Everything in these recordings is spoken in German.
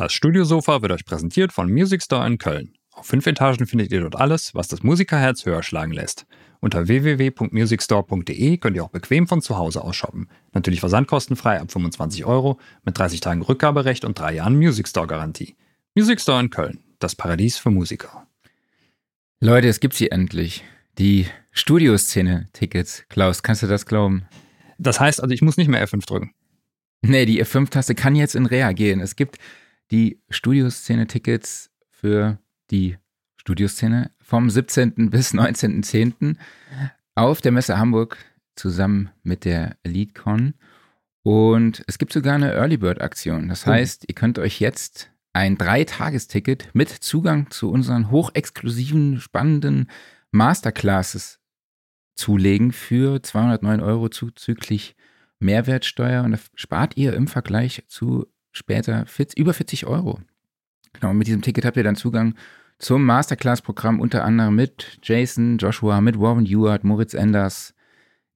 Das Studiosofa wird euch präsentiert von Music Store in Köln. Auf fünf Etagen findet ihr dort alles, was das Musikerherz höher schlagen lässt. Unter www.musicstore.de könnt ihr auch bequem von zu Hause aus shoppen. Natürlich versandkostenfrei ab 25 Euro, mit 30 Tagen Rückgaberecht und drei Jahren Music Store Garantie. Music Store in Köln, das Paradies für Musiker. Leute, es gibt sie endlich. Die Studioszene-Tickets. Klaus, kannst du das glauben? Das heißt also, ich muss nicht mehr F5 drücken. Nee, die F5-Taste kann jetzt in Rea gehen. Es gibt die Studioszene-Tickets für die Studioszene vom 17. bis 19.10. auf der Messe Hamburg zusammen mit der EliteCon. Und es gibt sogar eine Early Bird Aktion. Das oh. heißt, ihr könnt euch jetzt ein Dreitagesticket mit Zugang zu unseren hochexklusiven, spannenden Masterclasses zulegen für 209 Euro zuzüglich Mehrwertsteuer und da spart ihr im Vergleich zu später 40, über 40 Euro. Genau, und mit diesem Ticket habt ihr dann Zugang zum Masterclass-Programm unter anderem mit Jason, Joshua, mit Warren Ewart, Moritz Enders,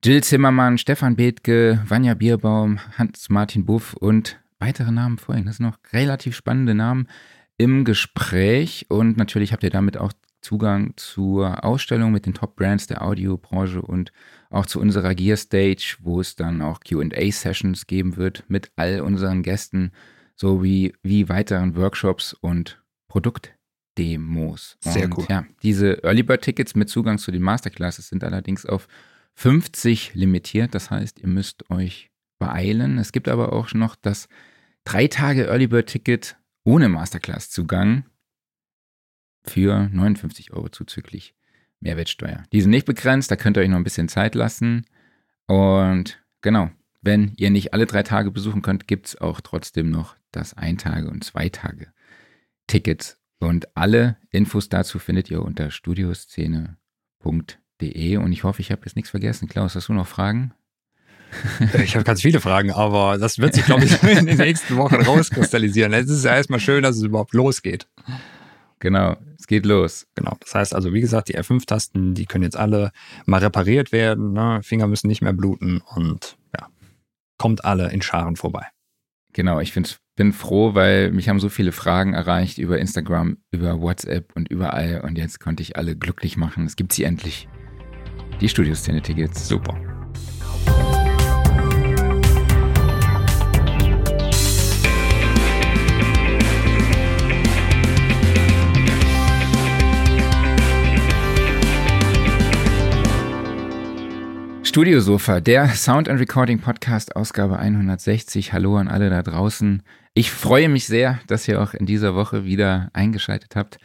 Jill Zimmermann, Stefan Bethke, Vanja Bierbaum, Hans-Martin Buff und weitere Namen vorhin. Das sind noch relativ spannende Namen im Gespräch und natürlich habt ihr damit auch Zugang zur Ausstellung mit den Top-Brands der Audiobranche und auch zu unserer Gear Stage, wo es dann auch QA-Sessions geben wird mit all unseren Gästen sowie wie weiteren Workshops und Produktdemos. Sehr und, cool. Ja, diese Early Bird Tickets mit Zugang zu den Masterclasses sind allerdings auf 50 limitiert. Das heißt, ihr müsst euch beeilen. Es gibt aber auch noch das drei Tage Early Bird Ticket ohne Masterclass-Zugang für 59 Euro zuzüglich Mehrwertsteuer. Die sind nicht begrenzt, da könnt ihr euch noch ein bisschen Zeit lassen. Und genau, wenn ihr nicht alle drei Tage besuchen könnt, gibt es auch trotzdem noch das Ein-Tage- und Zwei-Tage-Tickets. Und alle Infos dazu findet ihr unter studioszene.de. Und ich hoffe, ich habe jetzt nichts vergessen. Klaus, hast du noch Fragen? Ich habe ganz viele Fragen, aber das wird sich, glaube ich, in den nächsten Wochen rauskristallisieren. Es ist ja erstmal schön, dass es überhaupt losgeht. Genau, es geht los. Genau, das heißt also, wie gesagt, die F5-Tasten, die können jetzt alle mal repariert werden. Ne? Finger müssen nicht mehr bluten und ja, kommt alle in Scharen vorbei. Genau, ich bin froh, weil mich haben so viele Fragen erreicht über Instagram, über WhatsApp und überall und jetzt konnte ich alle glücklich machen. Es gibt sie endlich. Die Studioszene-Tickets. Super. Studiosofa, der Sound and Recording Podcast, Ausgabe 160. Hallo an alle da draußen. Ich freue mich sehr, dass ihr auch in dieser Woche wieder eingeschaltet habt.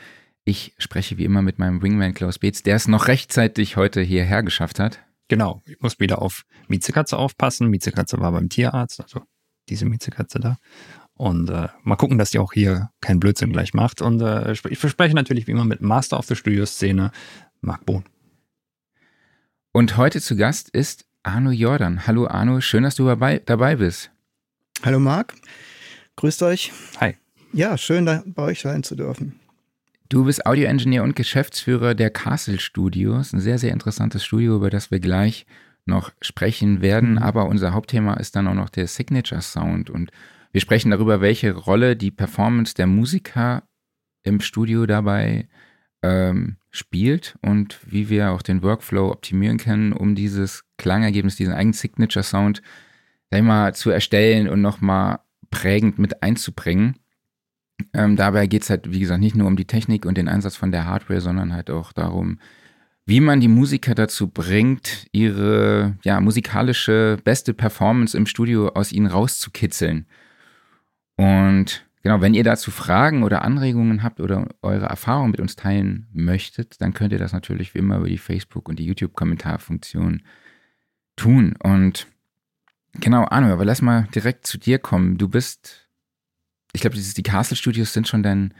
Ich spreche wie immer mit meinem Wingman Klaus Beetz, der es noch rechtzeitig heute hierher geschafft hat. Genau, ich muss wieder auf Miezekatze aufpassen. Miezekatze war beim Tierarzt, also diese Miezekatze da. Und äh, mal gucken, dass die auch hier keinen Blödsinn gleich macht. Und äh, ich verspreche natürlich wie immer mit Master of the Studio Szene, Marc Bohn. Und heute zu Gast ist Arno Jordan. Hallo Arno, schön, dass du dabei, dabei bist. Hallo Marc, grüßt euch. Hi. Ja, schön bei euch sein zu dürfen. Du bist Audioingenieur und Geschäftsführer der Castle Studios, ein sehr, sehr interessantes Studio, über das wir gleich noch sprechen werden. Mhm. Aber unser Hauptthema ist dann auch noch der Signature Sound. Und wir sprechen darüber, welche Rolle die Performance der Musiker im Studio dabei ähm, spielt und wie wir auch den Workflow optimieren können, um dieses Klangergebnis, diesen eigenen Signature-Sound, sag ich mal, zu erstellen und nochmal prägend mit einzubringen. Ähm, dabei geht es halt, wie gesagt, nicht nur um die Technik und den Einsatz von der Hardware, sondern halt auch darum, wie man die Musiker dazu bringt, ihre ja, musikalische beste Performance im Studio aus ihnen rauszukitzeln. Und Genau, wenn ihr dazu Fragen oder Anregungen habt oder eure Erfahrungen mit uns teilen möchtet, dann könnt ihr das natürlich wie immer über die Facebook- und die YouTube-Kommentarfunktion tun. Und genau, Arno, aber lass mal direkt zu dir kommen. Du bist, ich glaube, die Castle Studios sind schon dein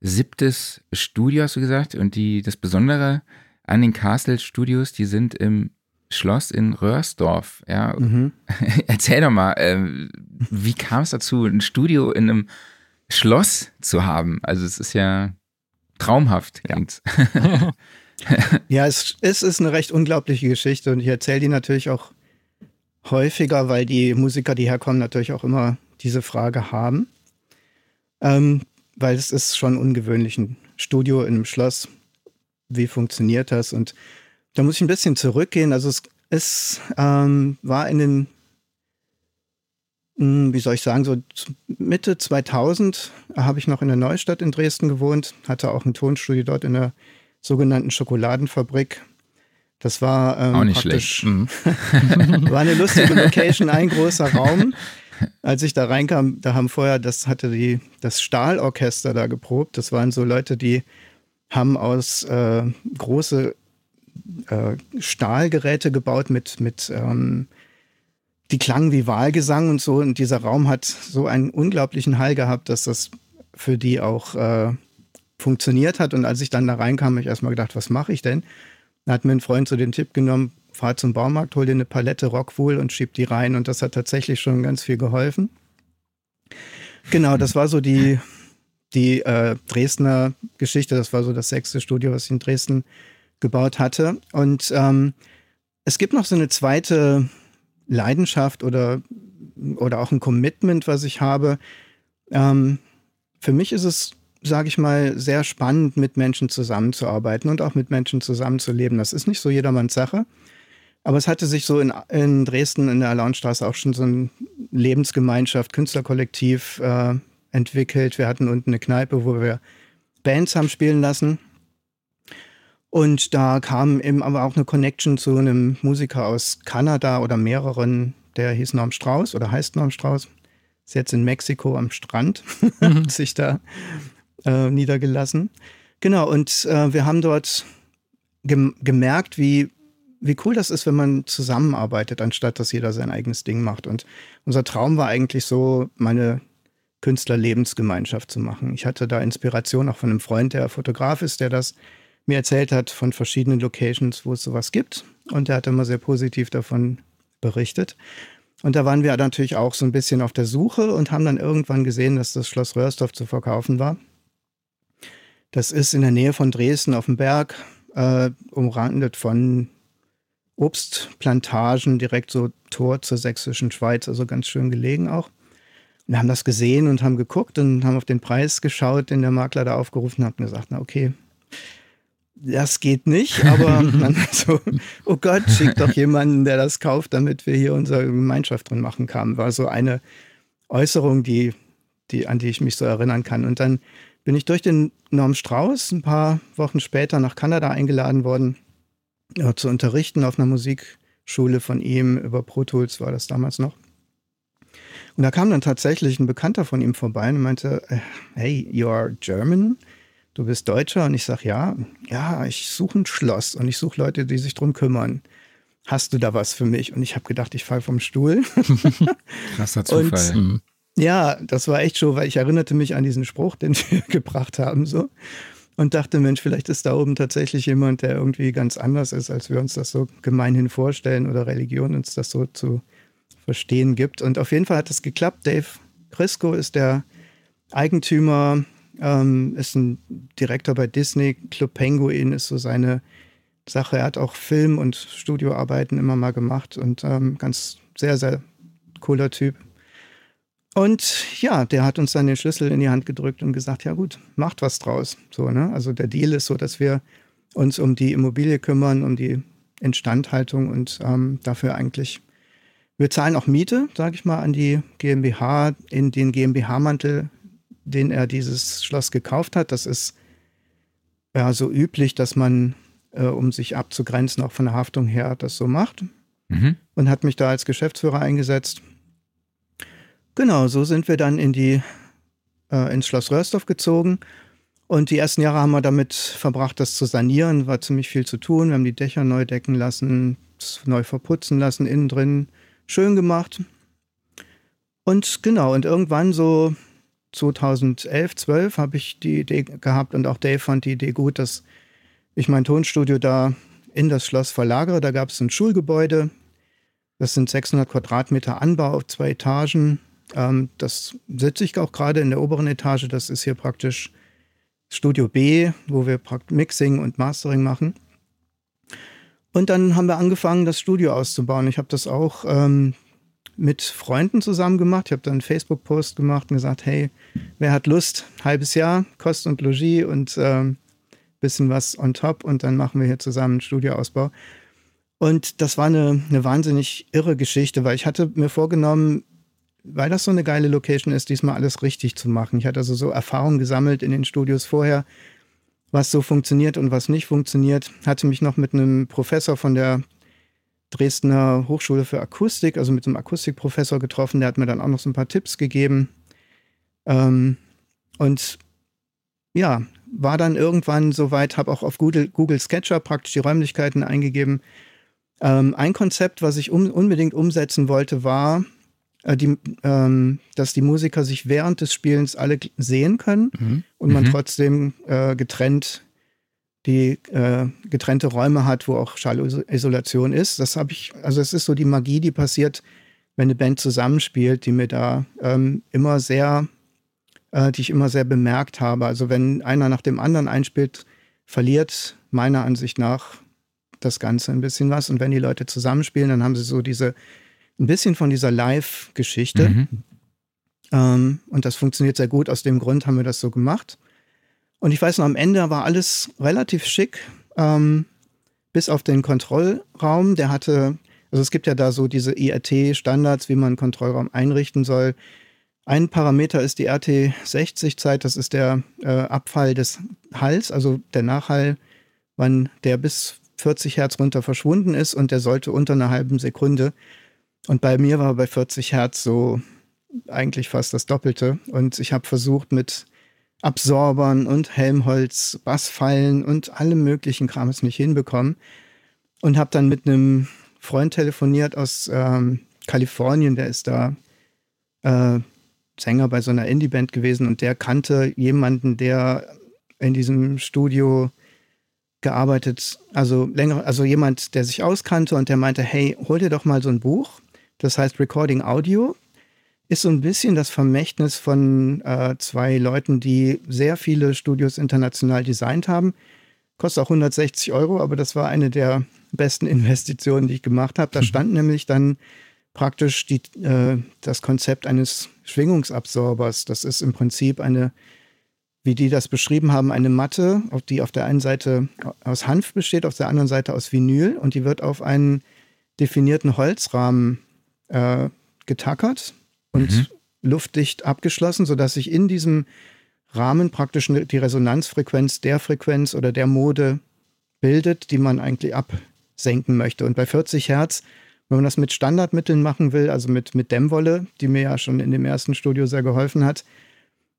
siebtes Studio, hast du gesagt. Und die, das Besondere an den Castle Studios, die sind im Schloss in Röhrsdorf. Ja, mhm. erzähl doch mal, äh, wie kam es dazu, ein Studio in einem Schloss zu haben. Also es ist ja traumhaft. Ja, ja es, es ist eine recht unglaubliche Geschichte und ich erzähle die natürlich auch häufiger, weil die Musiker, die herkommen, natürlich auch immer diese Frage haben. ähm, weil es ist schon ungewöhnlich, ein Studio in einem Schloss. Wie funktioniert das? Und da muss ich ein bisschen zurückgehen. Also es, es ähm, war in den, wie soll ich sagen, so Mitte 2000 habe ich noch in der Neustadt in Dresden gewohnt, hatte auch ein Tonstudio dort in der sogenannten Schokoladenfabrik. Das war ähm, auch nicht schlecht. Mhm. war eine lustige Location, ein großer Raum. Als ich da reinkam, da haben vorher, das hatte die, das Stahlorchester da geprobt. Das waren so Leute, die haben aus äh, große äh, Stahlgeräte gebaut mit, mit ähm, die klangen wie Wahlgesang und so. Und dieser Raum hat so einen unglaublichen Hall gehabt, dass das für die auch äh, funktioniert hat. Und als ich dann da reinkam, habe ich erstmal gedacht, was mache ich denn? Da hat mir ein Freund so den Tipp genommen, fahr zum Baumarkt, hol dir eine Palette Rockwool und schieb die rein. Und das hat tatsächlich schon ganz viel geholfen. Genau, das war so die, die äh, Dresdner Geschichte. Das war so das sechste Studio, was ich in Dresden gebaut hatte. Und ähm, es gibt noch so eine zweite Leidenschaft oder, oder auch ein Commitment, was ich habe. Ähm, für mich ist es, sage ich mal, sehr spannend, mit Menschen zusammenzuarbeiten und auch mit Menschen zusammenzuleben. Das ist nicht so jedermanns Sache. Aber es hatte sich so in, in Dresden in der Alaunstraße auch schon so eine Lebensgemeinschaft, Künstlerkollektiv äh, entwickelt. Wir hatten unten eine Kneipe, wo wir Bands haben spielen lassen. Und da kam eben aber auch eine Connection zu einem Musiker aus Kanada oder mehreren, der hieß Norm Strauß oder heißt Norm Strauß. Ist jetzt in Mexiko am Strand, mhm. sich da äh, niedergelassen. Genau, und äh, wir haben dort gem gemerkt, wie, wie cool das ist, wenn man zusammenarbeitet, anstatt dass jeder sein eigenes Ding macht. Und unser Traum war eigentlich so, meine Künstlerlebensgemeinschaft zu machen. Ich hatte da Inspiration auch von einem Freund, der Fotograf ist, der das mir erzählt hat von verschiedenen Locations, wo es sowas gibt. Und er hat immer sehr positiv davon berichtet. Und da waren wir natürlich auch so ein bisschen auf der Suche und haben dann irgendwann gesehen, dass das Schloss Röhrsdorf zu verkaufen war. Das ist in der Nähe von Dresden auf dem Berg, äh, umrandet von Obstplantagen, direkt so Tor zur sächsischen Schweiz, also ganz schön gelegen auch. Wir haben das gesehen und haben geguckt und haben auf den Preis geschaut, den der Makler da aufgerufen hat und gesagt, na okay, das geht nicht, aber dann so, oh Gott, schick doch jemanden, der das kauft, damit wir hier unsere Gemeinschaft drin machen können. War so eine Äußerung, die, die, an die ich mich so erinnern kann. Und dann bin ich durch den Norm Strauß ein paar Wochen später nach Kanada eingeladen worden, ja, zu unterrichten auf einer Musikschule von ihm. Über Pro Tools war das damals noch. Und da kam dann tatsächlich ein Bekannter von ihm vorbei und meinte, äh, hey, you are German? Du bist Deutscher? Und ich sage, ja, ja, ich suche ein Schloss und ich suche Leute, die sich drum kümmern. Hast du da was für mich? Und ich habe gedacht, ich falle vom Stuhl. Krasser Zufall. Und, mhm. ja, das war echt schon, weil ich erinnerte mich an diesen Spruch, den wir gebracht haben, so. Und dachte, Mensch, vielleicht ist da oben tatsächlich jemand, der irgendwie ganz anders ist, als wir uns das so gemeinhin vorstellen oder Religion uns das so zu verstehen gibt. Und auf jeden Fall hat es geklappt. Dave Crisco ist der Eigentümer ähm, ist ein Direktor bei Disney. Club Penguin ist so seine Sache. Er hat auch Film- und Studioarbeiten immer mal gemacht und ähm, ganz sehr, sehr cooler Typ. Und ja, der hat uns dann den Schlüssel in die Hand gedrückt und gesagt, ja gut, macht was draus. So, ne? Also der Deal ist so, dass wir uns um die Immobilie kümmern, um die Instandhaltung und ähm, dafür eigentlich, wir zahlen auch Miete, sage ich mal, an die GmbH in den GmbH-Mantel den er dieses Schloss gekauft hat. Das ist ja so üblich, dass man, äh, um sich abzugrenzen, auch von der Haftung her, das so macht. Mhm. Und hat mich da als Geschäftsführer eingesetzt. Genau, so sind wir dann in die, äh, ins Schloss Röhrsdorf gezogen. Und die ersten Jahre haben wir damit verbracht, das zu sanieren. War ziemlich viel zu tun. Wir haben die Dächer neu decken lassen, neu verputzen lassen, innen drin schön gemacht. Und genau, und irgendwann so 2011, 12 habe ich die Idee gehabt und auch Dave fand die Idee gut, dass ich mein Tonstudio da in das Schloss verlagere. Da gab es ein Schulgebäude. Das sind 600 Quadratmeter Anbau auf zwei Etagen. Ähm, das sitze ich auch gerade in der oberen Etage. Das ist hier praktisch Studio B, wo wir Mixing und Mastering machen. Und dann haben wir angefangen, das Studio auszubauen. Ich habe das auch ähm, mit Freunden zusammen gemacht. Ich habe dann einen Facebook-Post gemacht und gesagt, hey, wer hat Lust? Halbes Jahr, Kost und Logis und äh, bisschen was on top und dann machen wir hier zusammen einen Studioausbau. Und das war eine, eine wahnsinnig irre Geschichte, weil ich hatte mir vorgenommen, weil das so eine geile Location ist, diesmal alles richtig zu machen. Ich hatte also so Erfahrungen gesammelt in den Studios vorher, was so funktioniert und was nicht funktioniert. Hatte mich noch mit einem Professor von der Dresdner Hochschule für Akustik, also mit einem Akustikprofessor getroffen, der hat mir dann auch noch so ein paar Tipps gegeben. Ähm, und ja, war dann irgendwann soweit, habe auch auf Google, Google Sketcher praktisch die Räumlichkeiten eingegeben. Ähm, ein Konzept, was ich um, unbedingt umsetzen wollte, war, äh, die, ähm, dass die Musiker sich während des Spielens alle sehen können mhm. und man mhm. trotzdem äh, getrennt die äh, getrennte Räume hat, wo auch Schallisolation ist. Das habe ich, also es ist so die Magie, die passiert, wenn eine Band zusammenspielt, die mir da ähm, immer sehr, äh, die ich immer sehr bemerkt habe. Also wenn einer nach dem anderen einspielt, verliert meiner Ansicht nach das Ganze ein bisschen was. Und wenn die Leute zusammenspielen, dann haben sie so diese ein bisschen von dieser Live-Geschichte. Mhm. Ähm, und das funktioniert sehr gut. Aus dem Grund haben wir das so gemacht. Und ich weiß noch, am Ende war alles relativ schick, ähm, bis auf den Kontrollraum. Der hatte, also es gibt ja da so diese IRT-Standards, wie man einen Kontrollraum einrichten soll. Ein Parameter ist die RT60-Zeit, das ist der äh, Abfall des Halls, also der Nachhall, wann der bis 40 Hertz runter verschwunden ist und der sollte unter einer halben Sekunde und bei mir war bei 40 Hertz so eigentlich fast das Doppelte. Und ich habe versucht mit Absorbern und Helmholtz, Bassfallen und allem möglichen Kram es nicht hinbekommen. Und habe dann mit einem Freund telefoniert aus ähm, Kalifornien, der ist da äh, Sänger bei so einer Indie-Band gewesen und der kannte jemanden, der in diesem Studio gearbeitet, also länger, also jemand, der sich auskannte und der meinte, hey, hol dir doch mal so ein Buch das heißt Recording Audio ist so ein bisschen das Vermächtnis von äh, zwei Leuten, die sehr viele Studios international designt haben. Kostet auch 160 Euro, aber das war eine der besten Investitionen, die ich gemacht habe. Da mhm. stand nämlich dann praktisch die, äh, das Konzept eines Schwingungsabsorbers. Das ist im Prinzip eine, wie die das beschrieben haben, eine Matte, die auf der einen Seite aus Hanf besteht, auf der anderen Seite aus Vinyl und die wird auf einen definierten Holzrahmen äh, getackert und mhm. luftdicht abgeschlossen, sodass sich in diesem Rahmen praktisch die Resonanzfrequenz der Frequenz oder der Mode bildet, die man eigentlich absenken möchte. Und bei 40 Hertz, wenn man das mit Standardmitteln machen will, also mit, mit Dämmwolle, die mir ja schon in dem ersten Studio sehr geholfen hat,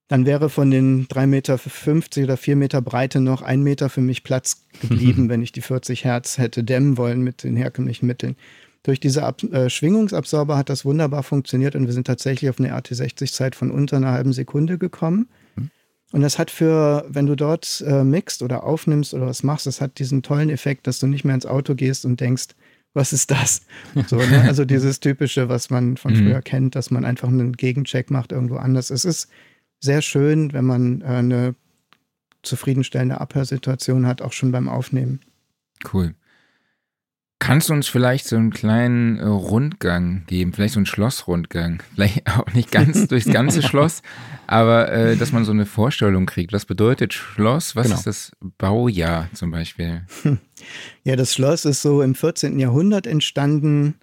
dann wäre von den 3,50 Meter oder 4 Meter Breite noch ein Meter für mich Platz geblieben, wenn ich die 40 Hertz hätte dämmen wollen mit den herkömmlichen Mitteln. Durch diese Ab äh, Schwingungsabsorber hat das wunderbar funktioniert und wir sind tatsächlich auf eine RT60-Zeit von unter einer halben Sekunde gekommen. Mhm. Und das hat für, wenn du dort äh, mixt oder aufnimmst oder was machst, das hat diesen tollen Effekt, dass du nicht mehr ins Auto gehst und denkst, was ist das? So, ne? Also dieses typische, was man von mhm. früher kennt, dass man einfach einen Gegencheck macht irgendwo anders. Es ist sehr schön, wenn man äh, eine zufriedenstellende Abhörsituation hat, auch schon beim Aufnehmen. Cool. Kannst du uns vielleicht so einen kleinen äh, Rundgang geben, vielleicht so einen Schlossrundgang? Vielleicht auch nicht ganz durchs ganze Schloss, aber äh, dass man so eine Vorstellung kriegt. Was bedeutet Schloss? Was genau. ist das Baujahr zum Beispiel? Ja, das Schloss ist so im 14. Jahrhundert entstanden.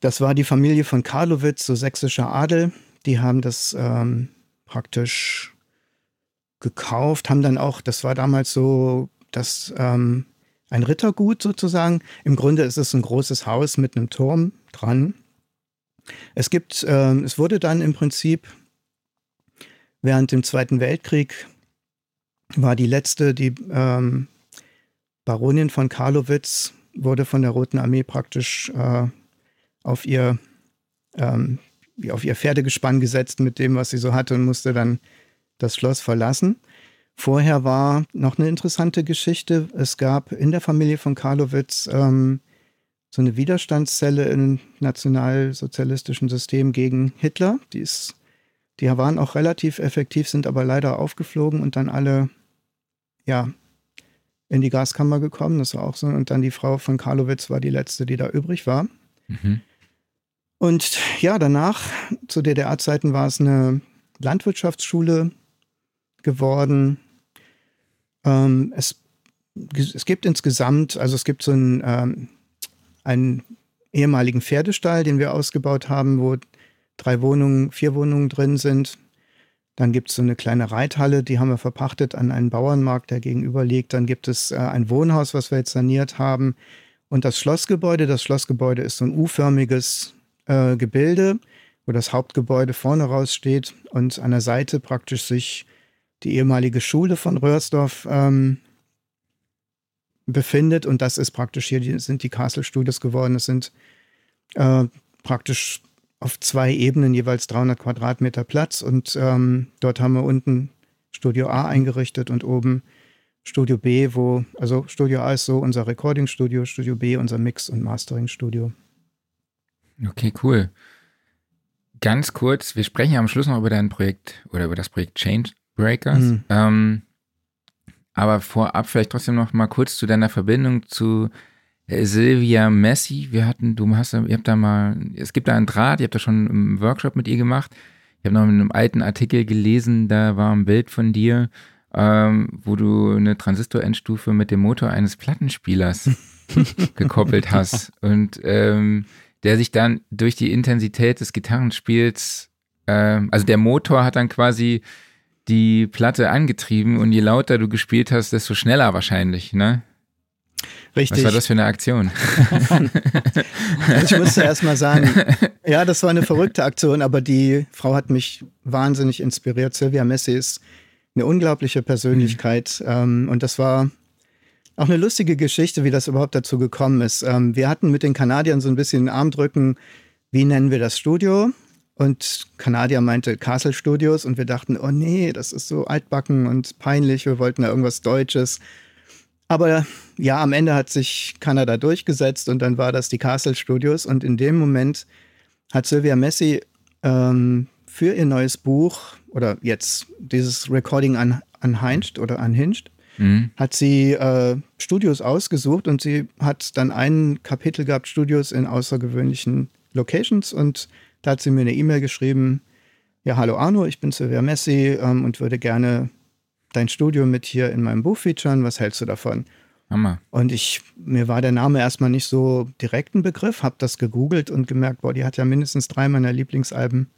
Das war die Familie von Karlowitz, so sächsischer Adel. Die haben das ähm, praktisch gekauft, haben dann auch, das war damals so, dass ähm, ein Rittergut sozusagen. Im Grunde ist es ein großes Haus mit einem Turm dran. Es gibt, äh, es wurde dann im Prinzip während dem Zweiten Weltkrieg war die letzte, die ähm, Baronin von Karlowitz wurde von der Roten Armee praktisch äh, auf ihr ähm, auf ihr Pferdegespann gesetzt mit dem, was sie so hatte und musste dann das Schloss verlassen. Vorher war noch eine interessante Geschichte. Es gab in der Familie von Karlowitz ähm, so eine Widerstandszelle im nationalsozialistischen System gegen Hitler. Die, ist, die waren auch relativ effektiv, sind aber leider aufgeflogen und dann alle ja, in die Gaskammer gekommen. Das war auch so. Und dann die Frau von Karlowitz war die letzte, die da übrig war. Mhm. Und ja, danach, zu DDR-Zeiten, war es eine Landwirtschaftsschule geworden. Ähm, es, es gibt insgesamt, also es gibt so einen, ähm, einen ehemaligen Pferdestall, den wir ausgebaut haben, wo drei Wohnungen, vier Wohnungen drin sind. Dann gibt es so eine kleine Reithalle, die haben wir verpachtet an einen Bauernmarkt, der gegenüber liegt. Dann gibt es äh, ein Wohnhaus, was wir jetzt saniert haben. Und das Schlossgebäude, das Schlossgebäude ist so ein U-förmiges äh, Gebilde, wo das Hauptgebäude vorne raus steht und an der Seite praktisch sich die ehemalige Schule von Röhrsdorf ähm, befindet. Und das ist praktisch hier, die, sind die Castle Studios geworden. Es sind äh, praktisch auf zwei Ebenen jeweils 300 Quadratmeter Platz. Und ähm, dort haben wir unten Studio A eingerichtet und oben Studio B, wo, also Studio A ist so unser Recording-Studio, Studio B unser Mix- und Mastering-Studio. Okay, cool. Ganz kurz, wir sprechen ja am Schluss noch über dein Projekt oder über das Projekt Change Breakers. Mhm. Ähm, aber vorab vielleicht trotzdem noch mal kurz zu deiner Verbindung zu äh, Silvia Messi. Wir hatten, du hast, ihr habt da mal, es gibt da einen Draht, ihr habt da schon einen Workshop mit ihr gemacht. Ich habe noch in einem alten Artikel gelesen, da war ein Bild von dir, ähm, wo du eine Transistor-Endstufe mit dem Motor eines Plattenspielers gekoppelt hast. Und ähm, der sich dann durch die Intensität des Gitarrenspiels, äh, also der Motor hat dann quasi die Platte angetrieben und je lauter du gespielt hast, desto schneller wahrscheinlich, ne? Richtig. Was war das für eine Aktion? ich musste erst mal sagen, ja, das war eine verrückte Aktion, aber die Frau hat mich wahnsinnig inspiriert. Silvia Messi ist eine unglaubliche Persönlichkeit mhm. ähm, und das war auch eine lustige Geschichte, wie das überhaupt dazu gekommen ist. Ähm, wir hatten mit den Kanadiern so ein bisschen den Arm drücken, wie nennen wir das Studio? Und Kanadier meinte Castle Studios und wir dachten, oh nee, das ist so altbacken und peinlich, wir wollten da irgendwas Deutsches. Aber ja, am Ende hat sich Kanada durchgesetzt und dann war das die Castle Studios und in dem Moment hat Sylvia Messi ähm, für ihr neues Buch oder jetzt dieses Recording an, unhinged oder unhinged mhm. hat sie äh, Studios ausgesucht und sie hat dann ein Kapitel gehabt, Studios in außergewöhnlichen Locations und da hat sie mir eine E-Mail geschrieben, ja, hallo Arno, ich bin Silvia Messi ähm, und würde gerne dein Studio mit hier in meinem Buch featuren, was hältst du davon? Hammer. Und ich, mir war der Name erstmal nicht so direkt ein Begriff, habe das gegoogelt und gemerkt, boah, die hat ja mindestens drei meiner Lieblingsalben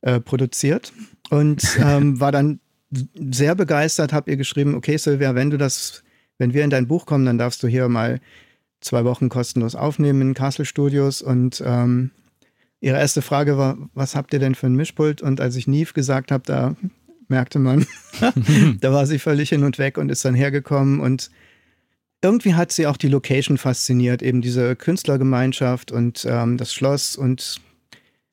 äh, produziert und ähm, war dann sehr begeistert, habe ihr geschrieben, okay Silvia, wenn du das, wenn wir in dein Buch kommen, dann darfst du hier mal zwei Wochen kostenlos aufnehmen in Castle Studios und ähm, ihre erste Frage war, was habt ihr denn für ein Mischpult? Und als ich Neve gesagt habe, da merkte man, da war sie völlig hin und weg und ist dann hergekommen und irgendwie hat sie auch die Location fasziniert, eben diese Künstlergemeinschaft und ähm, das Schloss und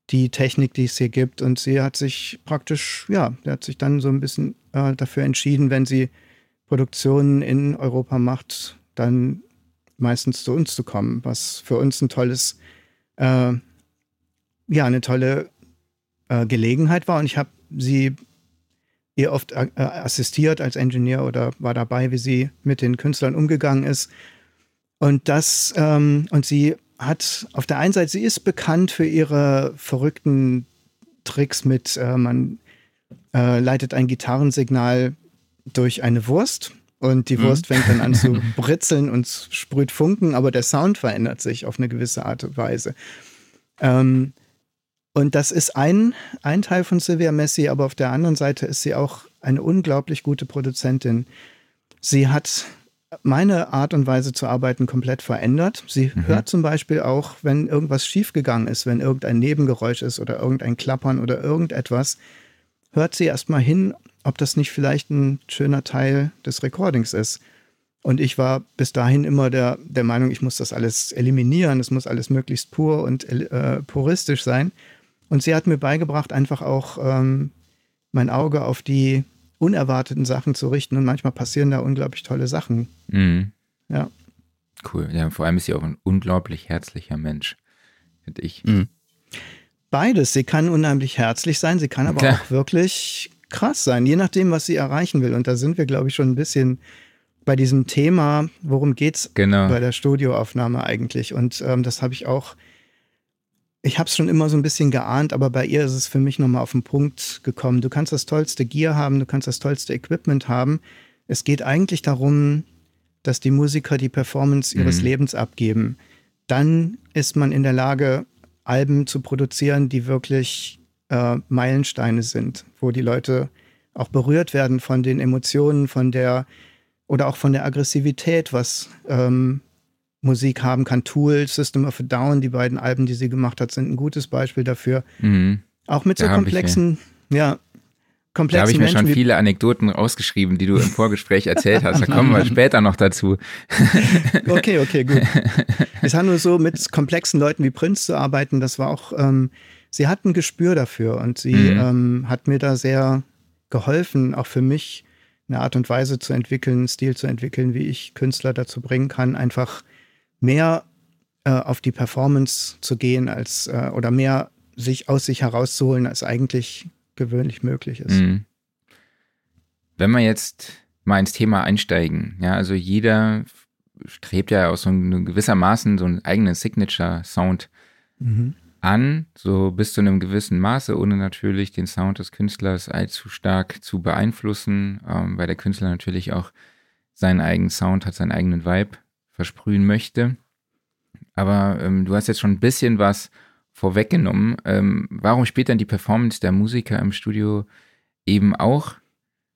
die Technik, die es hier gibt. Und sie hat sich praktisch, ja, hat sich dann so ein bisschen äh, dafür entschieden, wenn sie Produktionen in Europa macht, dann meistens zu uns zu kommen, was für uns ein tolles, äh, ja, eine tolle äh, Gelegenheit war. Und ich habe sie ihr oft äh, assistiert als Ingenieur oder war dabei, wie sie mit den Künstlern umgegangen ist. Und das, ähm, und sie hat auf der einen Seite, sie ist bekannt für ihre verrückten Tricks mit, äh, man äh, leitet ein Gitarrensignal durch eine Wurst und die mhm. Wurst fängt dann an zu britzeln und sprüht Funken, aber der Sound verändert sich auf eine gewisse Art und Weise. Ähm, und das ist ein, ein Teil von Sylvia Messi, aber auf der anderen Seite ist sie auch eine unglaublich gute Produzentin. Sie hat meine Art und Weise zu arbeiten komplett verändert. Sie mhm. hört zum Beispiel auch, wenn irgendwas schiefgegangen ist, wenn irgendein Nebengeräusch ist oder irgendein Klappern oder irgendetwas, hört sie erstmal hin, ob das nicht vielleicht ein schöner Teil des Recordings ist. Und ich war bis dahin immer der, der Meinung, ich muss das alles eliminieren, es muss alles möglichst pur und äh, puristisch sein. Und sie hat mir beigebracht, einfach auch ähm, mein Auge auf die unerwarteten Sachen zu richten und manchmal passieren da unglaublich tolle Sachen. Mhm. Ja. Cool. Ja, vor allem ist sie auch ein unglaublich herzlicher Mensch, finde ich. Mhm. Beides. Sie kann unheimlich herzlich sein, sie kann aber Klar. auch wirklich krass sein, je nachdem, was sie erreichen will. Und da sind wir, glaube ich, schon ein bisschen bei diesem Thema, worum geht es genau. bei der Studioaufnahme eigentlich. Und ähm, das habe ich auch ich habe es schon immer so ein bisschen geahnt, aber bei ihr ist es für mich nochmal auf den Punkt gekommen. Du kannst das tollste Gear haben, du kannst das tollste Equipment haben. Es geht eigentlich darum, dass die Musiker die Performance ihres mhm. Lebens abgeben. Dann ist man in der Lage, Alben zu produzieren, die wirklich äh, Meilensteine sind, wo die Leute auch berührt werden von den Emotionen, von der oder auch von der Aggressivität, was ähm, Musik haben kann. Tool, System of a Down, die beiden Alben, die sie gemacht hat, sind ein gutes Beispiel dafür. Mhm. Auch mit so da komplexen, ich, ja, komplexen Da habe ich mir Menschen schon viele Anekdoten rausgeschrieben, die du im Vorgespräch erzählt hast. Da kommen wir später noch dazu. okay, okay, gut. Es hat nur so, mit komplexen Leuten wie Prinz zu arbeiten, das war auch, ähm, sie hat ein Gespür dafür und sie mhm. ähm, hat mir da sehr geholfen, auch für mich eine Art und Weise zu entwickeln, einen Stil zu entwickeln, wie ich Künstler dazu bringen kann, einfach mehr äh, auf die Performance zu gehen als äh, oder mehr sich aus sich herauszuholen, als eigentlich gewöhnlich möglich ist. Mhm. Wenn wir jetzt mal ins Thema einsteigen, ja, also jeder strebt ja aus so einem gewissermaßen so einen eigenen Signature-Sound mhm. an, so bis zu einem gewissen Maße, ohne natürlich den Sound des Künstlers allzu stark zu beeinflussen, ähm, weil der Künstler natürlich auch seinen eigenen Sound hat, seinen eigenen Vibe versprühen möchte. Aber ähm, du hast jetzt schon ein bisschen was vorweggenommen. Ähm, warum spielt dann die Performance der Musiker im Studio eben auch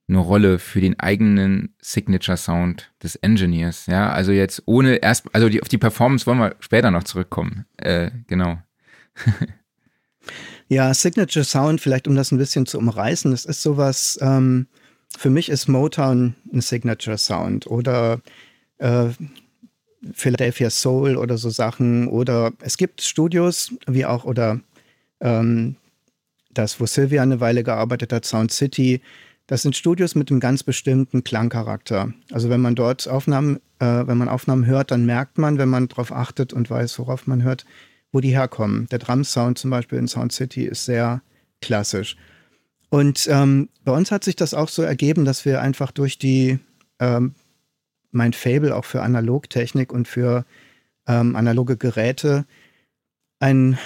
eine Rolle für den eigenen Signature Sound des Engineers? Ja, also jetzt ohne erst, also die, auf die Performance wollen wir später noch zurückkommen. Äh, genau. ja, Signature Sound, vielleicht um das ein bisschen zu umreißen, das ist sowas, ähm, für mich ist Motown ein Signature Sound oder äh, Philadelphia Soul oder so Sachen. Oder es gibt Studios, wie auch, oder ähm, das, wo Sylvia eine Weile gearbeitet hat, Sound City. Das sind Studios mit einem ganz bestimmten Klangcharakter. Also wenn man dort Aufnahmen, äh, wenn man Aufnahmen hört, dann merkt man, wenn man darauf achtet und weiß, worauf man hört, wo die herkommen. Der Drum-Sound zum Beispiel in Sound City ist sehr klassisch. Und ähm, bei uns hat sich das auch so ergeben, dass wir einfach durch die ähm, mein Fable auch für Analogtechnik und für ähm, analoge Geräte einen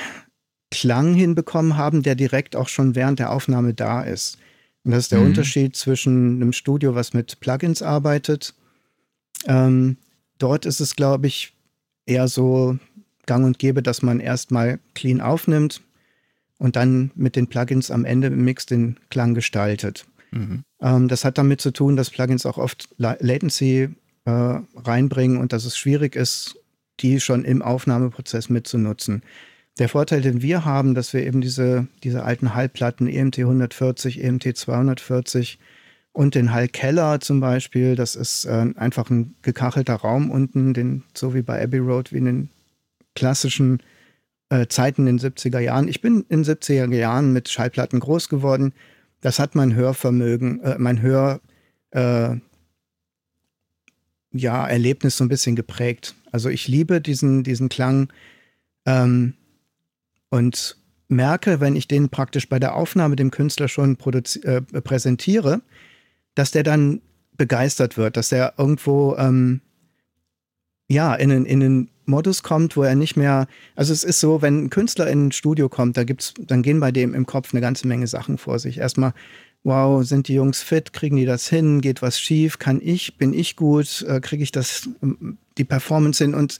Klang hinbekommen haben, der direkt auch schon während der Aufnahme da ist. Und das ist der mhm. Unterschied zwischen einem Studio, was mit Plugins arbeitet. Ähm, dort ist es, glaube ich, eher so gang und gäbe, dass man erstmal clean aufnimmt und dann mit den Plugins am Ende im Mix den Klang gestaltet. Mhm. Ähm, das hat damit zu tun, dass Plugins auch oft Latency äh, reinbringen und dass es schwierig ist, die schon im Aufnahmeprozess mitzunutzen. Der Vorteil, den wir haben, dass wir eben diese, diese alten Hallplatten EMT 140, EMT 240 und den Hallkeller zum Beispiel, das ist äh, einfach ein gekachelter Raum unten, den, so wie bei Abbey Road, wie in den klassischen äh, Zeiten in den 70er Jahren. Ich bin in den 70er Jahren mit Schallplatten groß geworden. Das hat mein Hörvermögen, äh, mein Hör, äh, ja, Erlebnis so ein bisschen geprägt. Also ich liebe diesen, diesen Klang ähm, und merke, wenn ich den praktisch bei der Aufnahme dem Künstler schon äh, präsentiere, dass der dann begeistert wird, dass er irgendwo ähm, ja in einen, in Modus kommt, wo er nicht mehr, also es ist so, wenn ein Künstler in ein Studio kommt, da gibt's, dann gehen bei dem im Kopf eine ganze Menge Sachen vor sich. Erstmal wow, sind die Jungs fit, kriegen die das hin, geht was schief, kann ich, bin ich gut, äh, kriege ich das, ähm, die Performance hin und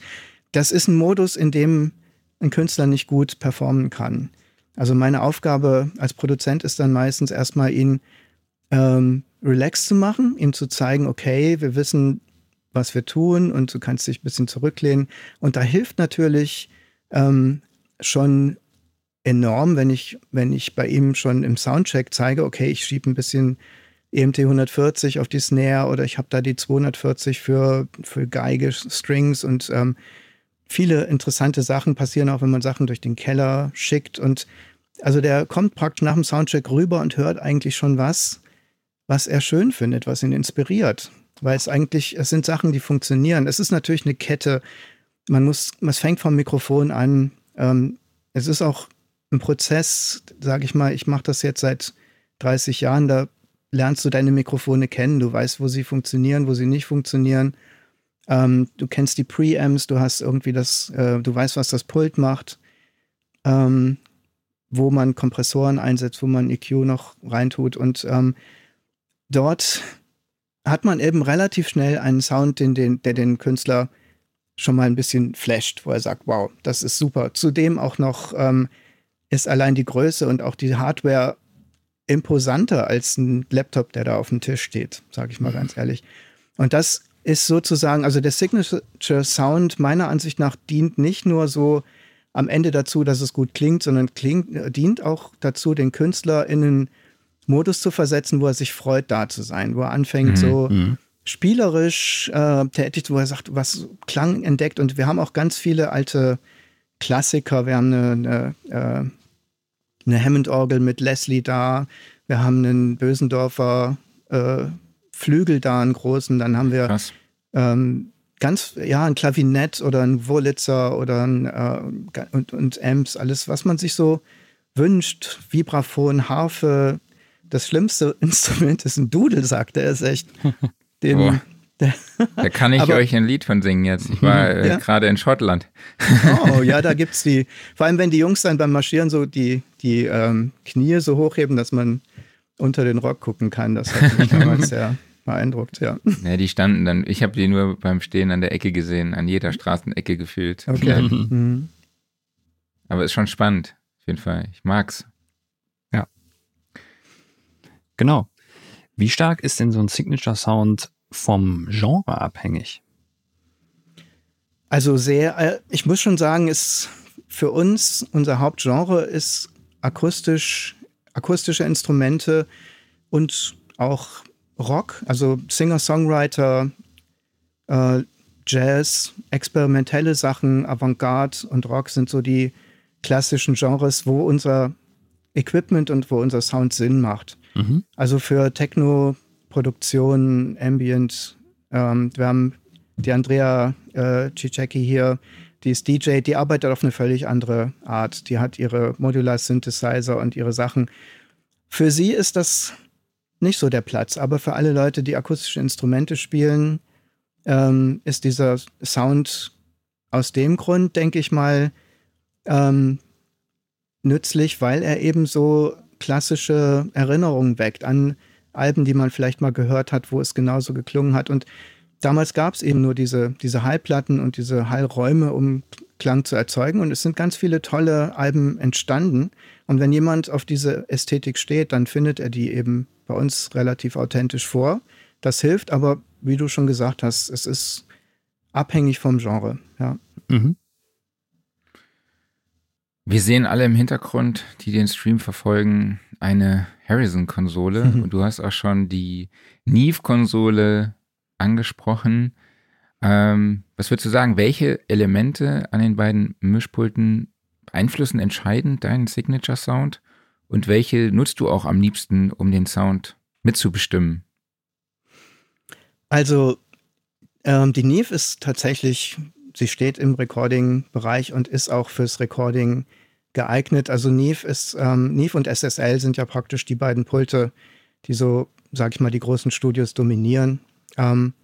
das ist ein Modus, in dem ein Künstler nicht gut performen kann. Also meine Aufgabe als Produzent ist dann meistens erstmal ihn ähm, relaxed zu machen, ihm zu zeigen, okay, wir wissen, was wir tun und du kannst dich ein bisschen zurücklehnen. Und da hilft natürlich ähm, schon enorm, wenn ich, wenn ich bei ihm schon im Soundcheck zeige, okay, ich schiebe ein bisschen EMT 140 auf die Snare oder ich habe da die 240 für, für Geige, Strings und ähm, viele interessante Sachen passieren auch, wenn man Sachen durch den Keller schickt und also der kommt praktisch nach dem Soundcheck rüber und hört eigentlich schon was, was er schön findet, was ihn inspiriert. Weil es eigentlich, es sind Sachen, die funktionieren. Es ist natürlich eine Kette. Man muss, es fängt vom Mikrofon an. Ähm, es ist auch ein Prozess, sage ich mal, ich mache das jetzt seit 30 Jahren, da lernst du deine Mikrofone kennen, du weißt, wo sie funktionieren, wo sie nicht funktionieren. Ähm, du kennst die Preamps, du hast irgendwie das, äh, du weißt, was das Pult macht. ähm, wo man Kompressoren einsetzt, wo man EQ noch reintut. Und ähm, dort hat man eben relativ schnell einen Sound, den, den, der den Künstler schon mal ein bisschen flasht, wo er sagt, wow, das ist super. Zudem auch noch ähm, ist allein die Größe und auch die Hardware imposanter als ein Laptop, der da auf dem Tisch steht, sage ich mal mhm. ganz ehrlich. Und das ist sozusagen, also der Signature Sound meiner Ansicht nach dient nicht nur so am Ende dazu, dass es gut klingt, sondern klingt, dient auch dazu, den Künstler in einen Modus zu versetzen, wo er sich freut, da zu sein, wo er anfängt, mhm. so mhm. spielerisch äh, tätig, wo er sagt, was Klang entdeckt. Und wir haben auch ganz viele alte Klassiker. Wir haben eine, eine, äh, eine Hammond-Orgel mit Leslie da. Wir haben einen Bösendorfer äh, Flügel da, einen großen. Dann haben wir ähm, ganz, ja, ein Klavinett oder ein Wurlitzer oder ein, äh, und, und Amps, alles, was man sich so wünscht. Vibraphon, Harfe. Das schlimmste Instrument ist ein Dudel, sagt er. Ist echt. Den. Da kann ich aber, euch ein Lied von singen jetzt. Ich war äh, ja? gerade in Schottland. Oh, ja, da gibt es die. Vor allem, wenn die Jungs dann beim Marschieren so die, die ähm, Knie so hochheben, dass man unter den Rock gucken kann. Das hat mich damals sehr beeindruckt, ja. Ja, die standen dann, ich habe die nur beim Stehen an der Ecke gesehen, an jeder Straßenecke gefühlt. Okay. Mhm. Aber ist schon spannend, auf jeden Fall. Ich mag's. Ja. Genau. Wie stark ist denn so ein Signature Sound vom Genre abhängig? Also sehr, äh, ich muss schon sagen, ist für uns, unser Hauptgenre ist akustisch, akustische Instrumente und auch Rock, also Singer-Songwriter, äh, Jazz, experimentelle Sachen, Avantgarde und Rock sind so die klassischen Genres, wo unser Equipment und wo unser Sound Sinn macht. Mhm. Also für Techno-Produktion, Ambient, ähm, wir haben die Andrea äh, Cicecki hier, die ist DJ, die arbeitet auf eine völlig andere Art. Die hat ihre Modular Synthesizer und ihre Sachen. Für sie ist das nicht so der Platz. Aber für alle Leute, die akustische Instrumente spielen, ähm, ist dieser Sound aus dem Grund, denke ich mal, ähm, nützlich, weil er eben so klassische Erinnerungen weckt an Alben, die man vielleicht mal gehört hat, wo es genauso geklungen hat. Und damals gab es eben nur diese, diese Hallplatten und diese Hallräume, um Klang zu erzeugen. Und es sind ganz viele tolle Alben entstanden. Und wenn jemand auf diese Ästhetik steht, dann findet er die eben bei uns relativ authentisch vor. Das hilft, aber wie du schon gesagt hast, es ist abhängig vom Genre. Ja. Mhm. Wir sehen alle im Hintergrund, die den Stream verfolgen, eine Harrison-Konsole. Mhm. Und du hast auch schon die Neve-Konsole angesprochen. Ähm, was würdest du sagen, welche Elemente an den beiden Mischpulten beeinflussen entscheidend deinen Signature-Sound? Und welche nutzt du auch am liebsten, um den Sound mitzubestimmen? Also, ähm, die Neve ist tatsächlich, sie steht im Recording-Bereich und ist auch fürs Recording geeignet. Also Neve ist, ähm, Neve und SSL sind ja praktisch die beiden Pulte, die so, sag ich mal, die großen Studios dominieren. Ähm,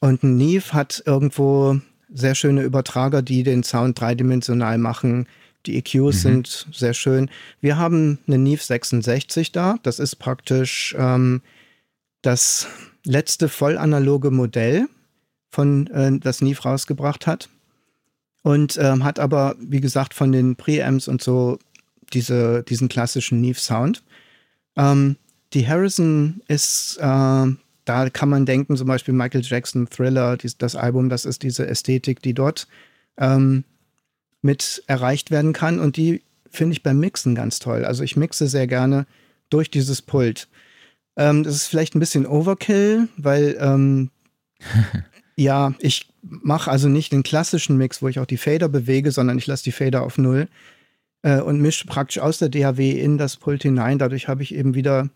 und ein Neve hat irgendwo sehr schöne Übertrager, die den Sound dreidimensional machen, die EQs mhm. sind sehr schön. Wir haben eine Neve 66 da. Das ist praktisch ähm, das letzte vollanaloge Modell, von äh, das Neve rausgebracht hat. Und ähm, hat aber, wie gesagt, von den Preamps und so diese, diesen klassischen Neve-Sound. Ähm, die Harrison ist, äh, da kann man denken, zum Beispiel Michael Jackson Thriller, dies, das Album, das ist diese Ästhetik, die dort ähm, mit erreicht werden kann. Und die finde ich beim Mixen ganz toll. Also ich mixe sehr gerne durch dieses Pult. Ähm, das ist vielleicht ein bisschen Overkill, weil ähm, ja, ich mache also nicht den klassischen Mix, wo ich auch die Fader bewege, sondern ich lasse die Fader auf Null äh, und mische praktisch aus der DAW in das Pult hinein. Dadurch habe ich eben wieder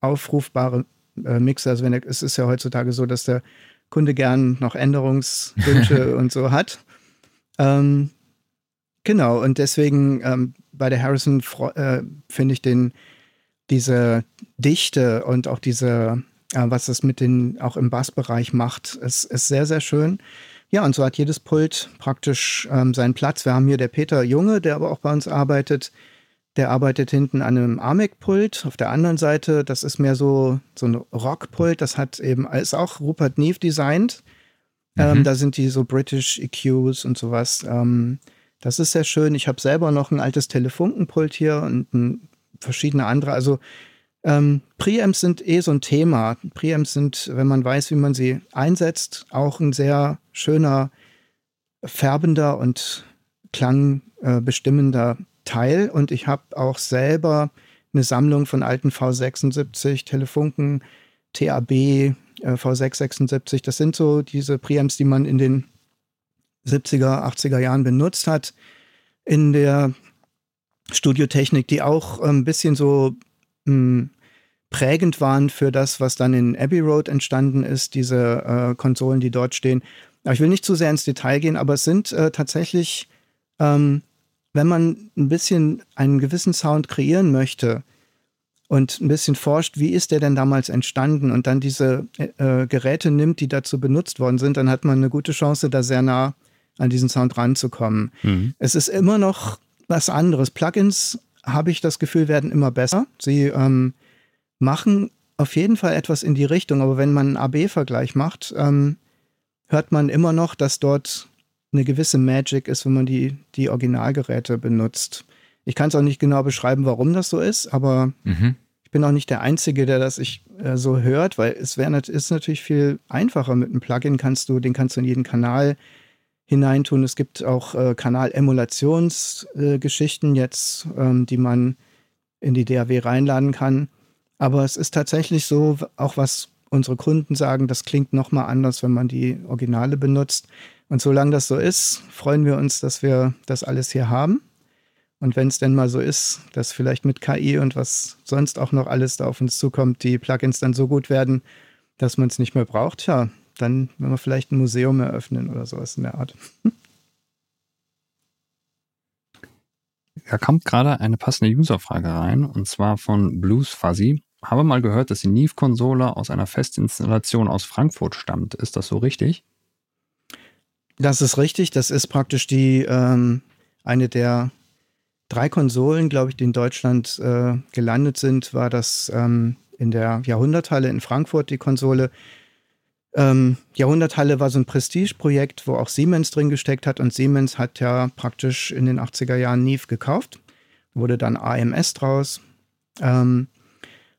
aufrufbare äh, Mixer. Also wenn der, es ist ja heutzutage so, dass der Kunde gern noch Änderungswünsche und so hat. Ähm, Genau, und deswegen ähm, bei der Harrison äh, finde ich den, diese Dichte und auch diese, was das mit den auch im Bassbereich macht, ist, ist sehr, sehr schön. ja, und so hat jedes Pult praktisch ähm, seinen Platz. Wir haben hier der Peter Junge, der aber auch bei uns arbeitet. Der arbeitet hinten an einem AMEC-Pult. Auf der anderen Seite, das ist mehr so, so ein Rock-Pult. Das hat eben, ist auch Rupert Neve designt. Ähm, mhm. da sind die so British EQs und sowas. Ähm, das ist sehr schön. Ich habe selber noch ein altes Telefunkenpult hier und ein, verschiedene andere. Also ähm, Preamps sind eh so ein Thema. Preamps sind, wenn man weiß, wie man sie einsetzt, auch ein sehr schöner, färbender und klangbestimmender äh, Teil. Und ich habe auch selber eine Sammlung von alten V76, Telefunken, TAB, äh, V676. Das sind so diese Preamps, die man in den 70er, 80er Jahren benutzt hat. In der Studiotechnik, die auch ein bisschen so mh, prägend waren für das, was dann in Abbey Road entstanden ist, diese äh, Konsolen, die dort stehen. Aber ich will nicht zu sehr ins Detail gehen, aber es sind äh, tatsächlich, ähm, wenn man ein bisschen einen gewissen Sound kreieren möchte und ein bisschen forscht, wie ist der denn damals entstanden und dann diese äh, Geräte nimmt, die dazu benutzt worden sind, dann hat man eine gute Chance, da sehr nah an diesen Sound ranzukommen. Mhm. Es ist immer noch was anderes. Plugins habe ich das Gefühl, werden immer besser. Sie ähm, machen auf jeden Fall etwas in die Richtung, aber wenn man einen AB-Vergleich macht, ähm, hört man immer noch, dass dort eine gewisse Magic ist, wenn man die, die Originalgeräte benutzt. Ich kann es auch nicht genau beschreiben, warum das so ist, aber mhm. ich bin auch nicht der Einzige, der das ich, äh, so hört, weil es wär, ist natürlich viel einfacher mit einem Plugin, kannst du, den kannst du in jeden Kanal hineintun. Es gibt auch äh, Kanal-Emulationsgeschichten äh, jetzt, ähm, die man in die DAW reinladen kann. Aber es ist tatsächlich so, auch was unsere Kunden sagen, das klingt nochmal anders, wenn man die Originale benutzt. Und solange das so ist, freuen wir uns, dass wir das alles hier haben. Und wenn es denn mal so ist, dass vielleicht mit KI und was sonst auch noch alles da auf uns zukommt, die Plugins dann so gut werden, dass man es nicht mehr braucht, ja, dann, wenn wir vielleicht ein Museum eröffnen oder sowas in der Art. Da kommt gerade eine passende Userfrage rein, und zwar von Blues Fuzzy. Habe mal gehört, dass die Neve-Konsole aus einer Festinstallation aus Frankfurt stammt. Ist das so richtig? Das ist richtig. Das ist praktisch die ähm, eine der drei Konsolen, glaube ich, die in Deutschland äh, gelandet sind, war das ähm, in der Jahrhunderthalle in Frankfurt die Konsole. Ähm, Jahrhunderthalle war so ein Prestigeprojekt, wo auch Siemens drin gesteckt hat und Siemens hat ja praktisch in den 80er Jahren Neve gekauft, wurde dann AMS draus. Ähm,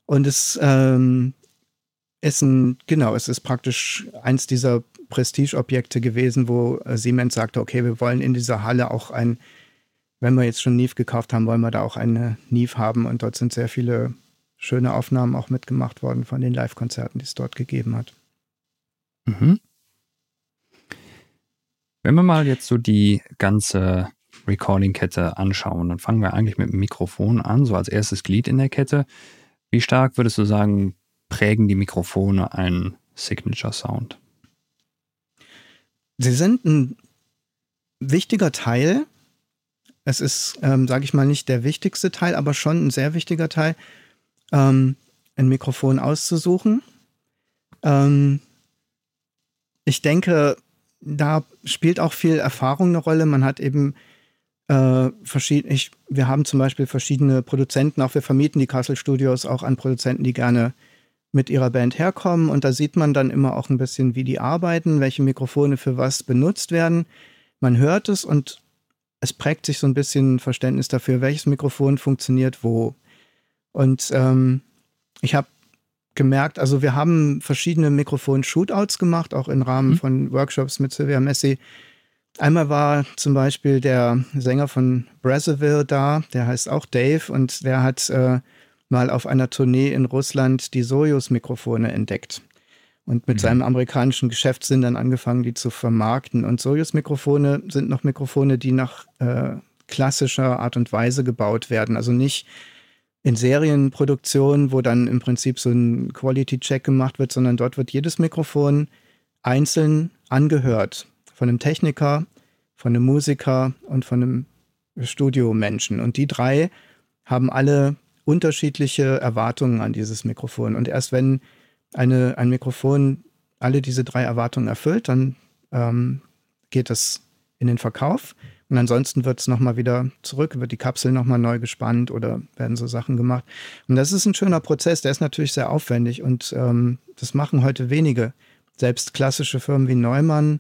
und es ähm, ist ein, genau, es ist praktisch eins dieser Prestigeobjekte gewesen, wo äh, Siemens sagte, okay, wir wollen in dieser Halle auch ein, wenn wir jetzt schon Neve gekauft haben, wollen wir da auch eine Neve haben und dort sind sehr viele schöne Aufnahmen auch mitgemacht worden von den Live-Konzerten, die es dort gegeben hat. Mhm. Wenn wir mal jetzt so die ganze Recording-Kette anschauen, dann fangen wir eigentlich mit dem Mikrofon an, so als erstes Glied in der Kette. Wie stark würdest du sagen, prägen die Mikrofone einen Signature-Sound? Sie sind ein wichtiger Teil. Es ist, ähm, sage ich mal, nicht der wichtigste Teil, aber schon ein sehr wichtiger Teil, ähm, ein Mikrofon auszusuchen. Ähm, ich denke, da spielt auch viel Erfahrung eine Rolle. Man hat eben äh, verschiedene, wir haben zum Beispiel verschiedene Produzenten, auch wir vermieten die Castle Studios auch an Produzenten, die gerne mit ihrer Band herkommen. Und da sieht man dann immer auch ein bisschen, wie die arbeiten, welche Mikrofone für was benutzt werden. Man hört es und es prägt sich so ein bisschen Verständnis dafür, welches Mikrofon funktioniert wo. Und ähm, ich habe gemerkt, also wir haben verschiedene Mikrofon-Shootouts gemacht, auch im Rahmen mhm. von Workshops mit Silvia Messi. Einmal war zum Beispiel der Sänger von Brazzaville da, der heißt auch Dave und der hat äh, mal auf einer Tournee in Russland die Soyuz-Mikrofone entdeckt und mit mhm. seinem amerikanischen Geschäftssinn dann angefangen, die zu vermarkten. Und Soyuz-Mikrofone sind noch Mikrofone, die nach äh, klassischer Art und Weise gebaut werden, also nicht in Serienproduktion, wo dann im Prinzip so ein Quality-Check gemacht wird, sondern dort wird jedes Mikrofon einzeln angehört. Von einem Techniker, von einem Musiker und von einem Studiomenschen. Und die drei haben alle unterschiedliche Erwartungen an dieses Mikrofon. Und erst wenn eine, ein Mikrofon alle diese drei Erwartungen erfüllt, dann ähm, geht es in den Verkauf. Und ansonsten wird es nochmal wieder zurück, wird die Kapsel nochmal neu gespannt oder werden so Sachen gemacht. Und das ist ein schöner Prozess, der ist natürlich sehr aufwendig und ähm, das machen heute wenige. Selbst klassische Firmen wie Neumann.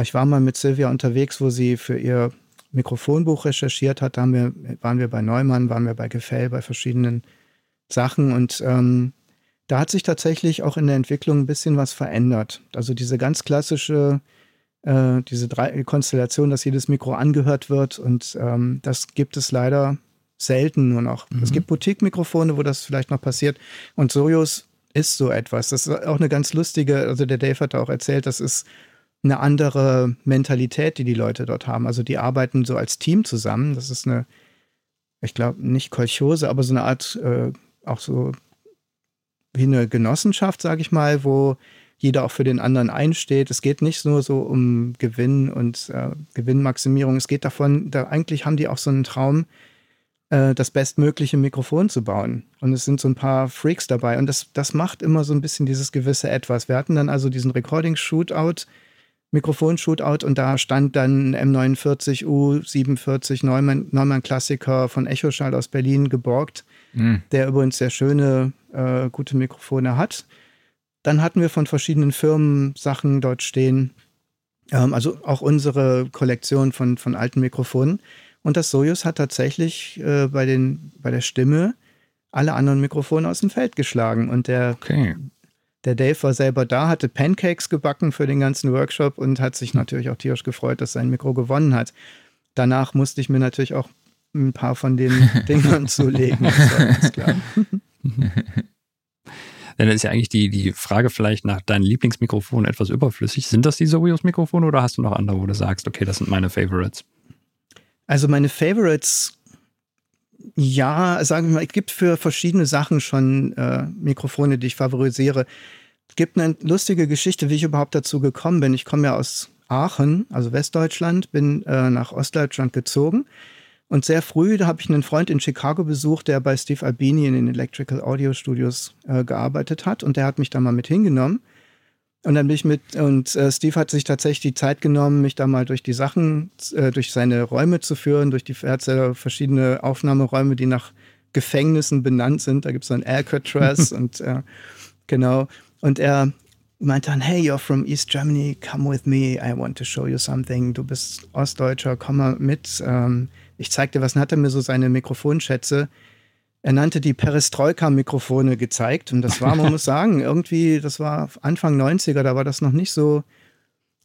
Ich war mal mit Silvia unterwegs, wo sie für ihr Mikrofonbuch recherchiert hat. Da wir, waren wir bei Neumann, waren wir bei Gefell, bei verschiedenen Sachen und ähm, da hat sich tatsächlich auch in der Entwicklung ein bisschen was verändert. Also diese ganz klassische äh, diese drei Konstellation, dass jedes Mikro angehört wird und ähm, das gibt es leider selten nur noch. Mhm. Es gibt Boutique-Mikrofone, wo das vielleicht noch passiert und Soyuz ist so etwas. Das ist auch eine ganz lustige, also der Dave hat auch erzählt, das ist eine andere Mentalität, die die Leute dort haben. Also die arbeiten so als Team zusammen. Das ist eine, ich glaube, nicht Kolchose, aber so eine Art, äh, auch so wie eine Genossenschaft, sage ich mal, wo jeder auch für den anderen einsteht. Es geht nicht nur so um Gewinn und äh, Gewinnmaximierung. Es geht davon, da eigentlich haben die auch so einen Traum, äh, das bestmögliche Mikrofon zu bauen. Und es sind so ein paar Freaks dabei. Und das, das macht immer so ein bisschen dieses gewisse Etwas. Wir hatten dann also diesen Recording-Shootout, Mikrofon-Shootout und da stand dann M49 U47 Neumann, Neumann Klassiker von Echoschall aus Berlin geborgt, mhm. der übrigens sehr schöne, äh, gute Mikrofone hat. Dann hatten wir von verschiedenen Firmen Sachen dort stehen. Ähm, also auch unsere Kollektion von, von alten Mikrofonen. Und das Soyuz hat tatsächlich äh, bei, den, bei der Stimme alle anderen Mikrofone aus dem Feld geschlagen. Und der, okay. der Dave war selber da, hatte Pancakes gebacken für den ganzen Workshop und hat sich natürlich auch tierisch gefreut, dass sein Mikro gewonnen hat. Danach musste ich mir natürlich auch ein paar von den Dingern zulegen. Das war ganz klar. Denn dann ist ja eigentlich die, die Frage vielleicht nach deinen Lieblingsmikrofonen etwas überflüssig. Sind das die Sobios-Mikrofone oder hast du noch andere, wo du sagst, okay, das sind meine Favorites? Also meine Favorites, ja, sagen wir mal, es gibt für verschiedene Sachen schon äh, Mikrofone, die ich favorisiere. Es gibt eine lustige Geschichte, wie ich überhaupt dazu gekommen bin. Ich komme ja aus Aachen, also Westdeutschland, bin äh, nach Ostdeutschland gezogen und sehr früh, da habe ich einen Freund in Chicago besucht, der bei Steve Albini in den Electrical Audio Studios äh, gearbeitet hat. Und der hat mich da mal mit hingenommen. Und dann bin ich mit, und äh, Steve hat sich tatsächlich die Zeit genommen, mich da mal durch die Sachen, äh, durch seine Räume zu führen, durch die er verschiedene Aufnahmeräume, die nach Gefängnissen benannt sind. Da gibt es so ein Alcatraz und äh, genau. Und er meinte dann, hey, you're from East Germany, come with me, I want to show you something. Du bist Ostdeutscher, komm mal mit. Ähm, ich zeigte was, dann hat er mir so seine Mikrofonschätze. Er nannte die Perestroika-Mikrofone gezeigt. Und das war, man muss sagen, irgendwie, das war Anfang 90er, da war das noch nicht so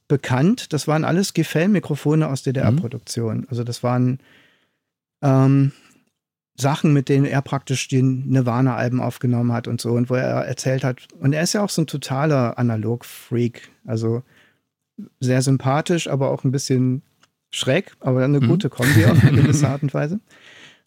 bekannt. Das waren alles Gefell-Mikrofone aus DDR-Produktion. Mhm. Also das waren ähm, Sachen, mit denen er praktisch die Nirvana-Alben aufgenommen hat und so. Und wo er erzählt hat, und er ist ja auch so ein totaler Analog-Freak. Also sehr sympathisch, aber auch ein bisschen schräg, aber eine mhm. gute Kombi auf eine gewisse Art und Weise.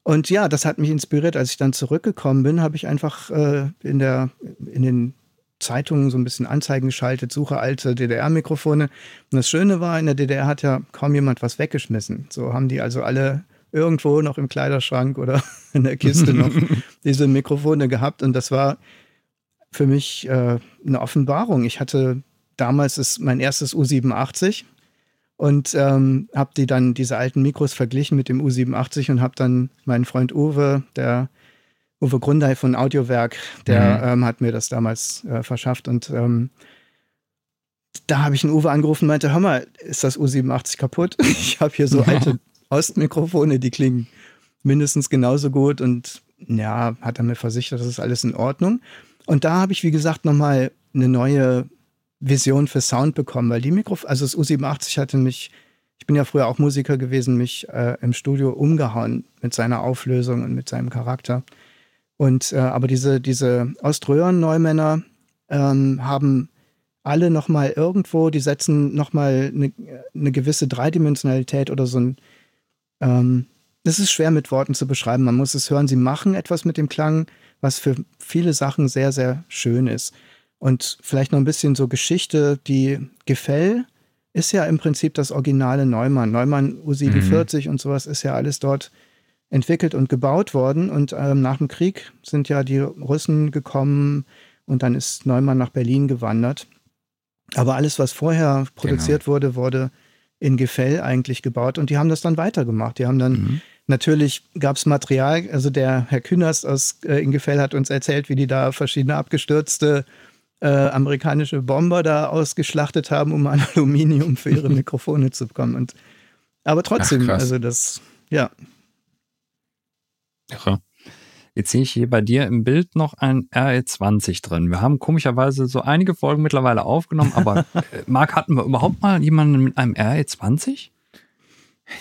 Und ja, das hat mich inspiriert. Als ich dann zurückgekommen bin, habe ich einfach äh, in, der, in den Zeitungen so ein bisschen Anzeigen geschaltet, suche alte DDR-Mikrofone. Und das Schöne war, in der DDR hat ja kaum jemand was weggeschmissen. So haben die also alle irgendwo noch im Kleiderschrank oder in der Kiste noch diese Mikrofone gehabt. Und das war für mich äh, eine Offenbarung. Ich hatte damals ist mein erstes U87 und ähm, habe die dann diese alten Mikros verglichen mit dem U87 und habe dann meinen Freund Uwe, der Uwe Grundei von Audiowerk, der mhm. ähm, hat mir das damals äh, verschafft und ähm, da habe ich einen Uwe angerufen und meinte, hör mal, ist das U87 kaputt? Ich habe hier so alte Ostmikrofone, die klingen mindestens genauso gut und ja, hat er mir versichert, das ist alles in Ordnung. Und da habe ich, wie gesagt, nochmal eine neue Vision für Sound bekommen, weil die Mikrofon, also das U87 hatte mich, ich bin ja früher auch Musiker gewesen, mich äh, im Studio umgehauen mit seiner Auflösung und mit seinem Charakter. Und äh, aber diese, diese Oströhren-Neumänner ähm, haben alle nochmal irgendwo, die setzen nochmal eine, eine gewisse Dreidimensionalität oder so ein, ähm, das ist schwer mit Worten zu beschreiben. Man muss es hören. Sie machen etwas mit dem Klang, was für viele Sachen sehr, sehr schön ist. Und vielleicht noch ein bisschen so Geschichte, die Gefell ist ja im Prinzip das originale Neumann. Neumann U47 mhm. und sowas ist ja alles dort entwickelt und gebaut worden. Und ähm, nach dem Krieg sind ja die Russen gekommen und dann ist Neumann nach Berlin gewandert. Aber alles, was vorher produziert genau. wurde, wurde in Gefell eigentlich gebaut und die haben das dann weitergemacht. Die haben dann mhm. natürlich gab es Material, also der Herr Künast aus äh, Ingefell hat uns erzählt, wie die da verschiedene abgestürzte äh, amerikanische Bomber da ausgeschlachtet haben, um an Aluminium für ihre Mikrofone zu bekommen. Und, aber trotzdem, Ach, also das, ja. Ja. Jetzt sehe ich hier bei dir im Bild noch ein RE20 drin. Wir haben komischerweise so einige Folgen mittlerweile aufgenommen, aber äh, Marc, hatten wir überhaupt mal jemanden mit einem RE20?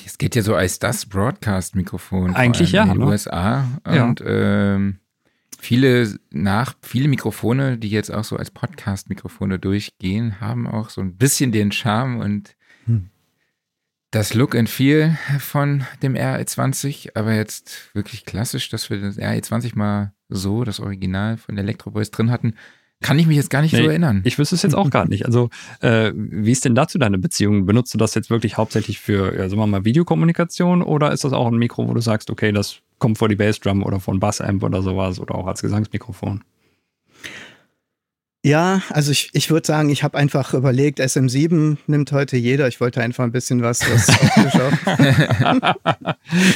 Es geht ja so als das Broadcast-Mikrofon. Eigentlich ja. In den ne? USA. Und ja. ähm, viele nach, viele Mikrofone, die jetzt auch so als Podcast-Mikrofone durchgehen, haben auch so ein bisschen den Charme und hm das Look and Feel von dem RE20, aber jetzt wirklich klassisch, dass wir das RE20 mal so, das Original von der Electro Voice drin hatten, kann ich mich jetzt gar nicht nee, so erinnern. Ich wüsste es jetzt auch gar nicht. Also, äh, wie ist denn dazu deine Beziehung? Benutzt du das jetzt wirklich hauptsächlich für, ja, sagen wir mal, Videokommunikation oder ist das auch ein Mikro, wo du sagst, okay, das kommt vor die Bassdrum oder von Bassamp oder sowas oder auch als Gesangsmikrofon? Ja, also ich, ich würde sagen, ich habe einfach überlegt, SM7 nimmt heute jeder. Ich wollte einfach ein bisschen was, was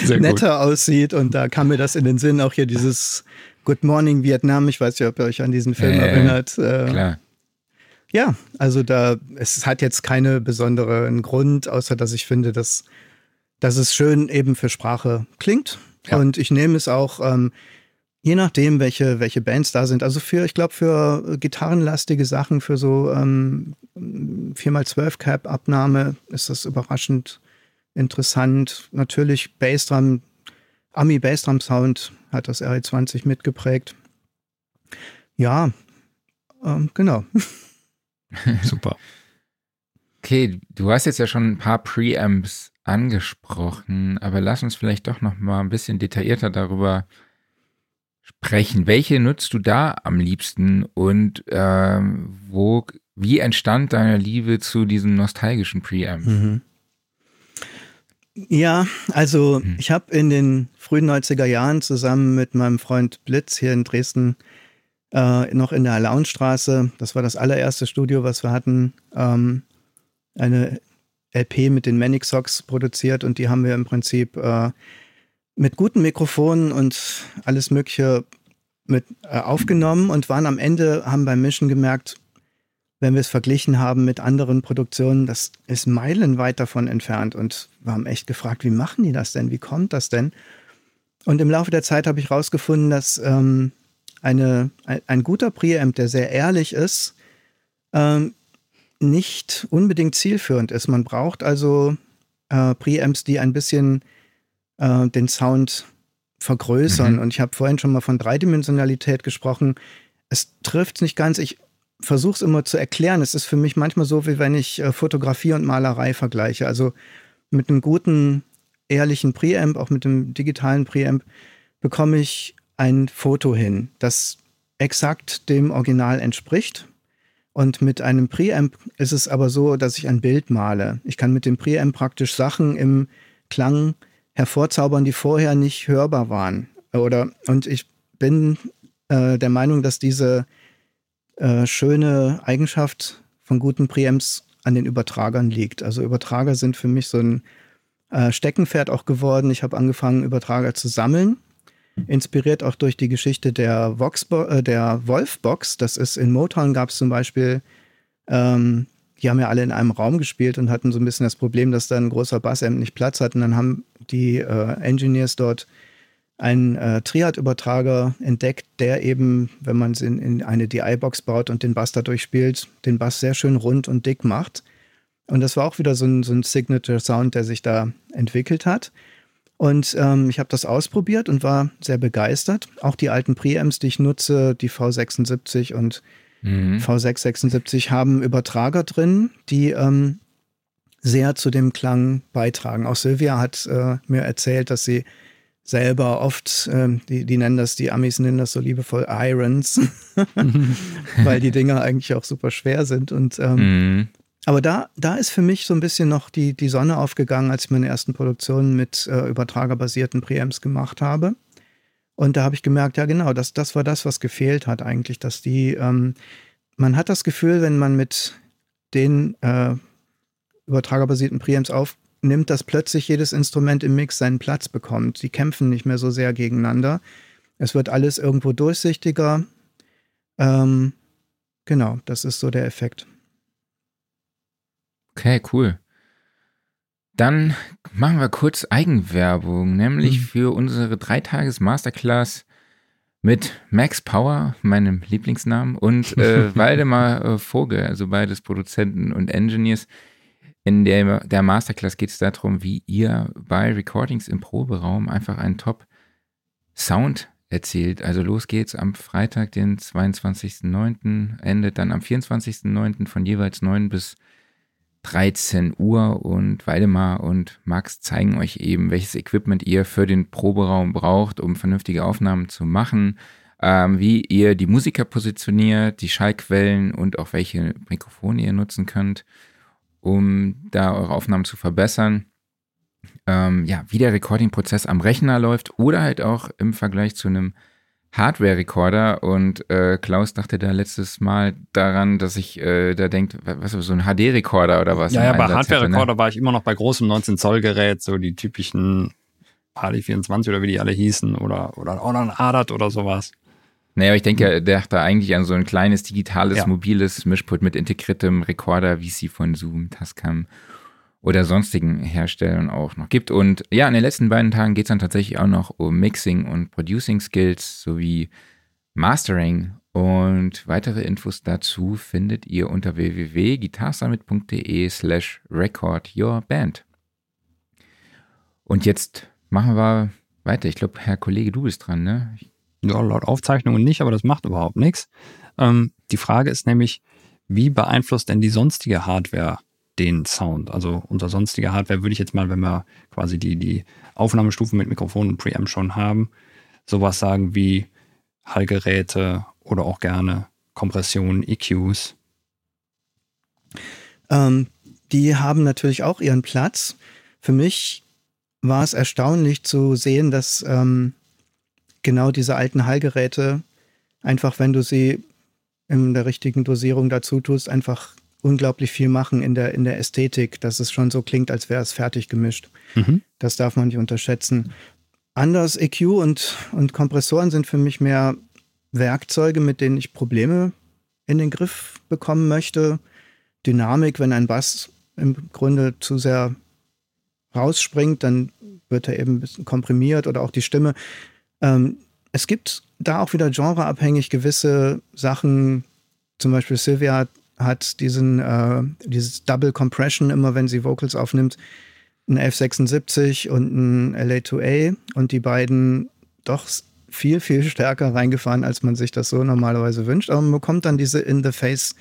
netter aussieht. Und da kam mir das in den Sinn, auch hier dieses Good Morning Vietnam. Ich weiß nicht, ob ihr euch an diesen Film äh, erinnert. Äh, klar. Ja, also da, es hat jetzt keine besonderen Grund, außer dass ich finde, dass, dass es schön eben für Sprache klingt. Ja. Und ich nehme es auch, ähm, Je nachdem, welche, welche Bands da sind. Also für, ich glaube, für gitarrenlastige Sachen, für so ähm, 4x12 Cap-Abnahme ist das überraschend interessant. Natürlich Bassdrum, Ami Bassdrum Sound hat das RE20 mitgeprägt. Ja, ähm, genau. Super. Okay, du hast jetzt ja schon ein paar Preamps angesprochen, aber lass uns vielleicht doch noch mal ein bisschen detaillierter darüber sprechen. Welche nutzt du da am liebsten und ähm, wo, wie entstand deine Liebe zu diesem nostalgischen Preamp? Mhm. Ja, also hm. ich habe in den frühen 90er Jahren zusammen mit meinem Freund Blitz hier in Dresden äh, noch in der Launstraße, das war das allererste Studio, was wir hatten, ähm, eine LP mit den Manic Socks produziert und die haben wir im Prinzip äh, mit guten Mikrofonen und alles Mögliche mit äh, aufgenommen und waren am Ende, haben beim Mischen gemerkt, wenn wir es verglichen haben mit anderen Produktionen, das ist meilenweit davon entfernt und wir haben echt gefragt, wie machen die das denn? Wie kommt das denn? Und im Laufe der Zeit habe ich herausgefunden, dass ähm, eine, ein, ein, guter Preamp, der sehr ehrlich ist, ähm, nicht unbedingt zielführend ist. Man braucht also äh, Preamps, die ein bisschen äh, den Sound vergrößern. Mhm. Und ich habe vorhin schon mal von Dreidimensionalität gesprochen. Es trifft es nicht ganz. Ich versuche es immer zu erklären. Es ist für mich manchmal so, wie wenn ich äh, Fotografie und Malerei vergleiche. Also mit einem guten, ehrlichen Preamp, auch mit dem digitalen Preamp, bekomme ich ein Foto hin, das exakt dem Original entspricht. Und mit einem Preamp ist es aber so, dass ich ein Bild male. Ich kann mit dem Preamp praktisch Sachen im Klang hervorzaubern, die vorher nicht hörbar waren. Oder und ich bin äh, der Meinung, dass diese äh, schöne Eigenschaft von guten Preamps an den Übertragern liegt. Also Übertrager sind für mich so ein äh, Steckenpferd auch geworden. Ich habe angefangen, Übertrager zu sammeln. Inspiriert auch durch die Geschichte der, äh, der Wolfbox. Das ist in Motown gab es zum Beispiel ähm, die haben ja alle in einem Raum gespielt und hatten so ein bisschen das Problem, dass da ein großer Bassamp nicht Platz hat. Und dann haben die äh, Engineers dort einen äh, Triad-Übertrager entdeckt, der eben, wenn man es in, in eine DI-Box baut und den Bass dadurch spielt, den Bass sehr schön rund und dick macht. Und das war auch wieder so ein, so ein Signature-Sound, der sich da entwickelt hat. Und ähm, ich habe das ausprobiert und war sehr begeistert. Auch die alten Preamps, die ich nutze, die V76 und mhm. V676 haben Übertrager drin, die ähm, sehr zu dem Klang beitragen. Auch Sylvia hat äh, mir erzählt, dass sie selber oft, äh, die, die nennen das, die Amis nennen das so liebevoll Irons, weil die Dinger eigentlich auch super schwer sind. Und ähm, mhm. Aber da, da ist für mich so ein bisschen noch die, die Sonne aufgegangen, als ich meine ersten Produktionen mit äh, übertragerbasierten Preamps gemacht habe. Und da habe ich gemerkt, ja genau, das, das war das, was gefehlt hat eigentlich, dass die, ähm, man hat das Gefühl, wenn man mit den äh, übertragerbasierten Preamps aufnimmt, dass plötzlich jedes Instrument im Mix seinen Platz bekommt. Sie kämpfen nicht mehr so sehr gegeneinander. Es wird alles irgendwo durchsichtiger. Ähm, genau, das ist so der Effekt. Okay, cool. Dann machen wir kurz Eigenwerbung, nämlich mhm. für unsere Dreitages-Masterclass mit Max Power, meinem Lieblingsnamen, und äh, Waldemar äh, Vogel, also beides Produzenten und Engineers. In der, der Masterclass geht es darum, wie ihr bei Recordings im Proberaum einfach einen Top-Sound erzielt. Also los geht's am Freitag, den 22.09., endet dann am 24.09. von jeweils 9 bis 13 Uhr und Waldemar und Max zeigen euch eben, welches Equipment ihr für den Proberaum braucht, um vernünftige Aufnahmen zu machen, ähm, wie ihr die Musiker positioniert, die Schallquellen und auch welche Mikrofone ihr nutzen könnt, um da eure Aufnahmen zu verbessern. Ähm, ja, wie der Recording-Prozess am Rechner läuft oder halt auch im Vergleich zu einem Hardware-Recorder und äh, Klaus dachte da letztes Mal daran, dass ich äh, da denkt, was so ein HD-Recorder oder was? Ja, ja, bei Hardware-Recorder ne? war ich immer noch bei großem 19-Zoll-Gerät, so die typischen HD24 oder wie die alle hießen oder, oder, oder ein ADAT oder sowas. Naja, ich denke, der dachte eigentlich an so ein kleines digitales, ja. mobiles Mischpult mit integriertem Recorder, wie es sie von Zoom, Tascam oder sonstigen Herstellern auch noch gibt. Und ja, in den letzten beiden Tagen geht es dann tatsächlich auch noch um Mixing und Producing Skills sowie Mastering. Und weitere Infos dazu findet ihr unter www.gitarsummit.de slash recordyourband. Und jetzt machen wir weiter. Ich glaube, Herr Kollege, du bist dran, ne? Ja, laut Aufzeichnungen nicht, aber das macht überhaupt nichts. Ähm, die Frage ist nämlich, wie beeinflusst denn die sonstige Hardware den Sound. Also unser sonstiger Hardware würde ich jetzt mal, wenn wir quasi die, die Aufnahmestufen mit Mikrofon und Preamp schon haben, sowas sagen wie Hallgeräte oder auch gerne Kompressionen, EQs. Ähm, die haben natürlich auch ihren Platz. Für mich war es erstaunlich zu sehen, dass ähm, genau diese alten Hallgeräte einfach, wenn du sie in der richtigen Dosierung dazu tust, einfach unglaublich viel machen in der, in der Ästhetik, dass es schon so klingt, als wäre es fertig gemischt. Mhm. Das darf man nicht unterschätzen. Anders EQ und, und Kompressoren sind für mich mehr Werkzeuge, mit denen ich Probleme in den Griff bekommen möchte. Dynamik, wenn ein Bass im Grunde zu sehr rausspringt, dann wird er eben ein bisschen komprimiert oder auch die Stimme. Ähm, es gibt da auch wieder genreabhängig gewisse Sachen. Zum Beispiel Sylvia hat diesen, äh, dieses Double Compression immer, wenn sie Vocals aufnimmt, ein 1176 und ein LA2A und die beiden doch viel, viel stärker reingefahren, als man sich das so normalerweise wünscht. Aber man bekommt dann diese In-the-Face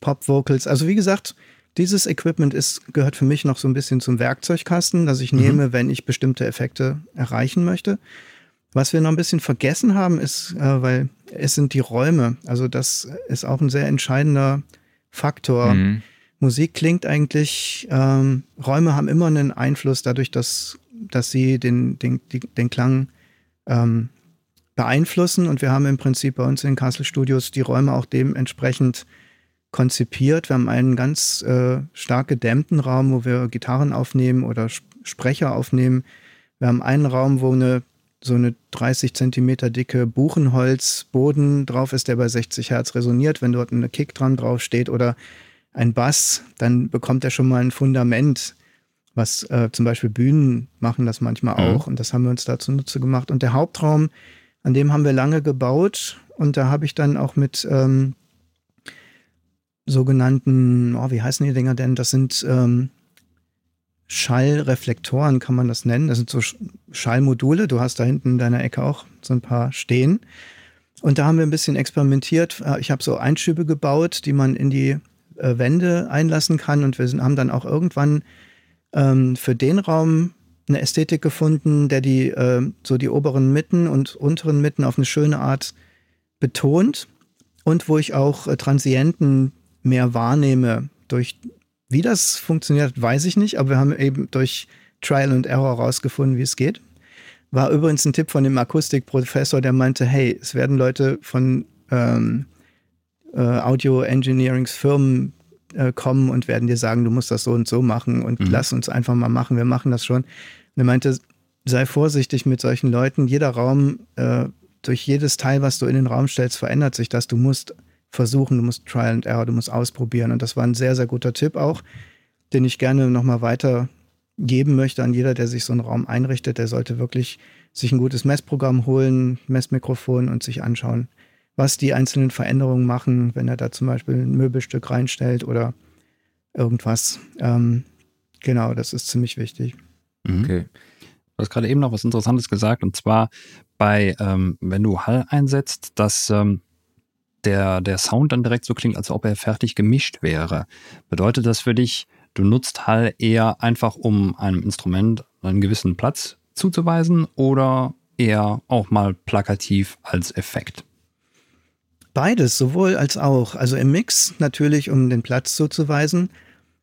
Pop-Vocals. Also wie gesagt, dieses Equipment ist, gehört für mich noch so ein bisschen zum Werkzeugkasten, das ich mhm. nehme, wenn ich bestimmte Effekte erreichen möchte. Was wir noch ein bisschen vergessen haben, ist, äh, weil es sind die Räume. Also das ist auch ein sehr entscheidender Faktor. Mhm. Musik klingt eigentlich, ähm, Räume haben immer einen Einfluss dadurch, dass, dass sie den, den, den Klang ähm, beeinflussen. Und wir haben im Prinzip bei uns in den Castle Studios die Räume auch dementsprechend konzipiert. Wir haben einen ganz äh, stark gedämmten Raum, wo wir Gitarren aufnehmen oder Sprecher aufnehmen. Wir haben einen Raum, wo eine so eine 30 Zentimeter dicke Buchenholzboden drauf ist, der bei 60 Hertz resoniert. Wenn dort eine Kick dran drauf steht oder ein Bass, dann bekommt er schon mal ein Fundament, was äh, zum Beispiel Bühnen machen das manchmal mhm. auch. Und das haben wir uns da zunutze gemacht. Und der Hauptraum, an dem haben wir lange gebaut. Und da habe ich dann auch mit ähm, sogenannten, oh, wie heißen die Dinger denn? Das sind ähm, Schallreflektoren, kann man das nennen. Das sind so Schallmodule. Du hast da hinten in deiner Ecke auch so ein paar stehen. Und da haben wir ein bisschen experimentiert. Äh, ich habe so Einschübe gebaut, die man in die äh, Wände einlassen kann. Und wir sind, haben dann auch irgendwann ähm, für den Raum eine Ästhetik gefunden, der die äh, so die oberen Mitten und unteren Mitten auf eine schöne Art betont und wo ich auch äh, Transienten mehr wahrnehme durch wie das funktioniert, weiß ich nicht, aber wir haben eben durch Trial and Error rausgefunden, wie es geht. War übrigens ein Tipp von dem Akustikprofessor, der meinte, hey, es werden Leute von ähm, äh, Audio-Engineeringsfirmen äh, kommen und werden dir sagen, du musst das so und so machen und mhm. lass uns einfach mal machen, wir machen das schon. Und er meinte, sei vorsichtig mit solchen Leuten. Jeder Raum, äh, durch jedes Teil, was du in den Raum stellst, verändert sich das. Du musst versuchen, du musst Trial and Error, du musst ausprobieren. Und das war ein sehr, sehr guter Tipp auch, den ich gerne nochmal weitergeben möchte an jeder, der sich so einen Raum einrichtet. Der sollte wirklich sich ein gutes Messprogramm holen, Messmikrofon und sich anschauen, was die einzelnen Veränderungen machen, wenn er da zum Beispiel ein Möbelstück reinstellt oder irgendwas. Ähm, genau, das ist ziemlich wichtig. Mhm. Okay. Du hast gerade eben noch was Interessantes gesagt, und zwar bei, ähm, wenn du Hall einsetzt, dass ähm, der, der Sound dann direkt so klingt, als ob er fertig gemischt wäre. Bedeutet das für dich, du nutzt Hall eher einfach, um einem Instrument einen gewissen Platz zuzuweisen oder eher auch mal plakativ als Effekt? Beides, sowohl als auch. Also im Mix natürlich, um den Platz zuzuweisen,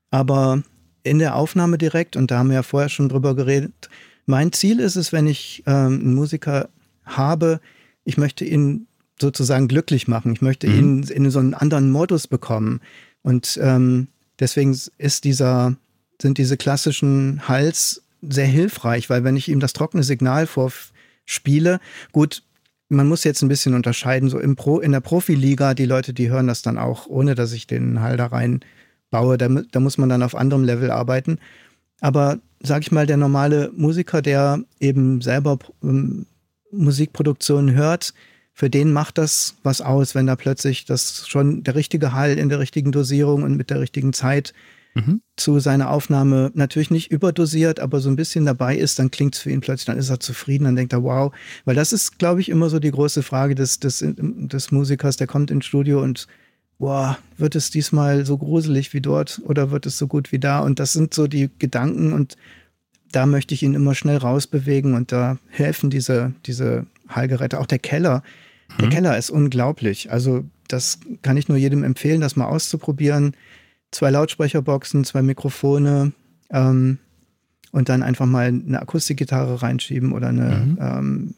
aber in der Aufnahme direkt, und da haben wir ja vorher schon drüber geredet, mein Ziel ist es, wenn ich ähm, einen Musiker habe, ich möchte ihn sozusagen glücklich machen. Ich möchte mhm. ihn in so einen anderen Modus bekommen. Und ähm, deswegen ist dieser, sind diese klassischen Hals sehr hilfreich, weil wenn ich ihm das trockene Signal vorspiele, gut, man muss jetzt ein bisschen unterscheiden, so im Pro, in der Profiliga, die Leute, die hören das dann auch, ohne dass ich den Hall da rein baue, da, da muss man dann auf anderem Level arbeiten. Aber sag ich mal, der normale Musiker, der eben selber ähm, Musikproduktionen hört, für den macht das was aus, wenn da plötzlich das schon der richtige Hall in der richtigen Dosierung und mit der richtigen Zeit mhm. zu seiner Aufnahme natürlich nicht überdosiert, aber so ein bisschen dabei ist, dann klingt es für ihn plötzlich, dann ist er zufrieden, dann denkt er, wow. Weil das ist, glaube ich, immer so die große Frage des, des, des Musikers, der kommt ins Studio und boah, wird es diesmal so gruselig wie dort oder wird es so gut wie da? Und das sind so die Gedanken und da möchte ich ihn immer schnell rausbewegen und da helfen diese, diese Heilgeräte. Auch der Keller. Der mhm. Keller ist unglaublich. Also, das kann ich nur jedem empfehlen, das mal auszuprobieren. Zwei Lautsprecherboxen, zwei Mikrofone ähm, und dann einfach mal eine Akustikgitarre reinschieben oder eine mhm. ähm,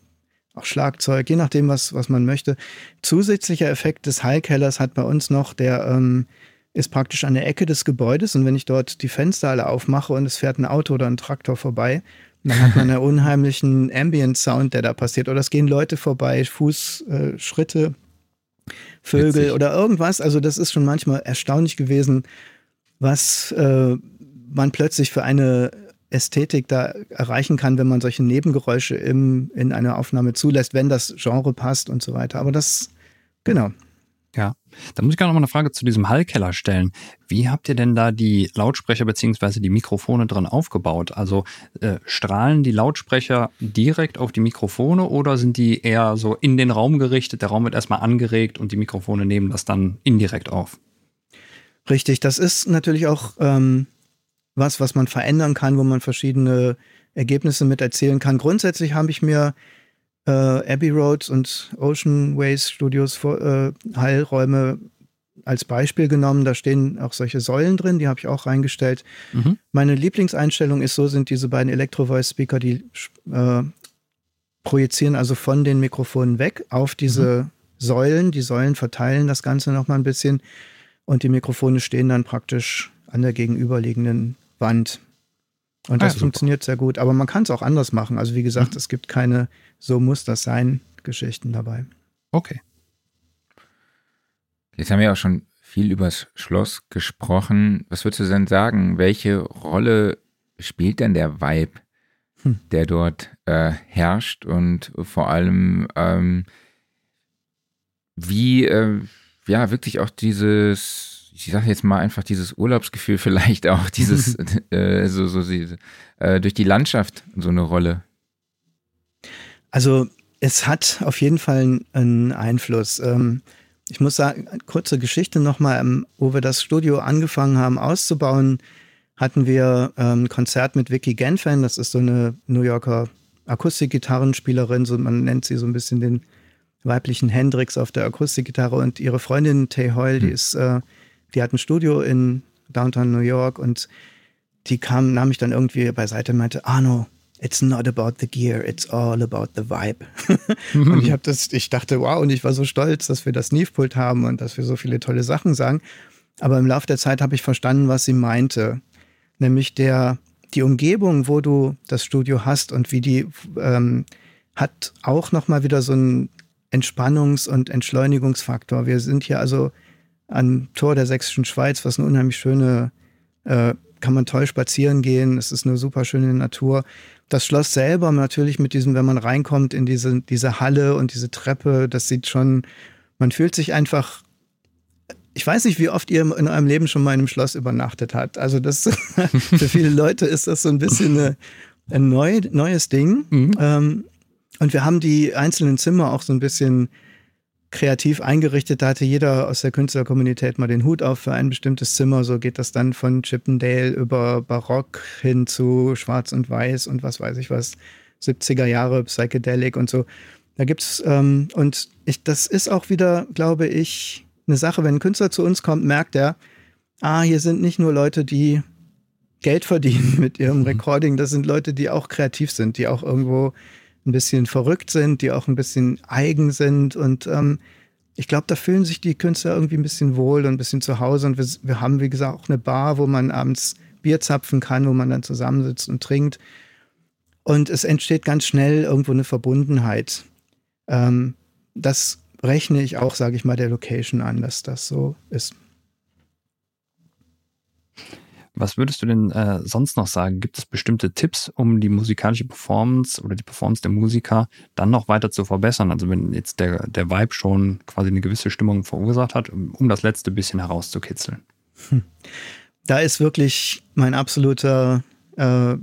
auch Schlagzeug, je nachdem, was, was man möchte. Zusätzlicher Effekt des Heilkellers hat bei uns noch, der ähm, ist praktisch an der Ecke des Gebäudes und wenn ich dort die Fenster alle aufmache und es fährt ein Auto oder ein Traktor vorbei, dann hat man einen unheimlichen Ambient-Sound, der da passiert. Oder es gehen Leute vorbei, Fußschritte, äh, Vögel Witzig. oder irgendwas. Also das ist schon manchmal erstaunlich gewesen, was äh, man plötzlich für eine Ästhetik da erreichen kann, wenn man solche Nebengeräusche im, in einer Aufnahme zulässt, wenn das Genre passt und so weiter. Aber das, genau. Ja, da muss ich gerne noch mal eine Frage zu diesem Hallkeller stellen. Wie habt ihr denn da die Lautsprecher bzw. die Mikrofone drin aufgebaut? Also äh, strahlen die Lautsprecher direkt auf die Mikrofone oder sind die eher so in den Raum gerichtet? Der Raum wird erstmal angeregt und die Mikrofone nehmen das dann indirekt auf. Richtig, das ist natürlich auch ähm, was, was man verändern kann, wo man verschiedene Ergebnisse mit erzählen kann. Grundsätzlich habe ich mir äh, Abbey Road und Ocean Ways Studios äh, Heilräume als Beispiel genommen. Da stehen auch solche Säulen drin, die habe ich auch reingestellt. Mhm. Meine Lieblingseinstellung ist so, sind diese beiden Electro-Voice-Speaker, die äh, projizieren also von den Mikrofonen weg auf diese mhm. Säulen. Die Säulen verteilen das Ganze nochmal ein bisschen und die Mikrofone stehen dann praktisch an der gegenüberliegenden Wand. Und das ah, funktioniert sehr gut. Aber man kann es auch anders machen. Also wie gesagt, mhm. es gibt keine so muss das sein Geschichten dabei. Okay. Jetzt haben wir auch schon viel über das Schloss gesprochen. Was würdest du denn sagen? Welche Rolle spielt denn der Vibe, hm. der dort äh, herrscht? Und vor allem, ähm, wie, äh, ja, wirklich auch dieses ich sage jetzt mal einfach dieses Urlaubsgefühl vielleicht auch, dieses äh, so, so äh, durch die Landschaft so eine Rolle. Also es hat auf jeden Fall einen Einfluss. Ähm, ich muss sagen, kurze Geschichte nochmal, ähm, wo wir das Studio angefangen haben auszubauen, hatten wir ähm, ein Konzert mit Vicky Genfan, das ist so eine New Yorker Akustikgitarrenspielerin, so man nennt sie so ein bisschen den weiblichen Hendrix auf der Akustikgitarre und ihre Freundin Tay Hoyle, die hm. ist äh, die hat ein Studio in Downtown New York und die kam, nahm mich dann irgendwie beiseite und meinte, Arno, it's not about the gear, it's all about the vibe. und ich habe das, ich dachte, wow, und ich war so stolz, dass wir das Neve-Pult haben und dass wir so viele tolle Sachen sagen. Aber im Laufe der Zeit habe ich verstanden, was sie meinte. Nämlich der, die Umgebung, wo du das Studio hast und wie die ähm, hat auch nochmal wieder so einen Entspannungs- und Entschleunigungsfaktor. Wir sind hier also am Tor der Sächsischen Schweiz, was eine unheimlich schöne, äh, kann man toll spazieren gehen. Es ist eine super schöne Natur. Das Schloss selber natürlich mit diesem, wenn man reinkommt in diese, diese Halle und diese Treppe, das sieht schon, man fühlt sich einfach ich weiß nicht, wie oft ihr in eurem Leben schon mal in einem Schloss übernachtet habt. Also das für viele Leute ist das so ein bisschen eine, ein neu, neues Ding. Mhm. Ähm, und wir haben die einzelnen Zimmer auch so ein bisschen kreativ eingerichtet. Da hatte jeder aus der Künstlerkommunität mal den Hut auf für ein bestimmtes Zimmer. So geht das dann von Chippendale über Barock hin zu Schwarz und Weiß und was weiß ich was, 70er Jahre Psychedelic und so. Da gibt's ähm, und ich, das ist auch wieder, glaube ich, eine Sache, wenn ein Künstler zu uns kommt, merkt er, ah, hier sind nicht nur Leute, die Geld verdienen mit ihrem mhm. Recording, das sind Leute, die auch kreativ sind, die auch irgendwo ein bisschen verrückt sind, die auch ein bisschen eigen sind. Und ähm, ich glaube, da fühlen sich die Künstler irgendwie ein bisschen wohl und ein bisschen zu Hause. Und wir, wir haben, wie gesagt, auch eine Bar, wo man abends Bier zapfen kann, wo man dann zusammensitzt und trinkt. Und es entsteht ganz schnell irgendwo eine Verbundenheit. Ähm, das rechne ich auch, sage ich mal, der Location an, dass das so ist. Was würdest du denn äh, sonst noch sagen? Gibt es bestimmte Tipps, um die musikalische Performance oder die Performance der Musiker dann noch weiter zu verbessern? Also wenn jetzt der, der Vibe schon quasi eine gewisse Stimmung verursacht hat, um das letzte bisschen herauszukitzeln. Hm. Da ist wirklich mein absoluter, äh,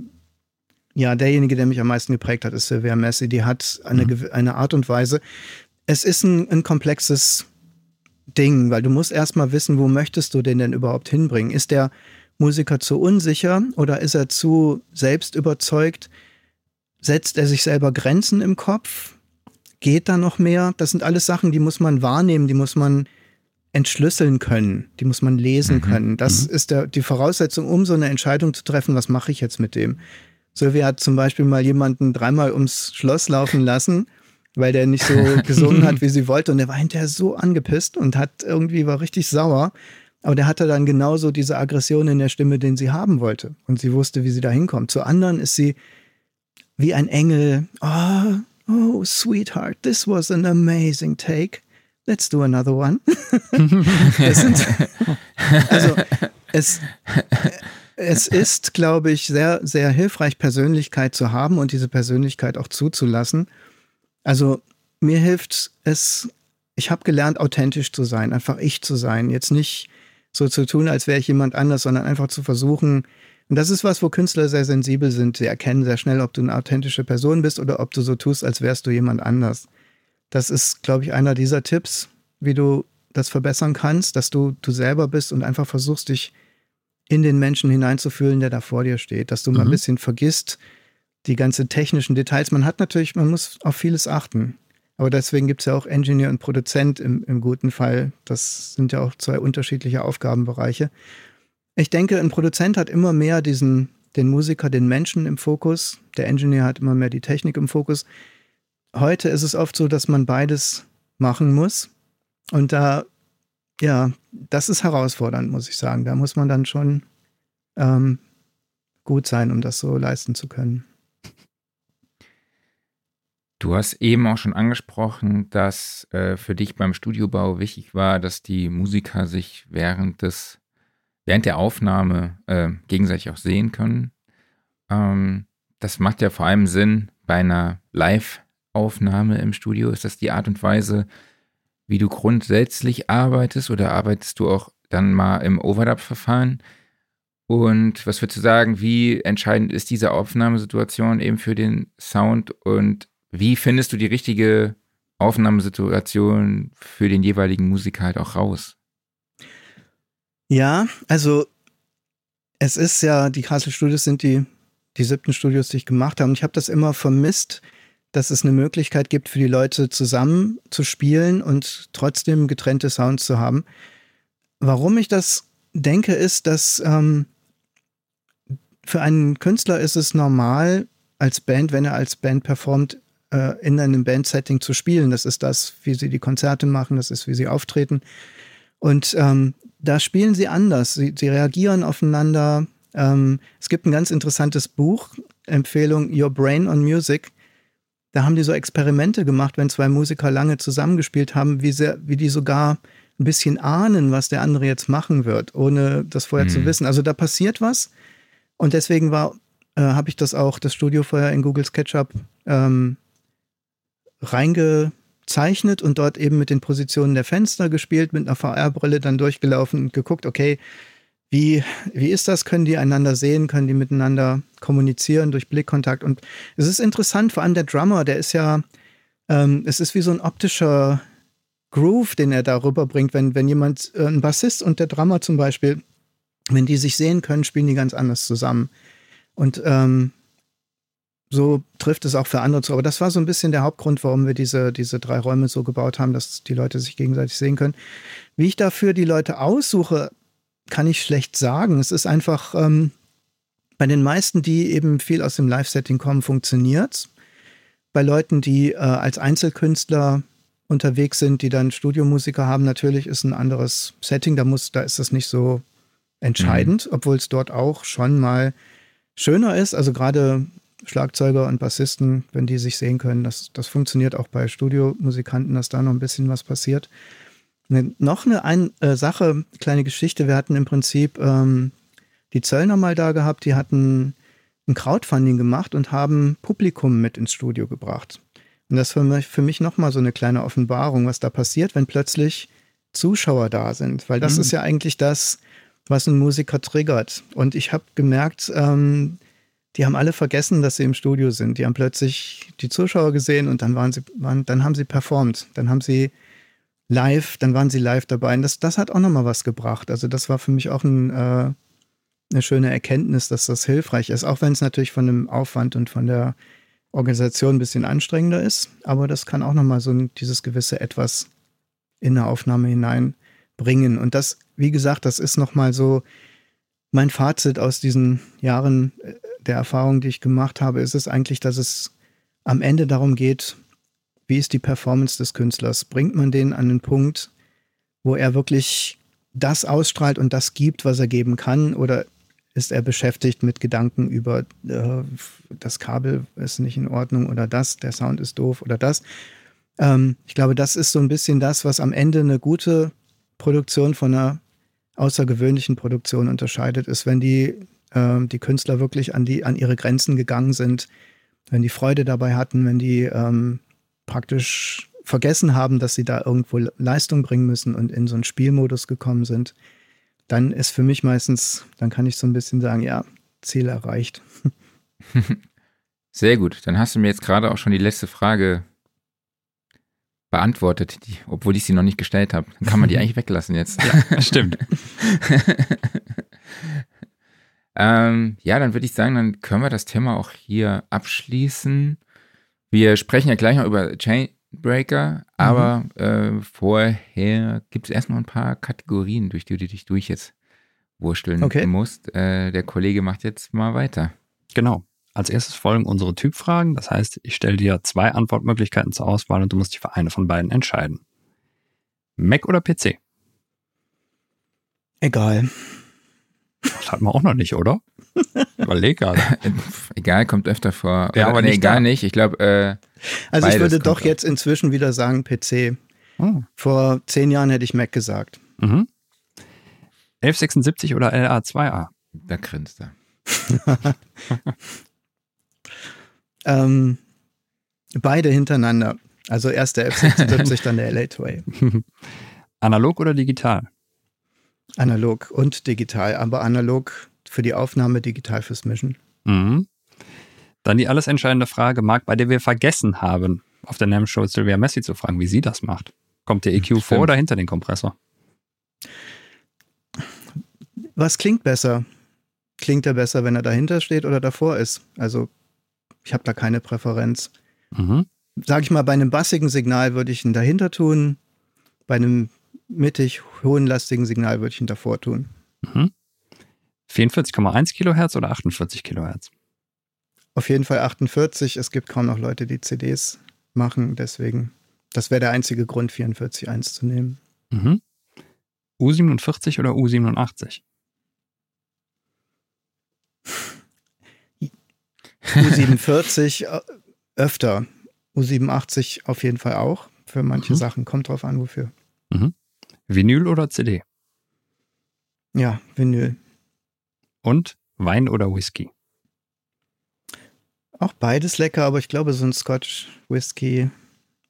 ja, derjenige, der mich am meisten geprägt hat, ist Silvia Messi. Die hat eine, mhm. eine Art und Weise, es ist ein, ein komplexes Ding, weil du musst erstmal wissen, wo möchtest du den denn überhaupt hinbringen? Ist der Musiker zu unsicher oder ist er zu selbst überzeugt? Setzt er sich selber Grenzen im Kopf? Geht da noch mehr? Das sind alles Sachen, die muss man wahrnehmen, die muss man entschlüsseln können, die muss man lesen mhm. können. Das mhm. ist der, die Voraussetzung, um so eine Entscheidung zu treffen, was mache ich jetzt mit dem? Sylvia hat zum Beispiel mal jemanden dreimal ums Schloss laufen lassen weil der nicht so gesungen hat, wie sie wollte. Und der war hinterher so angepisst und hat irgendwie war richtig sauer. Aber der hatte dann genauso diese Aggression in der Stimme, den sie haben wollte. Und sie wusste, wie sie da hinkommt. Zu anderen ist sie wie ein Engel. Oh, oh, sweetheart, this was an amazing take. Let's do another one. sind, also, es, es ist, glaube ich, sehr, sehr hilfreich, Persönlichkeit zu haben und diese Persönlichkeit auch zuzulassen. Also mir hilft es, ich habe gelernt, authentisch zu sein, einfach ich zu sein. Jetzt nicht so zu tun, als wäre ich jemand anders, sondern einfach zu versuchen. Und das ist was, wo Künstler sehr sensibel sind. Sie erkennen sehr schnell, ob du eine authentische Person bist oder ob du so tust, als wärst du jemand anders. Das ist, glaube ich, einer dieser Tipps, wie du das verbessern kannst, dass du du selber bist und einfach versuchst, dich in den Menschen hineinzufühlen, der da vor dir steht, dass du mhm. mal ein bisschen vergisst, die ganzen technischen Details. Man hat natürlich, man muss auf vieles achten. Aber deswegen gibt es ja auch Engineer und Produzent im, im guten Fall. Das sind ja auch zwei unterschiedliche Aufgabenbereiche. Ich denke, ein Produzent hat immer mehr diesen, den Musiker, den Menschen im Fokus. Der Engineer hat immer mehr die Technik im Fokus. Heute ist es oft so, dass man beides machen muss. Und da, ja, das ist herausfordernd, muss ich sagen. Da muss man dann schon ähm, gut sein, um das so leisten zu können. Du hast eben auch schon angesprochen, dass äh, für dich beim Studiobau wichtig war, dass die Musiker sich während des, während der Aufnahme äh, gegenseitig auch sehen können. Ähm, das macht ja vor allem Sinn bei einer Live-Aufnahme im Studio. Ist das die Art und Weise, wie du grundsätzlich arbeitest oder arbeitest du auch dann mal im Overdub-Verfahren? Und was würdest du sagen, wie entscheidend ist diese Aufnahmesituation eben für den Sound und wie findest du die richtige Aufnahmesituation für den jeweiligen Musiker halt auch raus? Ja, also es ist ja, die Castle Studios sind die, die siebten Studios, die ich gemacht habe. Und ich habe das immer vermisst, dass es eine Möglichkeit gibt, für die Leute zusammen zu spielen und trotzdem getrennte Sounds zu haben. Warum ich das denke, ist, dass ähm, für einen Künstler ist es normal, als Band, wenn er als Band performt, äh, in einem Bandsetting zu spielen. Das ist das, wie sie die Konzerte machen, das ist, wie sie auftreten. Und ähm, da spielen sie anders. Sie, sie reagieren aufeinander. Ähm, es gibt ein ganz interessantes Buch, Empfehlung Your Brain on Music. Da haben die so Experimente gemacht, wenn zwei Musiker lange zusammengespielt haben, wie, sehr, wie die sogar ein bisschen ahnen, was der andere jetzt machen wird, ohne das vorher mhm. zu wissen. Also da passiert was. Und deswegen war, äh, habe ich das auch, das Studio vorher in Google SketchUp ähm, reingezeichnet und dort eben mit den Positionen der Fenster gespielt, mit einer VR-Brille dann durchgelaufen und geguckt, okay, wie, wie ist das? Können die einander sehen? Können die miteinander kommunizieren durch Blickkontakt? Und es ist interessant, vor allem der Drummer, der ist ja, ähm, es ist wie so ein optischer Groove, den er darüber bringt, wenn, wenn jemand, äh, ein Bassist und der Drummer zum Beispiel, wenn die sich sehen können, spielen die ganz anders zusammen. Und ähm, so trifft es auch für andere zu. Aber das war so ein bisschen der Hauptgrund, warum wir diese, diese drei Räume so gebaut haben, dass die Leute sich gegenseitig sehen können. Wie ich dafür die Leute aussuche, kann ich schlecht sagen. Es ist einfach, ähm, bei den meisten, die eben viel aus dem Live-Setting kommen, funktioniert Bei Leuten, die äh, als Einzelkünstler unterwegs sind, die dann Studiomusiker haben, natürlich ist ein anderes Setting. Da muss, da ist das nicht so entscheidend, mhm. obwohl es dort auch schon mal schöner ist. Also gerade Schlagzeuger und Bassisten, wenn die sich sehen können, das, das funktioniert auch bei Studiomusikanten, dass da noch ein bisschen was passiert. Ne, noch eine ein, äh, Sache, kleine Geschichte. Wir hatten im Prinzip ähm, die Zöllner mal da gehabt, die hatten ein Crowdfunding gemacht und haben Publikum mit ins Studio gebracht. Und das ist für mich, für mich nochmal so eine kleine Offenbarung, was da passiert, wenn plötzlich Zuschauer da sind. Weil das mhm. ist ja eigentlich das, was ein Musiker triggert. Und ich habe gemerkt, ähm, die haben alle vergessen, dass sie im Studio sind. Die haben plötzlich die Zuschauer gesehen und dann waren sie, waren, dann haben sie performt. Dann haben sie live, dann waren sie live dabei. Und das, das hat auch nochmal was gebracht. Also das war für mich auch ein, äh, eine schöne Erkenntnis, dass das hilfreich ist. Auch wenn es natürlich von dem Aufwand und von der Organisation ein bisschen anstrengender ist, aber das kann auch nochmal so dieses gewisse Etwas in eine Aufnahme hineinbringen. Und das, wie gesagt, das ist nochmal so mein Fazit aus diesen Jahren äh, der Erfahrung, die ich gemacht habe, ist es eigentlich, dass es am Ende darum geht, wie ist die Performance des Künstlers? Bringt man den an den Punkt, wo er wirklich das ausstrahlt und das gibt, was er geben kann? Oder ist er beschäftigt mit Gedanken über äh, das Kabel ist nicht in Ordnung oder das, der Sound ist doof oder das. Ähm, ich glaube, das ist so ein bisschen das, was am Ende eine gute Produktion von einer außergewöhnlichen Produktion unterscheidet, ist, wenn die, äh, die Künstler wirklich an, die, an ihre Grenzen gegangen sind, wenn die Freude dabei hatten, wenn die ähm, praktisch vergessen haben, dass sie da irgendwo Leistung bringen müssen und in so einen Spielmodus gekommen sind dann ist für mich meistens, dann kann ich so ein bisschen sagen, ja, Ziel erreicht. Sehr gut. Dann hast du mir jetzt gerade auch schon die letzte Frage beantwortet, die, obwohl ich sie noch nicht gestellt habe. Dann kann man die eigentlich weglassen jetzt. Ja, stimmt. ähm, ja, dann würde ich sagen, dann können wir das Thema auch hier abschließen. Wir sprechen ja gleich noch über Chain Breaker, aber mhm. äh, vorher gibt es erstmal ein paar Kategorien, durch die du dich durch jetzt wursteln okay. musst. Äh, der Kollege macht jetzt mal weiter. Genau. Als erstes folgen unsere Typfragen. Das heißt, ich stelle dir zwei Antwortmöglichkeiten zur Auswahl und du musst dich für eine von beiden entscheiden. Mac oder PC? Egal. Das hatten wir auch noch nicht, oder? Überleg gerade. egal, kommt öfter vor. Ja, aber nee, nicht egal da. nicht. Ich glaube, äh, Also ich würde doch jetzt inzwischen wieder sagen PC. Oh. Vor zehn Jahren hätte ich Mac gesagt. Mhm. 1176 oder LA2A? Da grinst er. ähm, beide hintereinander. Also erst der F76, dann der LA2A. Analog oder digital? Analog und digital, aber analog für die Aufnahme, digital fürs Mischen. Mhm. Dann die alles entscheidende Frage, Marc, bei der wir vergessen haben, auf der NAM-Show Sylvia Messi zu fragen, wie sie das macht. Kommt der EQ Stimmt. vor oder hinter den Kompressor? Was klingt besser? Klingt er besser, wenn er dahinter steht oder davor ist? Also, ich habe da keine Präferenz. Mhm. Sag ich mal, bei einem bassigen Signal würde ich ihn dahinter tun. Bei einem mittig hohenlastigen Signal würde ich ihn davor tun. Mhm. 44,1 Kilohertz oder 48 Kilohertz? Auf jeden Fall 48. Es gibt kaum noch Leute, die CDs machen. Deswegen, das wäre der einzige Grund, 44.1 zu nehmen. Mhm. U47 oder U87? U47 äh, öfter. U87 auf jeden Fall auch. Für manche Mhm. Sachen. Kommt drauf an, wofür. Vinyl oder CD? Ja, Vinyl. Und Wein oder Whisky? Auch beides lecker, aber ich glaube, so ein Scotch Whisky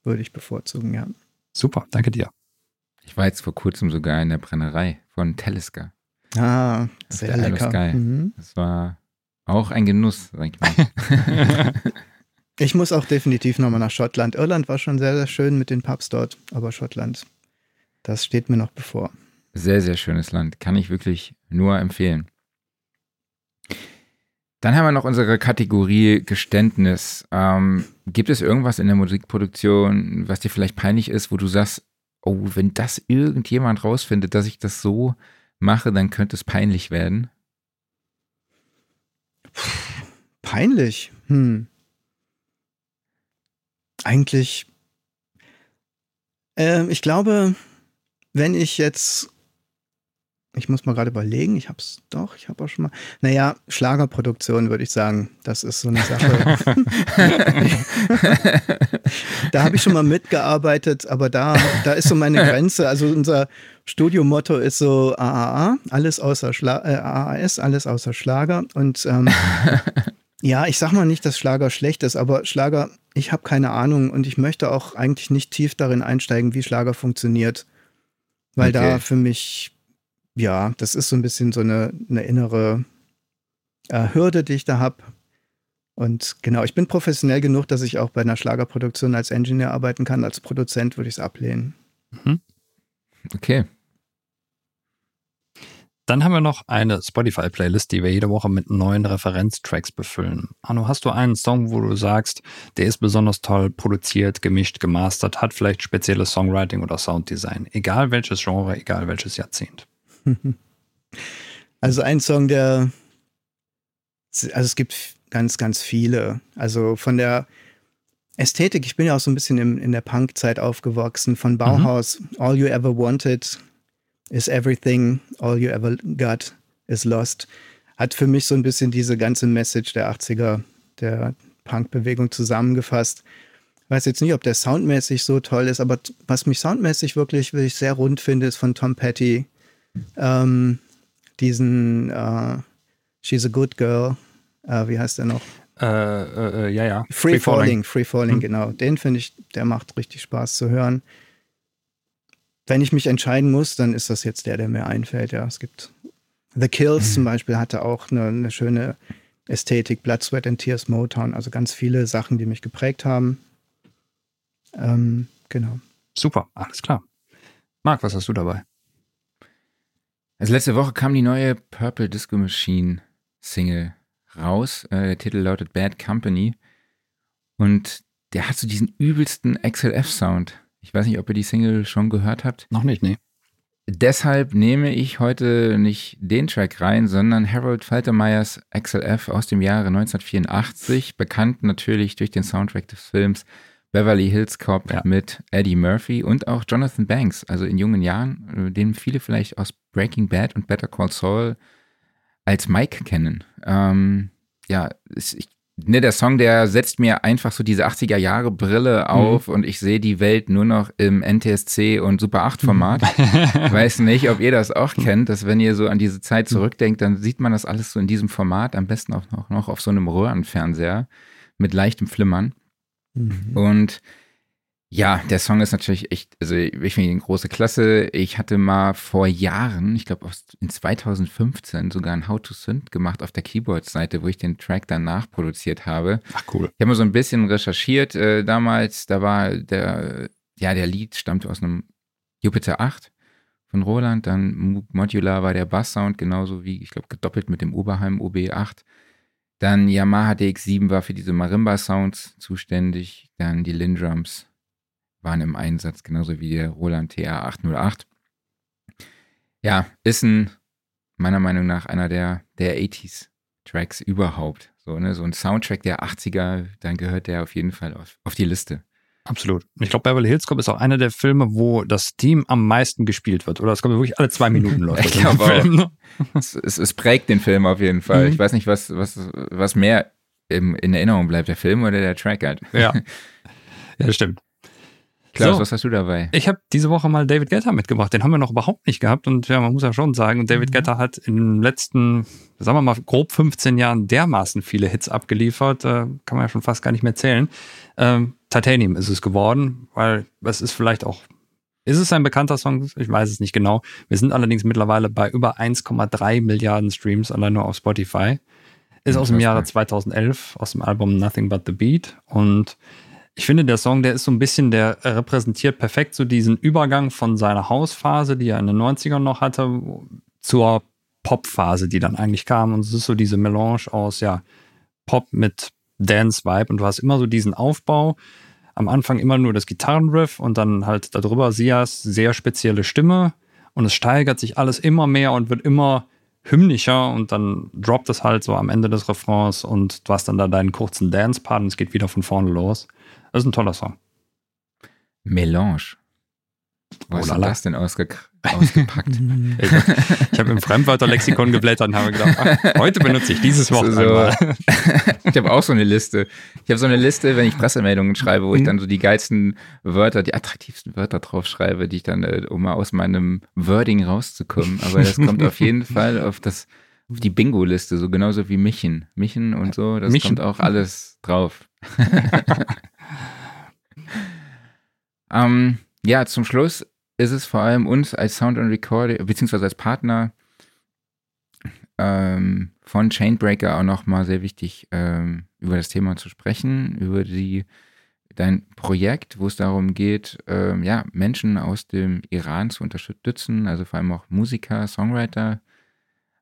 würde ich bevorzugen, ja. Super, danke dir. Ich war jetzt vor kurzem sogar in der Brennerei von Telesca. Ah, sehr lecker. Mhm. Das war auch ein Genuss, sag ich mal. Ich muss auch definitiv nochmal nach Schottland. Irland war schon sehr, sehr schön mit den Pubs dort, aber Schottland, das steht mir noch bevor. Sehr, sehr schönes Land. Kann ich wirklich nur empfehlen. Dann haben wir noch unsere Kategorie Geständnis. Ähm, gibt es irgendwas in der Musikproduktion, was dir vielleicht peinlich ist, wo du sagst, oh, wenn das irgendjemand rausfindet, dass ich das so mache, dann könnte es peinlich werden? Peinlich. Hm. Eigentlich, ähm, ich glaube, wenn ich jetzt, ich muss mal gerade überlegen, ich hab's doch, ich habe auch schon mal, naja, Schlagerproduktion würde ich sagen, das ist so eine Sache. da habe ich schon mal mitgearbeitet, aber da, da ist so meine Grenze. Also unser Studiomotto ist so AAA, alles außer Schla äh, AAS, alles außer Schlager. Und ähm, ja, ich sag mal nicht, dass Schlager schlecht ist, aber Schlager, ich habe keine Ahnung und ich möchte auch eigentlich nicht tief darin einsteigen, wie Schlager funktioniert. Weil da Okay. für mich, ja, das ist so ein bisschen so eine, eine innere äh, Hürde, die ich da habe. Und genau, ich bin professionell genug, dass ich auch bei einer Schlagerproduktion als Engineer arbeiten kann. Als Produzent würde ich es ablehnen. Okay. Dann haben wir noch eine Spotify-Playlist, die wir jede Woche mit neuen Referenztracks befüllen. Arno, hast du einen Song, wo du sagst, der ist besonders toll produziert, gemischt, gemastert, hat vielleicht spezielles Songwriting oder Sounddesign? Egal welches Genre, egal welches Jahrzehnt. Also ein Song, der, also es gibt ganz, ganz viele. Also von der Ästhetik, ich bin ja auch so ein bisschen im, in der Punk-Zeit aufgewachsen, von Bauhaus, All You Ever Wanted is Everything, All You Ever Got is Lost, hat für mich so ein bisschen diese ganze Message der 80er, der Punk-Bewegung zusammengefasst. Ich weiß jetzt nicht, ob der soundmäßig so toll ist, aber was mich soundmäßig wirklich, wirklich sehr rund finde, ist von Tom Petty. Ähm, diesen äh, She's a Good Girl, äh, wie heißt der noch? Äh, äh, äh, ja, ja. Free, Falling, Free Falling, Mhm. genau. Den finde ich, der macht richtig Spaß zu hören. Wenn ich mich entscheiden muss, dann ist das jetzt der, der mir einfällt. Ja, es gibt The Kills zum Beispiel hatte auch eine, eine schöne Ästhetik, Blood, Sweat and Tears, Motown, also ganz viele Sachen, die mich geprägt haben. Ähm, genau. Super, alles klar. Marc, was hast du dabei? Also letzte Woche kam die neue Purple Disco Machine Single raus. Äh, der Titel lautet Bad Company. Und der hat so diesen übelsten XLF-Sound. Ich weiß nicht, ob ihr die Single schon gehört habt. Noch nicht, nee. Deshalb nehme ich heute nicht den Track rein, sondern Harold Faltermeyers XLF aus dem Jahre 1984, bekannt natürlich durch den Soundtrack des Films Beverly Hills Cop Ja. mit Eddie Murphy und auch Jonathan Banks, also in jungen Jahren, äh, den viele vielleicht aus Breaking Bad und Better Call Saul als Mike kennen. Ähm, ja, ich, ne, der Song, der setzt mir einfach so diese 80er Jahre Brille auf und ich sehe die Welt nur noch im NTSC und Super 8 Format. Ich weiß nicht, ob ihr das auch kennt, dass wenn ihr so an diese Zeit zurückdenkt, dann sieht man das alles so in diesem Format, am besten auch noch, noch auf so einem Röhrenfernseher mit leichtem Flimmern. Und ja, der Song ist natürlich echt, also ich finde ihn große Klasse. Ich hatte mal vor Jahren, ich glaube in 2015 sogar ein How to Synth gemacht auf der Keyboard-Seite, wo ich den Track danach produziert habe. Ach cool. Ich habe mal so ein bisschen recherchiert äh, damals. Da war der, ja, der Lied stammt aus einem Jupiter 8 von Roland. Dann Modular war der Basssound, genauso wie, ich glaube, gedoppelt mit dem Oberheim OB8. Dann Yamaha DX7 war für diese Marimba-Sounds zuständig. Dann die Lindrums waren im Einsatz, genauso wie der Roland TA808. Ja, ist ein, meiner Meinung nach, einer der, der 80s-Tracks überhaupt. So, ne, so ein Soundtrack der 80er, dann gehört der auf jeden Fall auf, auf die Liste. Absolut. Ich glaube, Beverly Hills Cop ist auch einer der Filme, wo das Team am meisten gespielt wird. Oder es kommt wirklich alle zwei Minuten läuft. ich glaube auch. Ne? es, es, es, prägt den Film auf jeden Fall. Mhm. Ich weiß nicht, was, was, was mehr im, in Erinnerung bleibt, der Film oder der Track halt. Ja. Ja, stimmt. Klaus, so, was hast du dabei? Ich habe diese Woche mal David Guetta mitgebracht. Den haben wir noch überhaupt nicht gehabt. Und ja, man muss ja schon sagen, David mhm. Guetta hat in den letzten, sagen wir mal, grob 15 Jahren dermaßen viele Hits abgeliefert. Äh, kann man ja schon fast gar nicht mehr zählen. Ähm, Titanium ist es geworden, weil es ist vielleicht auch, ist es ein bekannter Song? Ich weiß es nicht genau. Wir sind allerdings mittlerweile bei über 1,3 Milliarden Streams allein nur auf Spotify. Ist aus dem Jahre 2011, aus dem Album Nothing But the Beat. Und ich finde, der Song, der ist so ein bisschen, der repräsentiert perfekt so diesen Übergang von seiner Hausphase, die er in den 90ern noch hatte, zur Popphase, die dann eigentlich kam. Und es ist so diese Melange aus, ja, Pop mit Dance-Vibe. Und du hast immer so diesen Aufbau. Am Anfang immer nur das Gitarrenriff und dann halt darüber Sias sehr spezielle Stimme. Und es steigert sich alles immer mehr und wird immer hymnischer und dann droppt es halt so am Ende des Refrains und du hast dann da deinen kurzen Dance-Part und es geht wieder von vorne los. Das ist ein toller Song. Melange. Wo oh, ist das denn ausge ausgepackt? ich habe im Fremdwörterlexikon geblättert und habe gedacht, ach, heute benutze ich dieses Wort so, einmal. ich habe auch so eine Liste. Ich habe so eine Liste, wenn ich Pressemeldungen schreibe, wo ich mhm. dann so die geilsten Wörter, die attraktivsten Wörter draufschreibe, die ich dann, äh, um mal aus meinem Wording rauszukommen. Aber das kommt auf jeden Fall auf das auf die Bingo-Liste, so genauso wie Michen. Michen und so, das Michen. kommt auch alles drauf. Ähm, ja, zum Schluss ist es vor allem uns als Sound and Recording, beziehungsweise als Partner ähm, von Chainbreaker auch nochmal sehr wichtig, ähm, über das Thema zu sprechen, über die dein Projekt, wo es darum geht, ähm, ja, Menschen aus dem Iran zu unterstützen, also vor allem auch Musiker, Songwriter.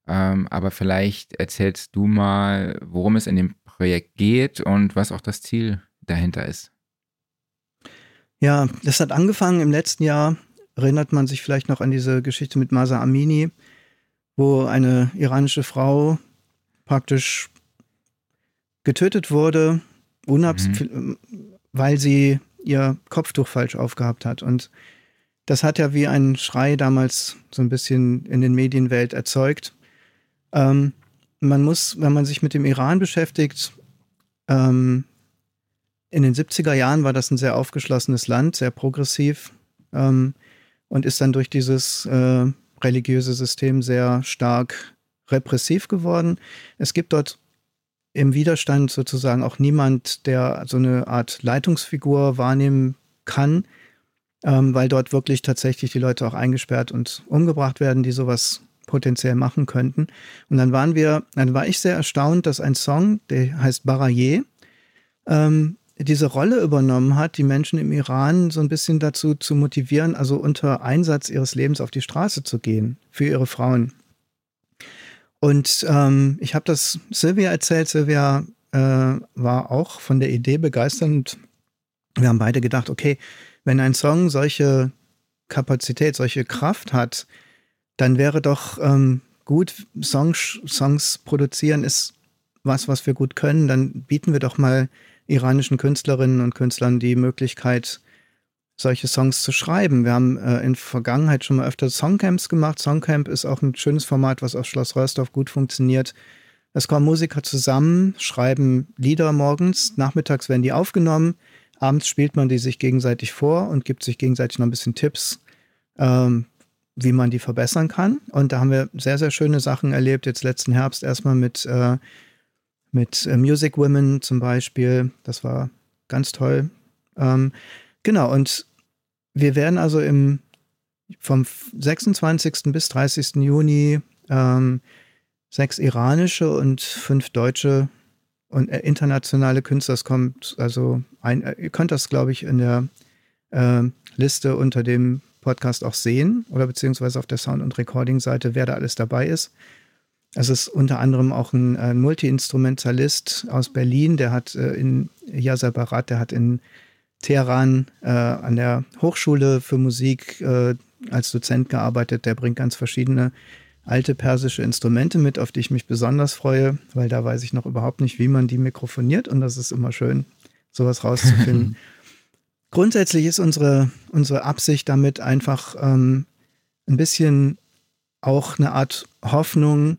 Ähm, aber vielleicht erzählst du mal, worum es in dem Projekt geht und was auch das Ziel dahinter ist. Ja, das hat angefangen im letzten Jahr. Erinnert man sich vielleicht noch an diese Geschichte mit Masa Amini, wo eine iranische Frau praktisch getötet wurde, mhm. weil sie ihr Kopftuch falsch aufgehabt hat. Und das hat ja wie ein Schrei damals so ein bisschen in den Medienwelt erzeugt. Ähm, man muss, wenn man sich mit dem Iran beschäftigt, ähm, in den 70er Jahren war das ein sehr aufgeschlossenes Land, sehr progressiv ähm, und ist dann durch dieses äh, religiöse System sehr stark repressiv geworden. Es gibt dort im Widerstand sozusagen auch niemand, der so eine Art Leitungsfigur wahrnehmen kann, ähm, weil dort wirklich tatsächlich die Leute auch eingesperrt und umgebracht werden, die sowas potenziell machen könnten. Und dann waren wir, dann war ich sehr erstaunt, dass ein Song, der heißt Baraye, ähm, diese Rolle übernommen hat, die Menschen im Iran so ein bisschen dazu zu motivieren, also unter Einsatz ihres Lebens auf die Straße zu gehen für ihre Frauen. Und ähm, ich habe das Silvia erzählt. Silvia äh, war auch von der Idee begeistert und wir haben beide gedacht, okay, wenn ein Song solche Kapazität, solche Kraft hat, dann wäre doch ähm, gut, Songs, Songs produzieren ist was, was wir gut können. Dann bieten wir doch mal iranischen Künstlerinnen und Künstlern die Möglichkeit, solche Songs zu schreiben. Wir haben äh, in Vergangenheit schon mal öfter Songcamps gemacht. Songcamp ist auch ein schönes Format, was auf Schloss Röstorf gut funktioniert. Es kommen Musiker zusammen, schreiben Lieder morgens, nachmittags werden die aufgenommen, abends spielt man die sich gegenseitig vor und gibt sich gegenseitig noch ein bisschen Tipps, ähm, wie man die verbessern kann. Und da haben wir sehr, sehr schöne Sachen erlebt. Jetzt letzten Herbst erstmal mit äh, mit äh, Music Women zum Beispiel. Das war ganz toll. Ähm, genau, und wir werden also im, vom 26. bis 30. Juni ähm, sechs iranische und fünf deutsche und äh, internationale Künstler. Es kommt also ein, äh, ihr könnt das, glaube ich, in der äh, Liste unter dem Podcast auch sehen oder beziehungsweise auf der Sound- und Recording-Seite, wer da alles dabei ist. Es ist unter anderem auch ein, ein Multi-Instrumentalist aus Berlin, der hat äh, in Yasser Barat, der hat in Teheran äh, an der Hochschule für Musik äh, als Dozent gearbeitet. Der bringt ganz verschiedene alte persische Instrumente mit, auf die ich mich besonders freue, weil da weiß ich noch überhaupt nicht, wie man die mikrofoniert und das ist immer schön, sowas rauszufinden. grundsätzlich ist unsere, unsere Absicht damit einfach ähm, ein bisschen auch eine Art Hoffnung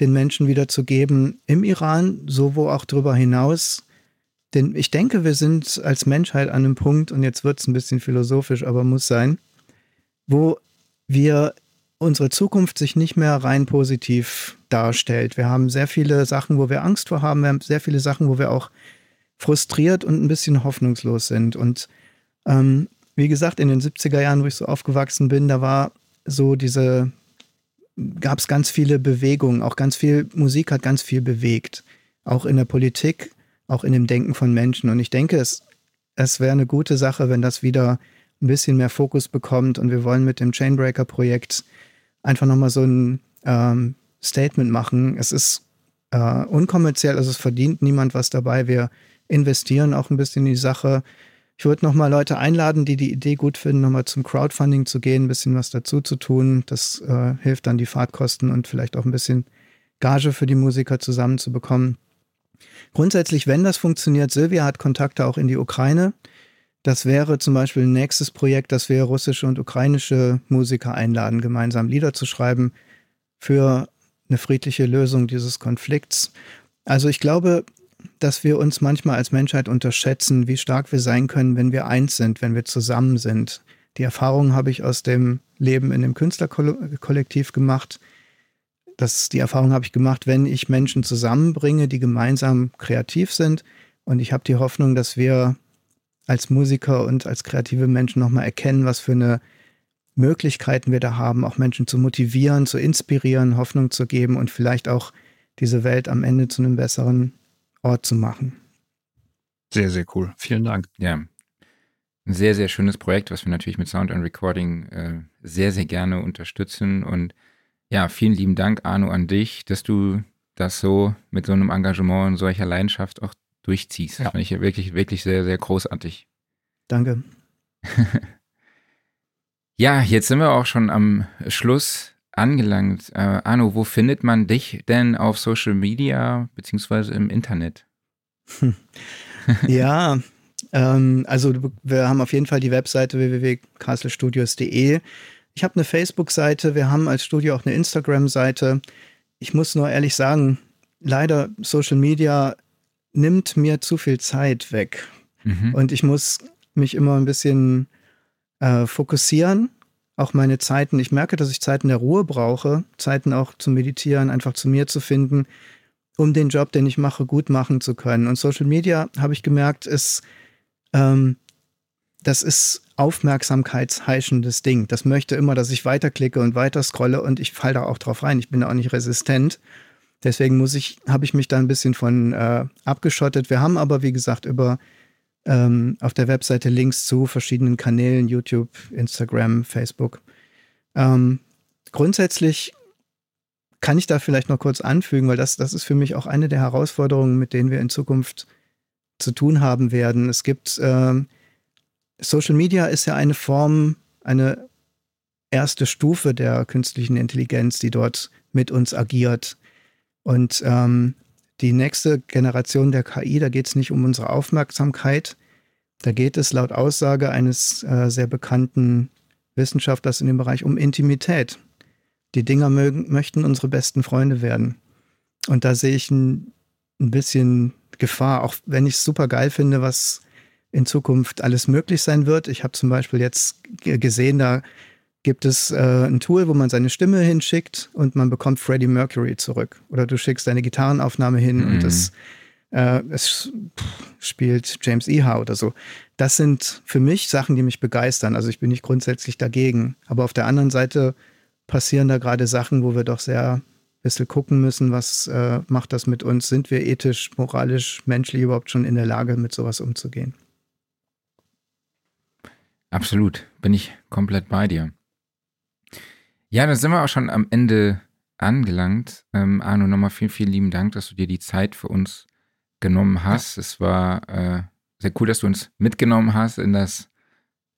den Menschen wieder zu geben im Iran, so wo auch darüber hinaus. Denn ich denke, wir sind als Menschheit an einem Punkt, und jetzt wird es ein bisschen philosophisch, aber muss sein, wo wir unsere Zukunft sich nicht mehr rein positiv darstellt. Wir haben sehr viele Sachen, wo wir Angst vor haben. Wir haben sehr viele Sachen, wo wir auch frustriert und ein bisschen hoffnungslos sind. Und ähm, wie gesagt, in den 70er Jahren, wo ich so aufgewachsen bin, da war so diese, gab es ganz viele Bewegungen, auch ganz viel Musik hat ganz viel bewegt. Auch in der Politik, auch in dem Denken von Menschen. Und ich denke, es, es wäre eine gute Sache, wenn das wieder ein bisschen mehr Fokus bekommt. Und wir wollen mit dem Chainbreaker-Projekt einfach nochmal so ein ähm, Statement machen. Es ist äh, unkommerziell, also es verdient niemand was dabei. Wir investieren auch ein bisschen in die Sache. Ich würde nochmal Leute einladen, die die Idee gut finden, nochmal zum Crowdfunding zu gehen, ein bisschen was dazu zu tun. Das äh, hilft dann, die Fahrtkosten und vielleicht auch ein bisschen Gage für die Musiker zusammenzubekommen. Grundsätzlich, wenn das funktioniert, Silvia hat Kontakte auch in die Ukraine. Das wäre zum Beispiel ein nächstes Projekt, dass wir russische und ukrainische Musiker einladen, gemeinsam Lieder zu schreiben für eine friedliche Lösung dieses Konflikts. Also ich glaube, dass wir uns manchmal als Menschheit unterschätzen, wie stark wir sein können, wenn wir eins sind, wenn wir zusammen sind. Die Erfahrung habe ich aus dem Leben in dem Künstlerkollektiv gemacht. Das, die Erfahrung habe ich gemacht, wenn ich Menschen zusammenbringe, die gemeinsam kreativ sind. Und ich habe die Hoffnung, dass wir als Musiker und als kreative Menschen nochmal erkennen, was für eine Möglichkeiten wir da haben, auch Menschen zu motivieren, zu inspirieren, Hoffnung zu geben und vielleicht auch diese Welt am Ende zu einem besseren Ort zu machen. Sehr, sehr cool. Vielen Dank. Ja. Ein sehr, sehr schönes Projekt, was wir natürlich mit Sound and Recording äh, sehr, sehr gerne unterstützen. Und ja, vielen lieben Dank, Arno, an dich, dass du das so mit so einem Engagement und solcher Leidenschaft auch durchziehst. Ja. Das finde ich wirklich, wirklich sehr, sehr großartig. Danke. ja, jetzt sind wir auch schon am Schluss angelangt. Äh, Arno, wo findet man dich denn auf Social Media beziehungsweise im Internet? ja, ähm, also wir haben auf jeden Fall die Webseite www.castlestudios.de. Ich habe eine Facebook-Seite, wir haben als Studio auch eine Instagram-Seite. Ich muss nur ehrlich sagen, leider Social Media nimmt mir zu viel Zeit weg. Mhm. Und ich muss mich immer ein bisschen äh, fokussieren, auch meine Zeiten. Ich merke, dass ich Zeiten der Ruhe brauche, Zeiten auch zum Meditieren, einfach zu mir zu finden, um den Job, den ich mache, gut machen zu können. Und Social Media, habe ich gemerkt, ist, ähm, das ist aufmerksamkeitsheischendes Ding. Das möchte immer, dass ich weiterklicke und weiter scrolle und ich falle da auch drauf rein. Ich bin da auch nicht resistent. Deswegen muss ich, habe ich mich da ein bisschen von äh, abgeschottet. Wir haben aber, wie gesagt, über ähm, auf der Webseite Links zu verschiedenen Kanälen, YouTube, Instagram, Facebook. Ähm, grundsätzlich kann ich da vielleicht noch kurz anfügen, weil das, das ist für mich auch eine der Herausforderungen, mit denen wir in Zukunft zu tun haben werden. Es gibt ähm, Social Media ist ja eine Form, eine erste Stufe der künstlichen Intelligenz, die dort mit uns agiert. Und ähm, die nächste Generation der KI, da geht es nicht um unsere Aufmerksamkeit, da geht es laut Aussage eines äh, sehr bekannten Wissenschaftlers in dem Bereich um Intimität. Die Dinger mögen, möchten unsere besten Freunde werden. Und da sehe ich ein, ein bisschen Gefahr, auch wenn ich es super geil finde, was in Zukunft alles möglich sein wird. Ich habe zum Beispiel jetzt gesehen, da gibt es äh, ein Tool, wo man seine Stimme hinschickt und man bekommt Freddie Mercury zurück. Oder du schickst deine Gitarrenaufnahme hin mhm. und es, äh, es spielt James Iha oder so. Das sind für mich Sachen, die mich begeistern. Also ich bin nicht grundsätzlich dagegen. Aber auf der anderen Seite passieren da gerade Sachen, wo wir doch sehr ein bisschen gucken müssen, was äh, macht das mit uns? Sind wir ethisch, moralisch, menschlich überhaupt schon in der Lage, mit sowas umzugehen? Absolut, bin ich komplett bei dir. Ja, dann sind wir auch schon am Ende angelangt. Ähm, Arno, nochmal vielen, vielen lieben Dank, dass du dir die Zeit für uns genommen hast. Ja. Es war äh, sehr cool, dass du uns mitgenommen hast in das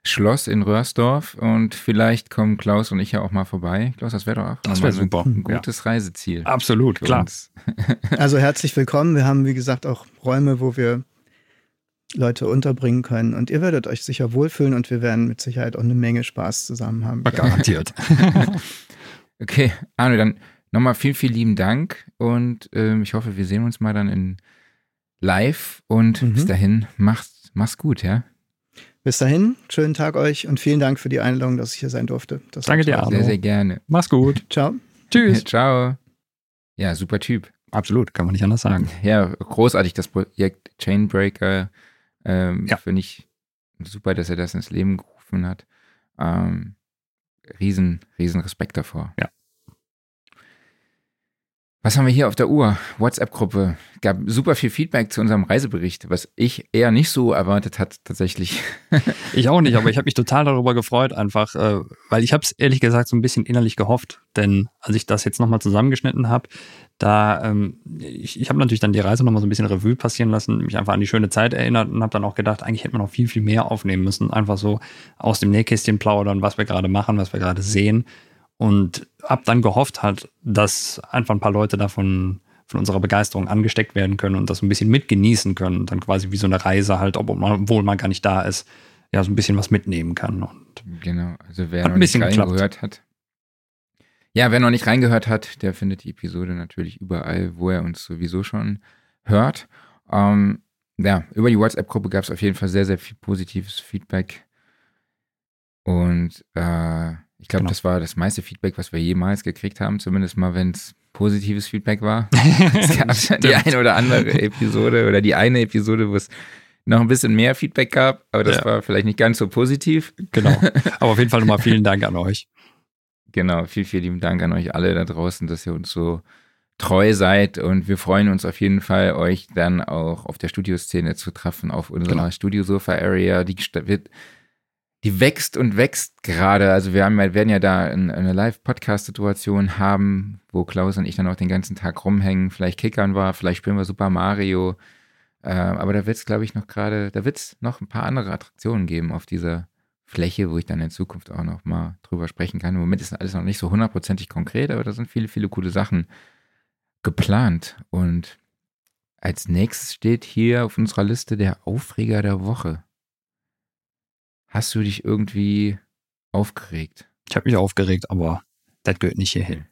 Schloss in Röhrsdorf und vielleicht kommen Klaus und ich ja auch mal vorbei. Klaus, das wäre doch auch das wär super. ein gutes ja. Reiseziel. Absolut, klar. also herzlich willkommen. Wir haben, wie gesagt, auch Räume, wo wir Leute unterbringen können. Und ihr werdet euch sicher wohlfühlen und wir werden mit Sicherheit auch eine Menge Spaß zusammen haben. Garantiert. okay, Arno, dann nochmal vielen, vielen lieben Dank und ähm, ich hoffe, wir sehen uns mal dann in live und mhm. bis dahin, mach's, mach's gut, ja? Bis dahin, schönen Tag euch und vielen Dank für die Einladung, dass ich hier sein durfte. Das Danke dir, Arno. Sehr, sehr gerne. Mach's gut. Ciao. Tschüss. Ciao. Ja, super Typ. Absolut, kann man nicht anders sagen. Ja, großartig, das Projekt Chainbreaker. Ähm, ja. Finde ich super, dass er das ins Leben gerufen hat. Ähm, riesen, riesen Respekt davor. Ja. Was haben wir hier auf der Uhr? WhatsApp-Gruppe. Gab super viel Feedback zu unserem Reisebericht, was ich eher nicht so erwartet hat tatsächlich. ich auch nicht, aber ich habe mich total darüber gefreut, einfach, äh, weil ich habe es ehrlich gesagt so ein bisschen innerlich gehofft. Denn als ich das jetzt nochmal zusammengeschnitten habe, da ähm, ich, ich habe natürlich dann die Reise nochmal so ein bisschen Revue passieren lassen, mich einfach an die schöne Zeit erinnert und habe dann auch gedacht, eigentlich hätte man noch viel, viel mehr aufnehmen müssen. Einfach so aus dem Nähkästchen plaudern, was wir gerade machen, was wir gerade sehen und hab dann gehofft halt, dass einfach ein paar Leute davon von unserer Begeisterung angesteckt werden können und das ein bisschen mitgenießen können und dann quasi wie so eine Reise halt, obwohl man gar nicht da ist, ja, so ein bisschen was mitnehmen kann. Und genau, also wer noch nicht reingehört hat. Ja, wer noch nicht reingehört hat, der findet die Episode natürlich überall, wo er uns sowieso schon hört. Ähm, ja, über die WhatsApp-Gruppe gab es auf jeden Fall sehr, sehr viel positives Feedback. Und äh, ich glaube, genau. das war das meiste Feedback, was wir jemals gekriegt haben, zumindest mal, wenn es positives Feedback war. es gab die eine oder andere Episode oder die eine Episode, wo es noch ein bisschen mehr Feedback gab, aber das ja. war vielleicht nicht ganz so positiv. Genau. Aber auf jeden Fall nochmal vielen Dank an euch. Genau, vielen, vielen lieben Dank an euch alle da draußen, dass ihr uns so treu seid und wir freuen uns auf jeden Fall, euch dann auch auf der Studioszene zu treffen, auf unserer genau. Studiosofa-Area. Die wird die wächst und wächst gerade. Also wir haben, werden ja da eine Live-Podcast-Situation haben, wo Klaus und ich dann auch den ganzen Tag rumhängen, vielleicht kickern war, vielleicht spielen wir Super Mario. Äh, aber da wird es, glaube ich, noch gerade, da wird es noch ein paar andere Attraktionen geben auf dieser Fläche, wo ich dann in Zukunft auch noch mal drüber sprechen kann. Im Moment ist alles noch nicht so hundertprozentig konkret, aber da sind viele, viele coole Sachen geplant. Und als nächstes steht hier auf unserer Liste der Aufreger der Woche. Hast du dich irgendwie aufgeregt? Ich habe mich aufgeregt, aber das gehört nicht hierhin.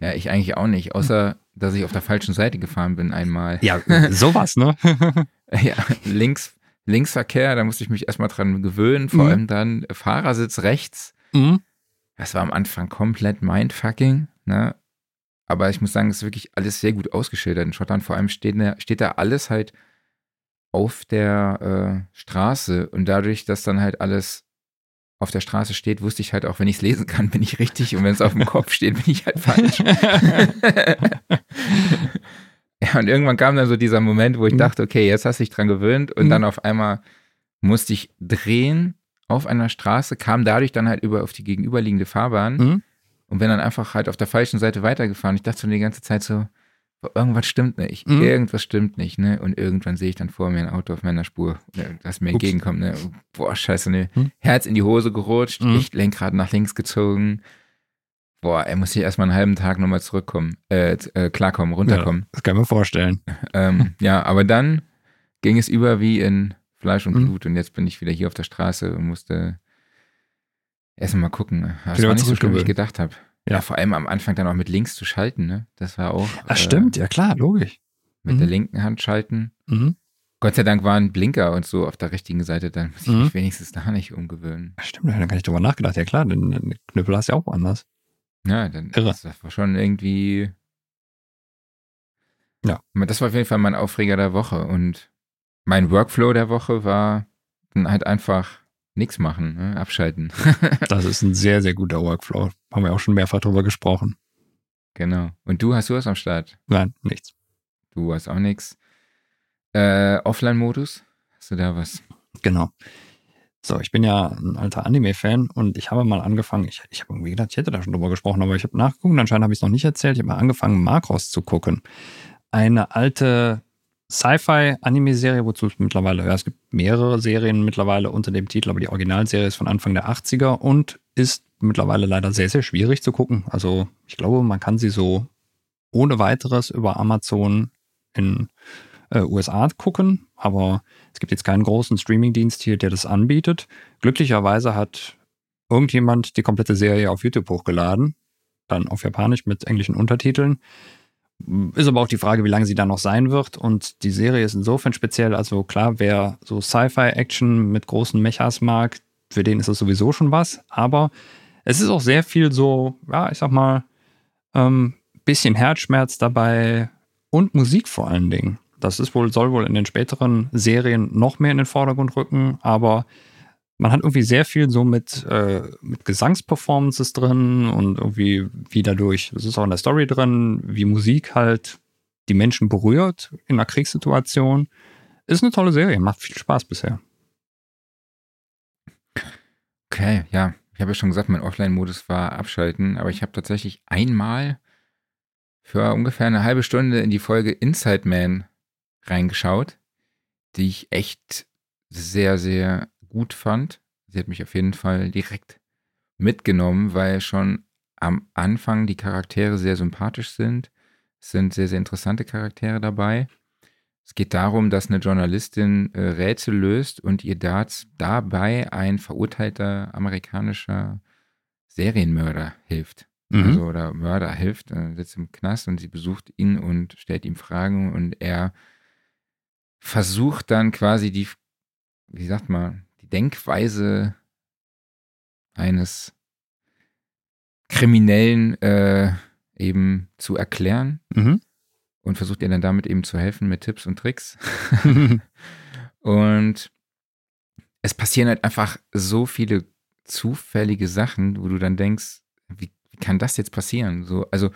Ja, ich eigentlich auch nicht, außer dass ich auf der falschen Seite gefahren bin einmal. Ja, sowas, ne? ja, links, Linksverkehr, da musste ich mich erstmal dran gewöhnen, vor mhm. allem dann Fahrersitz rechts. Mhm. Das war am Anfang komplett Mindfucking, ne? Aber ich muss sagen, es ist wirklich alles sehr gut ausgeschildert in Schottland. Vor allem steht, steht da alles halt auf der äh, Straße und dadurch, dass dann halt alles auf der Straße steht, wusste ich halt auch, wenn ich es lesen kann, bin ich richtig und wenn es auf dem Kopf steht, bin ich halt falsch. ja, und irgendwann kam dann so dieser Moment, wo ich mhm. dachte, okay, jetzt hast du dich dran gewöhnt und mhm. dann auf einmal musste ich drehen auf einer Straße, kam dadurch dann halt über auf die gegenüberliegende Fahrbahn mhm. und bin dann einfach halt auf der falschen Seite weitergefahren. Ich dachte so die ganze Zeit so, irgendwas stimmt nicht. Mhm. Irgendwas stimmt nicht, ne? Und irgendwann sehe ich dann vor mir ein Auto auf meiner Spur, ne, das mir Ups. entgegenkommt, ne? Boah, scheiße, ne? Mhm. Herz in die Hose gerutscht, mhm. Lenkrad nach links gezogen. Boah, er muss hier erstmal einen halben Tag nochmal zurückkommen, äh, äh, klarkommen, runterkommen. Ja, das kann man vorstellen. ähm, ja, aber dann ging es über wie in Fleisch und mhm. Blut und jetzt bin ich wieder hier auf der Straße und musste erstmal gucken. Das war nicht so schlimm, wie ich gedacht habe. Ja, vor allem am Anfang dann auch mit links zu schalten, ne? Das war auch. Das äh, stimmt, ja klar, logisch. Mit mhm. der linken Hand schalten. Mhm. Gott sei Dank waren Blinker und so auf der richtigen Seite, dann muss ich mhm. mich wenigstens da nicht umgewöhnen. Stimmt, dann kann ich drüber nachgedacht. Ja klar, den, den Knüppel hast du ja auch woanders. Ja, dann Irre. Das, war schon irgendwie. Ja. Das war auf jeden Fall mein Aufreger der Woche. Und mein Workflow der Woche war dann halt einfach nichts machen, ne? abschalten. das ist ein sehr, sehr guter Workflow. Haben wir auch schon mehrfach drüber gesprochen. Genau. Und du hast du was am Start? Nein, nichts. Du hast auch nichts. Äh, Offline-Modus? Hast du da was? Genau. So, ich bin ja ein alter Anime-Fan und ich habe mal angefangen, ich, ich habe irgendwie gedacht, ich hätte da schon drüber gesprochen, aber ich habe nachgeguckt, anscheinend habe ich es noch nicht erzählt. Ich habe mal angefangen, Makros zu gucken. Eine alte Sci-Fi-Anime-Serie, wozu es mittlerweile, ja, es gibt mehrere Serien mittlerweile unter dem Titel, aber die Originalserie ist von Anfang der 80er und ist mittlerweile leider sehr, sehr schwierig zu gucken. Also ich glaube, man kann sie so ohne weiteres über Amazon in äh, USA gucken, aber es gibt jetzt keinen großen Streamingdienst hier, der das anbietet. Glücklicherweise hat irgendjemand die komplette Serie auf YouTube hochgeladen, dann auf Japanisch mit englischen Untertiteln. Ist aber auch die Frage, wie lange sie dann noch sein wird. Und die Serie ist insofern speziell. Also klar, wer so Sci-Fi-Action mit großen Mechas mag, für den ist es sowieso schon was. Aber es ist auch sehr viel so, ja, ich sag mal, ähm, bisschen Herzschmerz dabei und Musik vor allen Dingen. Das ist wohl, soll wohl in den späteren Serien noch mehr in den Vordergrund rücken, aber man hat irgendwie sehr viel so mit, äh, mit Gesangsperformances drin und irgendwie wie dadurch, das ist auch in der Story drin, wie Musik halt die Menschen berührt in einer Kriegssituation. Ist eine tolle Serie, macht viel Spaß bisher. Okay, ja. Ich habe ja schon gesagt, mein Offline-Modus war abschalten, aber ich habe tatsächlich einmal für ungefähr eine halbe Stunde in die Folge Inside Man reingeschaut, die ich echt sehr, sehr gut fand. Sie hat mich auf jeden Fall direkt mitgenommen, weil schon am Anfang die Charaktere sehr sympathisch sind. Es sind sehr, sehr interessante Charaktere dabei. Es geht darum, dass eine Journalistin äh, Rätsel löst und ihr dabei ein verurteilter amerikanischer Serienmörder hilft. Mhm. Also, oder Mörder hilft, äh, sitzt im Knast und sie besucht ihn und stellt ihm Fragen und er versucht dann quasi die, wie sagt man, die Denkweise eines Kriminellen äh, eben zu erklären. Mhm und versucht ihr dann damit eben zu helfen mit Tipps und Tricks. und es passieren halt einfach so viele zufällige Sachen, wo du dann denkst, wie, wie kann das jetzt passieren? So, also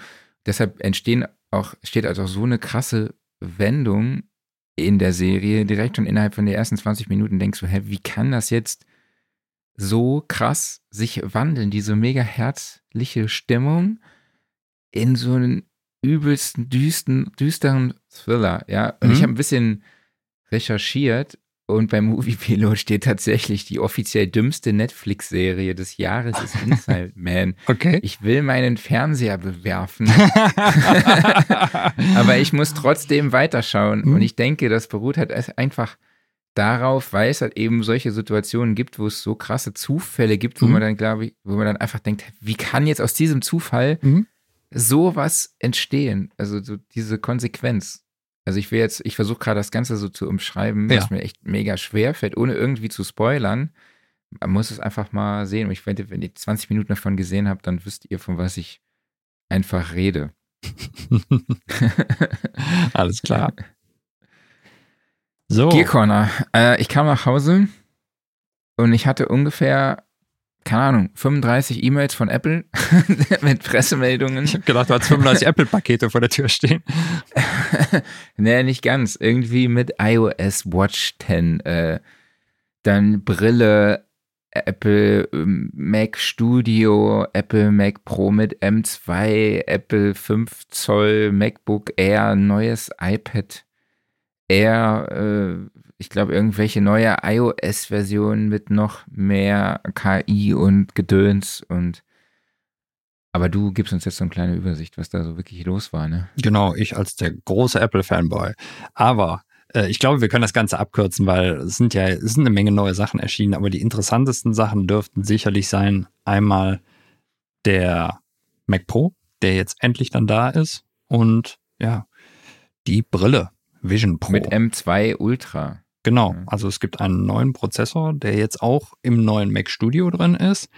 deshalb entstehen auch, steht also so eine krasse Wendung in der Serie, direkt schon innerhalb von den ersten 20 Minuten denkst du, hä, wie kann das jetzt so krass sich wandeln, diese mega herzliche Stimmung in so einen übelsten, düsten, düsteren Thriller, ja. Und mhm. ich habe ein bisschen recherchiert und beim Movie Pilot steht tatsächlich die offiziell dümmste Netflix-Serie des Jahres ist Inside Man. Okay. Ich will meinen Fernseher bewerfen. Aber ich muss trotzdem weiterschauen. Mhm. Und ich denke, das beruht halt einfach darauf, weil es halt eben solche Situationen gibt, wo es so krasse Zufälle gibt, wo mhm. man dann, glaube ich, wo man dann einfach denkt, wie kann jetzt aus diesem Zufall mhm sowas entstehen. Also so diese Konsequenz. Also ich will jetzt, ich versuche gerade das Ganze so zu umschreiben, ja. was mir echt mega schwer fällt, ohne irgendwie zu spoilern. Man muss es einfach mal sehen. Und ich finde, wenn ihr 20 Minuten davon gesehen habt, dann wisst ihr, von was ich einfach rede. Alles klar. So. Gear Corner. Äh, ich kam nach Hause und ich hatte ungefähr keine Ahnung, 35 E-Mails von Apple mit Pressemeldungen. Ich habe gedacht, du hast 35 Apple-Pakete vor der Tür stehen. nee, nicht ganz. Irgendwie mit iOS Watch 10, äh, dann Brille, Apple ähm, Mac Studio, Apple Mac Pro mit M2, Apple 5 Zoll, MacBook Air, neues iPad Air, äh, ich glaube, irgendwelche neue iOS-Versionen mit noch mehr KI und Gedöns und aber du gibst uns jetzt so eine kleine Übersicht, was da so wirklich los war, ne? Genau, ich als der große Apple-Fanboy. Aber äh, ich glaube, wir können das Ganze abkürzen, weil es sind ja, es sind eine Menge neue Sachen erschienen, aber die interessantesten Sachen dürften sicherlich sein, einmal der Mac Pro, der jetzt endlich dann da ist und ja, die Brille Vision Pro. Mit M2 Ultra. Genau, also es gibt einen neuen Prozessor, der jetzt auch im neuen Mac Studio drin ist.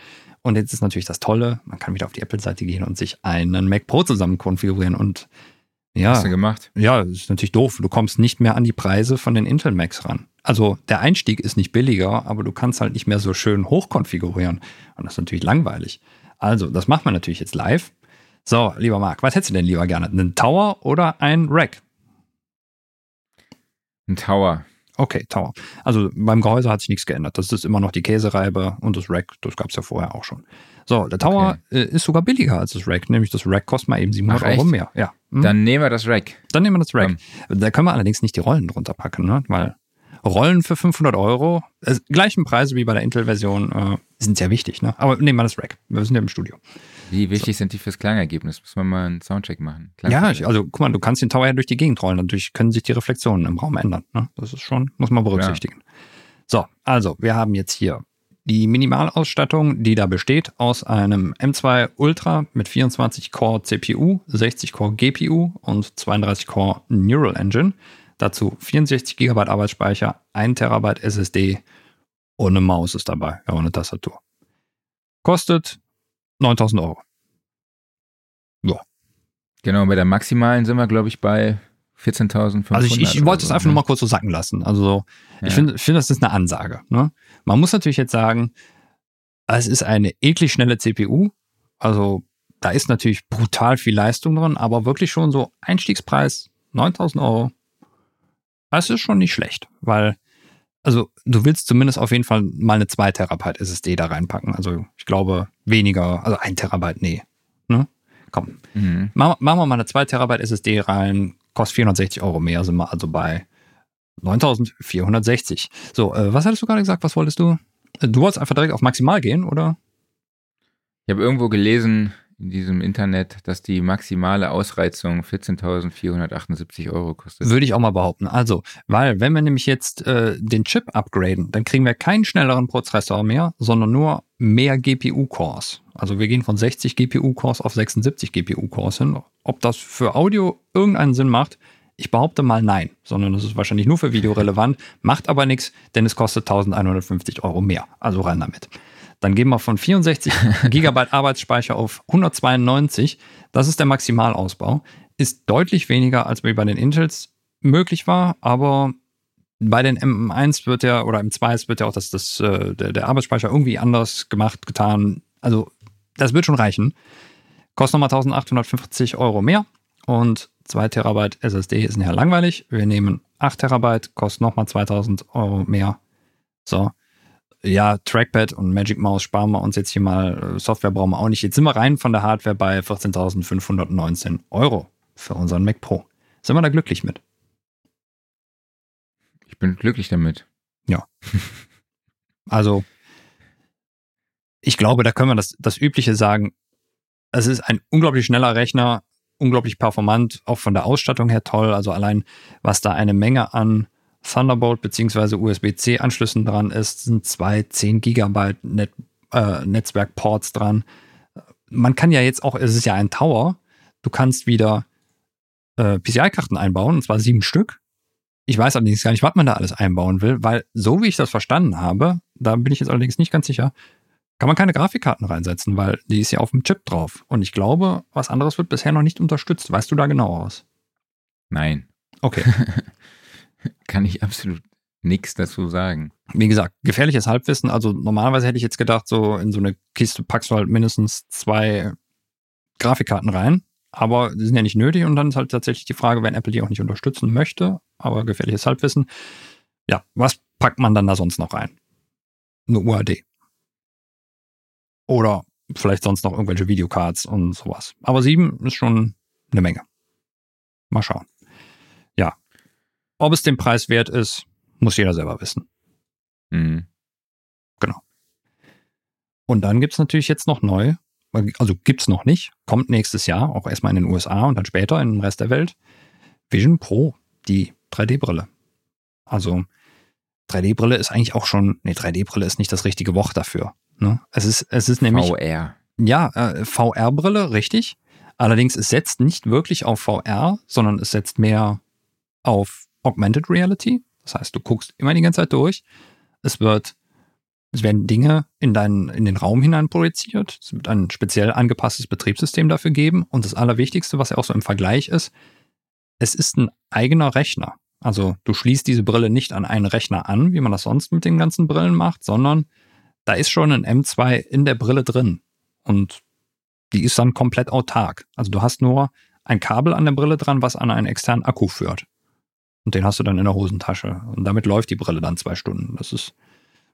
Und jetzt ist natürlich das Tolle, man kann wieder auf die Apple-Seite gehen und sich einen Mac Pro zusammen konfigurieren. Und ja, hast du gemacht? Ja, das ist natürlich doof. Du kommst nicht mehr an die Preise von den Intel Macs ran. Also der Einstieg ist nicht billiger, aber du kannst halt nicht mehr so schön hoch konfigurieren. Und das ist natürlich langweilig. Also, das macht man natürlich jetzt live. So, lieber Marc, was hättest du denn lieber gerne? Einen Tower oder ein Rack? Ein Tower. Okay, Tower. Also beim Gehäuse hat sich nichts geändert. Das ist immer noch die Käsereibe und das Rack, das gab es ja vorher auch schon. So, der Tower okay. äh, ist sogar billiger als das Rack, nämlich das Rack kostet mal eben 700 Ach, Euro mehr. Ja. Hm? Dann nehmen wir das Rack. Dann nehmen wir das Rack. Um. Da können wir allerdings nicht die Rollen drunter packen, ne? weil Rollen für 500 Euro, äh, gleichen Preise wie bei der Intel-Version, äh, sind sehr wichtig. Ne? Aber nehmen wir das Rack. Wir sind ja im Studio. Wie wichtig so. sind die fürs Klangergebnis? Müssen wir mal einen Soundcheck machen. Ja, also guck mal, du kannst den Tower ja durch die Gegend rollen. Dadurch können sich die Reflexionen im Raum ändern. Ne? Das ist schon, muss man berücksichtigen. Ja. So, also wir haben jetzt hier die Minimalausstattung, die da besteht aus einem M2 Ultra mit 24 Core CPU, 60 Core GPU und 32 Core Neural Engine. Dazu 64 GB Arbeitsspeicher, 1 TB SSD und eine Maus ist dabei, ja, und eine Tastatur. Kostet 9000 Euro. Ja. Genau, bei der maximalen sind wir, glaube ich, bei 14.500. Also ich, ich wollte es so, einfach ne? nur mal kurz so sacken lassen. Also ja. ich finde, find, das ist eine Ansage. Ne? Man muss natürlich jetzt sagen, es ist eine eklig schnelle CPU. Also da ist natürlich brutal viel Leistung drin, aber wirklich schon so Einstiegspreis 9000 Euro. Das ist schon nicht schlecht, weil, also du willst zumindest auf jeden Fall mal eine 2 Terabyte SSD da reinpacken. Also ich glaube weniger, also 1 Terabyte, nee. Ne? Komm, mhm. machen, machen wir mal eine 2 Terabyte SSD rein, kostet 460 Euro mehr, sind wir also bei 9460. So, äh, was hattest du gerade gesagt? Was wolltest du? Äh, du wolltest einfach direkt auf maximal gehen, oder? Ich habe irgendwo gelesen in diesem Internet, dass die maximale Ausreizung 14.478 Euro kostet. Würde ich auch mal behaupten. Also, weil wenn wir nämlich jetzt äh, den Chip upgraden, dann kriegen wir keinen schnelleren Prozessor mehr, sondern nur mehr GPU-Cores. Also wir gehen von 60 GPU-Cores auf 76 GPU-Cores hin. Ob das für Audio irgendeinen Sinn macht, ich behaupte mal nein, sondern das ist wahrscheinlich nur für Video relevant, macht aber nichts, denn es kostet 1150 Euro mehr. Also rein damit. Dann gehen wir von 64 Gigabyte Arbeitsspeicher auf 192. Das ist der Maximalausbau. Ist deutlich weniger, als bei den Intels möglich war, aber bei den M1 wird ja, oder M2 wird ja auch das, das, äh, der, der Arbeitsspeicher irgendwie anders gemacht, getan. Also, das wird schon reichen. Kostet nochmal 1850 Euro mehr und 2 Terabyte SSD ist ja langweilig. Wir nehmen 8 Terabyte, kostet nochmal 2000 Euro mehr. So. Ja, Trackpad und Magic Mouse sparen wir uns jetzt hier mal. Software brauchen wir auch nicht. Jetzt sind wir rein von der Hardware bei 14.519 Euro für unseren Mac Pro. Sind wir da glücklich mit? Ich bin glücklich damit. Ja. also, ich glaube, da können wir das, das Übliche sagen. Es ist ein unglaublich schneller Rechner, unglaublich performant, auch von der Ausstattung her toll. Also allein, was da eine Menge an Thunderbolt bzw. USB-C-Anschlüssen dran ist, sind zwei 10 Gigabyte Net, äh, Netzwerkports dran. Man kann ja jetzt auch, es ist ja ein Tower, du kannst wieder äh, PCI-Karten einbauen, und zwar sieben Stück. Ich weiß allerdings gar nicht, was man da alles einbauen will, weil so wie ich das verstanden habe, da bin ich jetzt allerdings nicht ganz sicher, kann man keine Grafikkarten reinsetzen, weil die ist ja auf dem Chip drauf. Und ich glaube, was anderes wird bisher noch nicht unterstützt. Weißt du da genau aus? Nein. Okay. kann ich absolut nichts dazu sagen. Wie gesagt, gefährliches Halbwissen. Also normalerweise hätte ich jetzt gedacht, so in so eine Kiste packst du halt mindestens zwei Grafikkarten rein. Aber die sind ja nicht nötig und dann ist halt tatsächlich die Frage, wenn Apple die auch nicht unterstützen möchte, aber gefährliches Halbwissen. Ja, was packt man dann da sonst noch rein? Eine UAD. Oder vielleicht sonst noch irgendwelche Videocards und sowas. Aber sieben ist schon eine Menge. Mal schauen. Ja. Ob es den Preis wert ist, muss jeder selber wissen. Mhm. Genau. Und dann gibt es natürlich jetzt noch neu also gibt es noch nicht, kommt nächstes Jahr, auch erstmal in den USA und dann später in den Rest der Welt. Vision Pro, die 3D-Brille. Also 3D-Brille ist eigentlich auch schon, nee, 3D-Brille ist nicht das richtige Wort dafür. Ne? Es ist, es ist nämlich. VR. Ja, äh, VR-Brille, richtig. Allerdings, es setzt nicht wirklich auf VR, sondern es setzt mehr auf Augmented Reality. Das heißt, du guckst immer die ganze Zeit durch. Es wird es werden Dinge in, deinen, in den Raum hinein projiziert. Es wird ein speziell angepasstes Betriebssystem dafür geben. Und das Allerwichtigste, was ja auch so im Vergleich ist, es ist ein eigener Rechner. Also du schließt diese Brille nicht an einen Rechner an, wie man das sonst mit den ganzen Brillen macht, sondern da ist schon ein M2 in der Brille drin. Und die ist dann komplett autark. Also du hast nur ein Kabel an der Brille dran, was an einen externen Akku führt. Und den hast du dann in der Hosentasche. Und damit läuft die Brille dann zwei Stunden. Das ist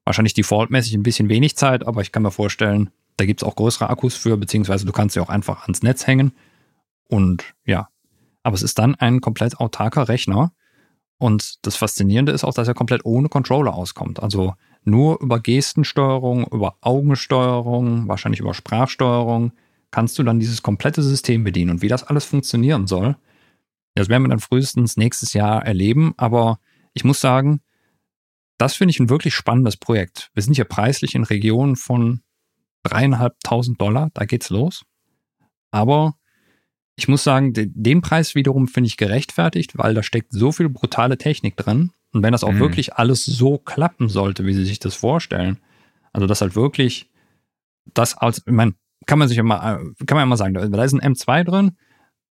Wahrscheinlich defaultmäßig ein bisschen wenig Zeit, aber ich kann mir vorstellen, da gibt es auch größere Akkus für, beziehungsweise du kannst sie auch einfach ans Netz hängen. Und ja, aber es ist dann ein komplett autarker Rechner. Und das Faszinierende ist auch, dass er komplett ohne Controller auskommt. Also nur über Gestensteuerung, über Augensteuerung, wahrscheinlich über Sprachsteuerung kannst du dann dieses komplette System bedienen. Und wie das alles funktionieren soll, das werden wir dann frühestens nächstes Jahr erleben. Aber ich muss sagen, das finde ich ein wirklich spannendes Projekt. Wir sind hier preislich in Regionen von dreieinhalbtausend Dollar, da geht's los. Aber ich muss sagen, den Preis wiederum finde ich gerechtfertigt, weil da steckt so viel brutale Technik drin. Und wenn das auch mhm. wirklich alles so klappen sollte, wie sie sich das vorstellen, also das halt wirklich das als, ich meine, kann man sich immer, kann man immer sagen, da ist ein M2 drin.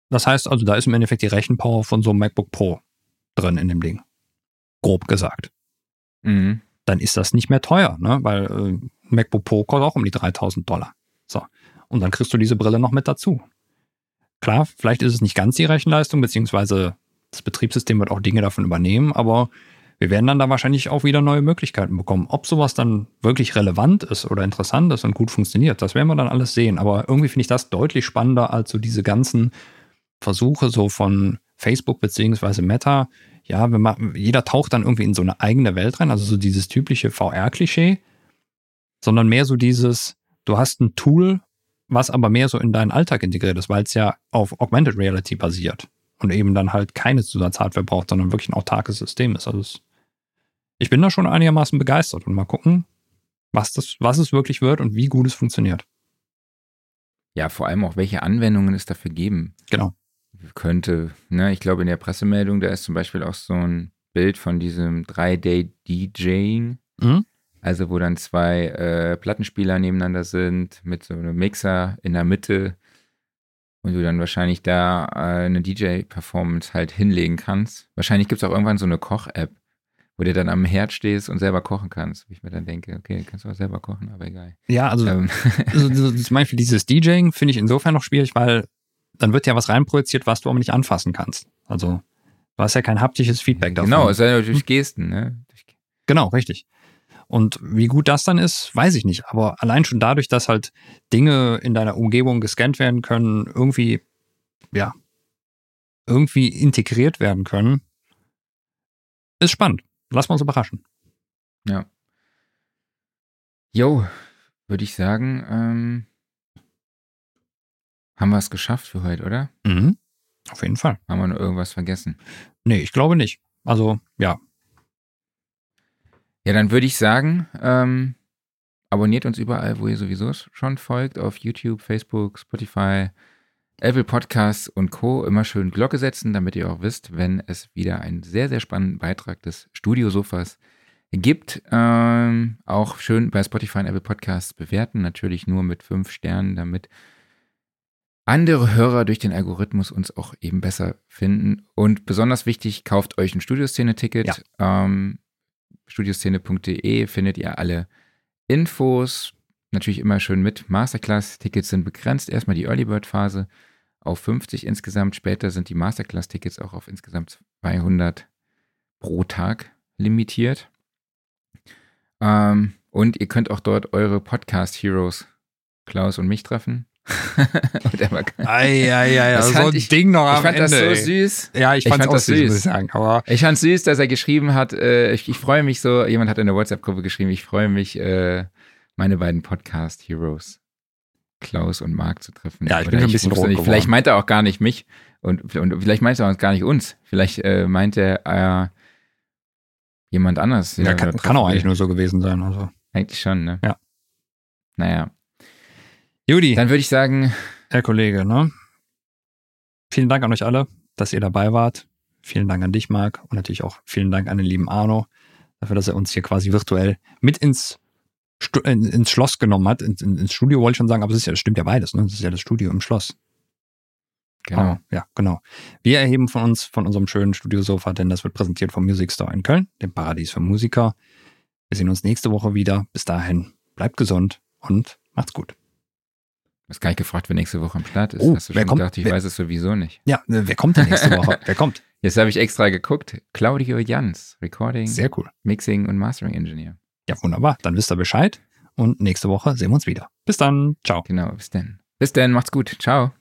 Das heißt also, da ist im Endeffekt die Rechenpower von so einem MacBook Pro drin in dem Ding. Grob gesagt. Mhm. Dann ist das nicht mehr teuer, ne? weil äh, MacBook Pro kostet auch um die 3000 Dollar. So. Und dann kriegst du diese Brille noch mit dazu. Klar, vielleicht ist es nicht ganz die Rechenleistung, beziehungsweise das Betriebssystem wird auch Dinge davon übernehmen, aber wir werden dann da wahrscheinlich auch wieder neue Möglichkeiten bekommen. Ob sowas dann wirklich relevant ist oder interessant ist und gut funktioniert, das werden wir dann alles sehen. Aber irgendwie finde ich das deutlich spannender als so diese ganzen Versuche so von Facebook beziehungsweise Meta. Ja, man, jeder taucht dann irgendwie in so eine eigene Welt rein, also so dieses typische VR-Klischee, sondern mehr so dieses, du hast ein Tool, was aber mehr so in deinen Alltag integriert ist, weil es ja auf Augmented Reality basiert und eben dann halt keine Zusatzhardware braucht, sondern wirklich ein autarkes System ist. Also es, ich bin da schon einigermaßen begeistert und mal gucken, was, das, was es wirklich wird und wie gut es funktioniert. Ja, vor allem auch, welche Anwendungen es dafür geben. Genau. Könnte, ne, ich glaube, in der Pressemeldung, da ist zum Beispiel auch so ein Bild von diesem 3-Day-DJing. Mhm. Also, wo dann zwei äh, Plattenspieler nebeneinander sind, mit so einem Mixer in der Mitte und du dann wahrscheinlich da äh, eine DJ-Performance halt hinlegen kannst. Wahrscheinlich gibt es auch irgendwann so eine Koch-App, wo du dann am Herd stehst und selber kochen kannst. Wo ich mir dann denke, okay, kannst du auch selber kochen, aber egal. Ja, also, ähm. also zum Beispiel dieses DJing finde ich insofern noch schwierig, weil dann wird ja was reinprojiziert, was du aber nicht anfassen kannst. Also du hast ja kein haptisches Feedback davon. Genau, es ist ja durch Gesten, ne? Genau, richtig. Und wie gut das dann ist, weiß ich nicht. Aber allein schon dadurch, dass halt Dinge in deiner Umgebung gescannt werden können, irgendwie, ja, irgendwie integriert werden können, ist spannend. Lass uns überraschen. Ja. Jo, würde ich sagen, ähm, haben wir es geschafft für heute, oder? Mhm. Auf jeden Fall. Haben wir noch irgendwas vergessen? Nee, ich glaube nicht. Also, ja, ja, dann würde ich sagen, ähm, abonniert uns überall, wo ihr sowieso schon folgt, auf YouTube, Facebook, Spotify, Apple Podcasts und Co. Immer schön Glocke setzen, damit ihr auch wisst, wenn es wieder einen sehr, sehr spannenden Beitrag des Studiosofas gibt. Ähm, auch schön bei Spotify und Apple Podcasts bewerten, natürlich nur mit fünf Sternen, damit andere Hörer durch den Algorithmus uns auch eben besser finden. Und besonders wichtig, kauft euch ein Studioszene-Ticket. Ja. Ähm, studioszene.de findet ihr alle Infos. Natürlich immer schön mit. Masterclass-Tickets sind begrenzt. Erstmal die Early Bird-Phase auf 50 insgesamt. Später sind die Masterclass-Tickets auch auf insgesamt 200 pro Tag limitiert. Ähm, und ihr könnt auch dort eure Podcast-Heroes, Klaus und mich, treffen. Eieiei, also so ein ich, Ding noch am Ich fand Ende, das so süß. Ja, ich, ich fand, das süß, süß, muss ich sagen. Aber ich fand süß, dass er geschrieben hat, äh, ich, ich freue mich so, jemand hat in der WhatsApp-Gruppe geschrieben, ich freue mich, äh, meine beiden Podcast-Heroes, Klaus und Marc, zu treffen. Ja, ich Oder bin ein bisschen rot nicht, Vielleicht meint er auch gar nicht mich und, und vielleicht meint er auch gar nicht uns. Vielleicht äh, meint er äh, jemand anders. Ja, kann, kann auch eigentlich nur so gewesen sein. Also. Eigentlich schon, ne? Ja. Naja. Judy. Dann würde ich sagen. Herr Kollege, ne? Vielen Dank an euch alle, dass ihr dabei wart. Vielen Dank an dich, Marc. Und natürlich auch vielen Dank an den lieben Arno dafür, dass er uns hier quasi virtuell mit ins, ins Schloss genommen hat. Ins, ins Studio wollte ich schon sagen, aber es ist ja, das stimmt ja beides, ne? Das ist ja das Studio im Schloss. Genau. Oh, ja, genau. Wir erheben von uns, von unserem schönen Studiosofa, denn das wird präsentiert vom Music Store in Köln, dem Paradies für Musiker. Wir sehen uns nächste Woche wieder. Bis dahin, bleibt gesund und macht's gut. Du hast gar nicht gefragt, wer nächste Woche am Start ist. Oh, hast du schon kommt, gedacht, ich wer, weiß es sowieso nicht. Ja, äh, wer kommt denn nächste Woche? wer kommt? Jetzt habe ich extra geguckt. Claudio Jans, Recording, Sehr cool. Mixing und Mastering Engineer. Ja, wunderbar. Dann wisst ihr Bescheid. Und nächste Woche sehen wir uns wieder. Bis dann. Ciao. Genau, bis dann. Bis dann, macht's gut. Ciao.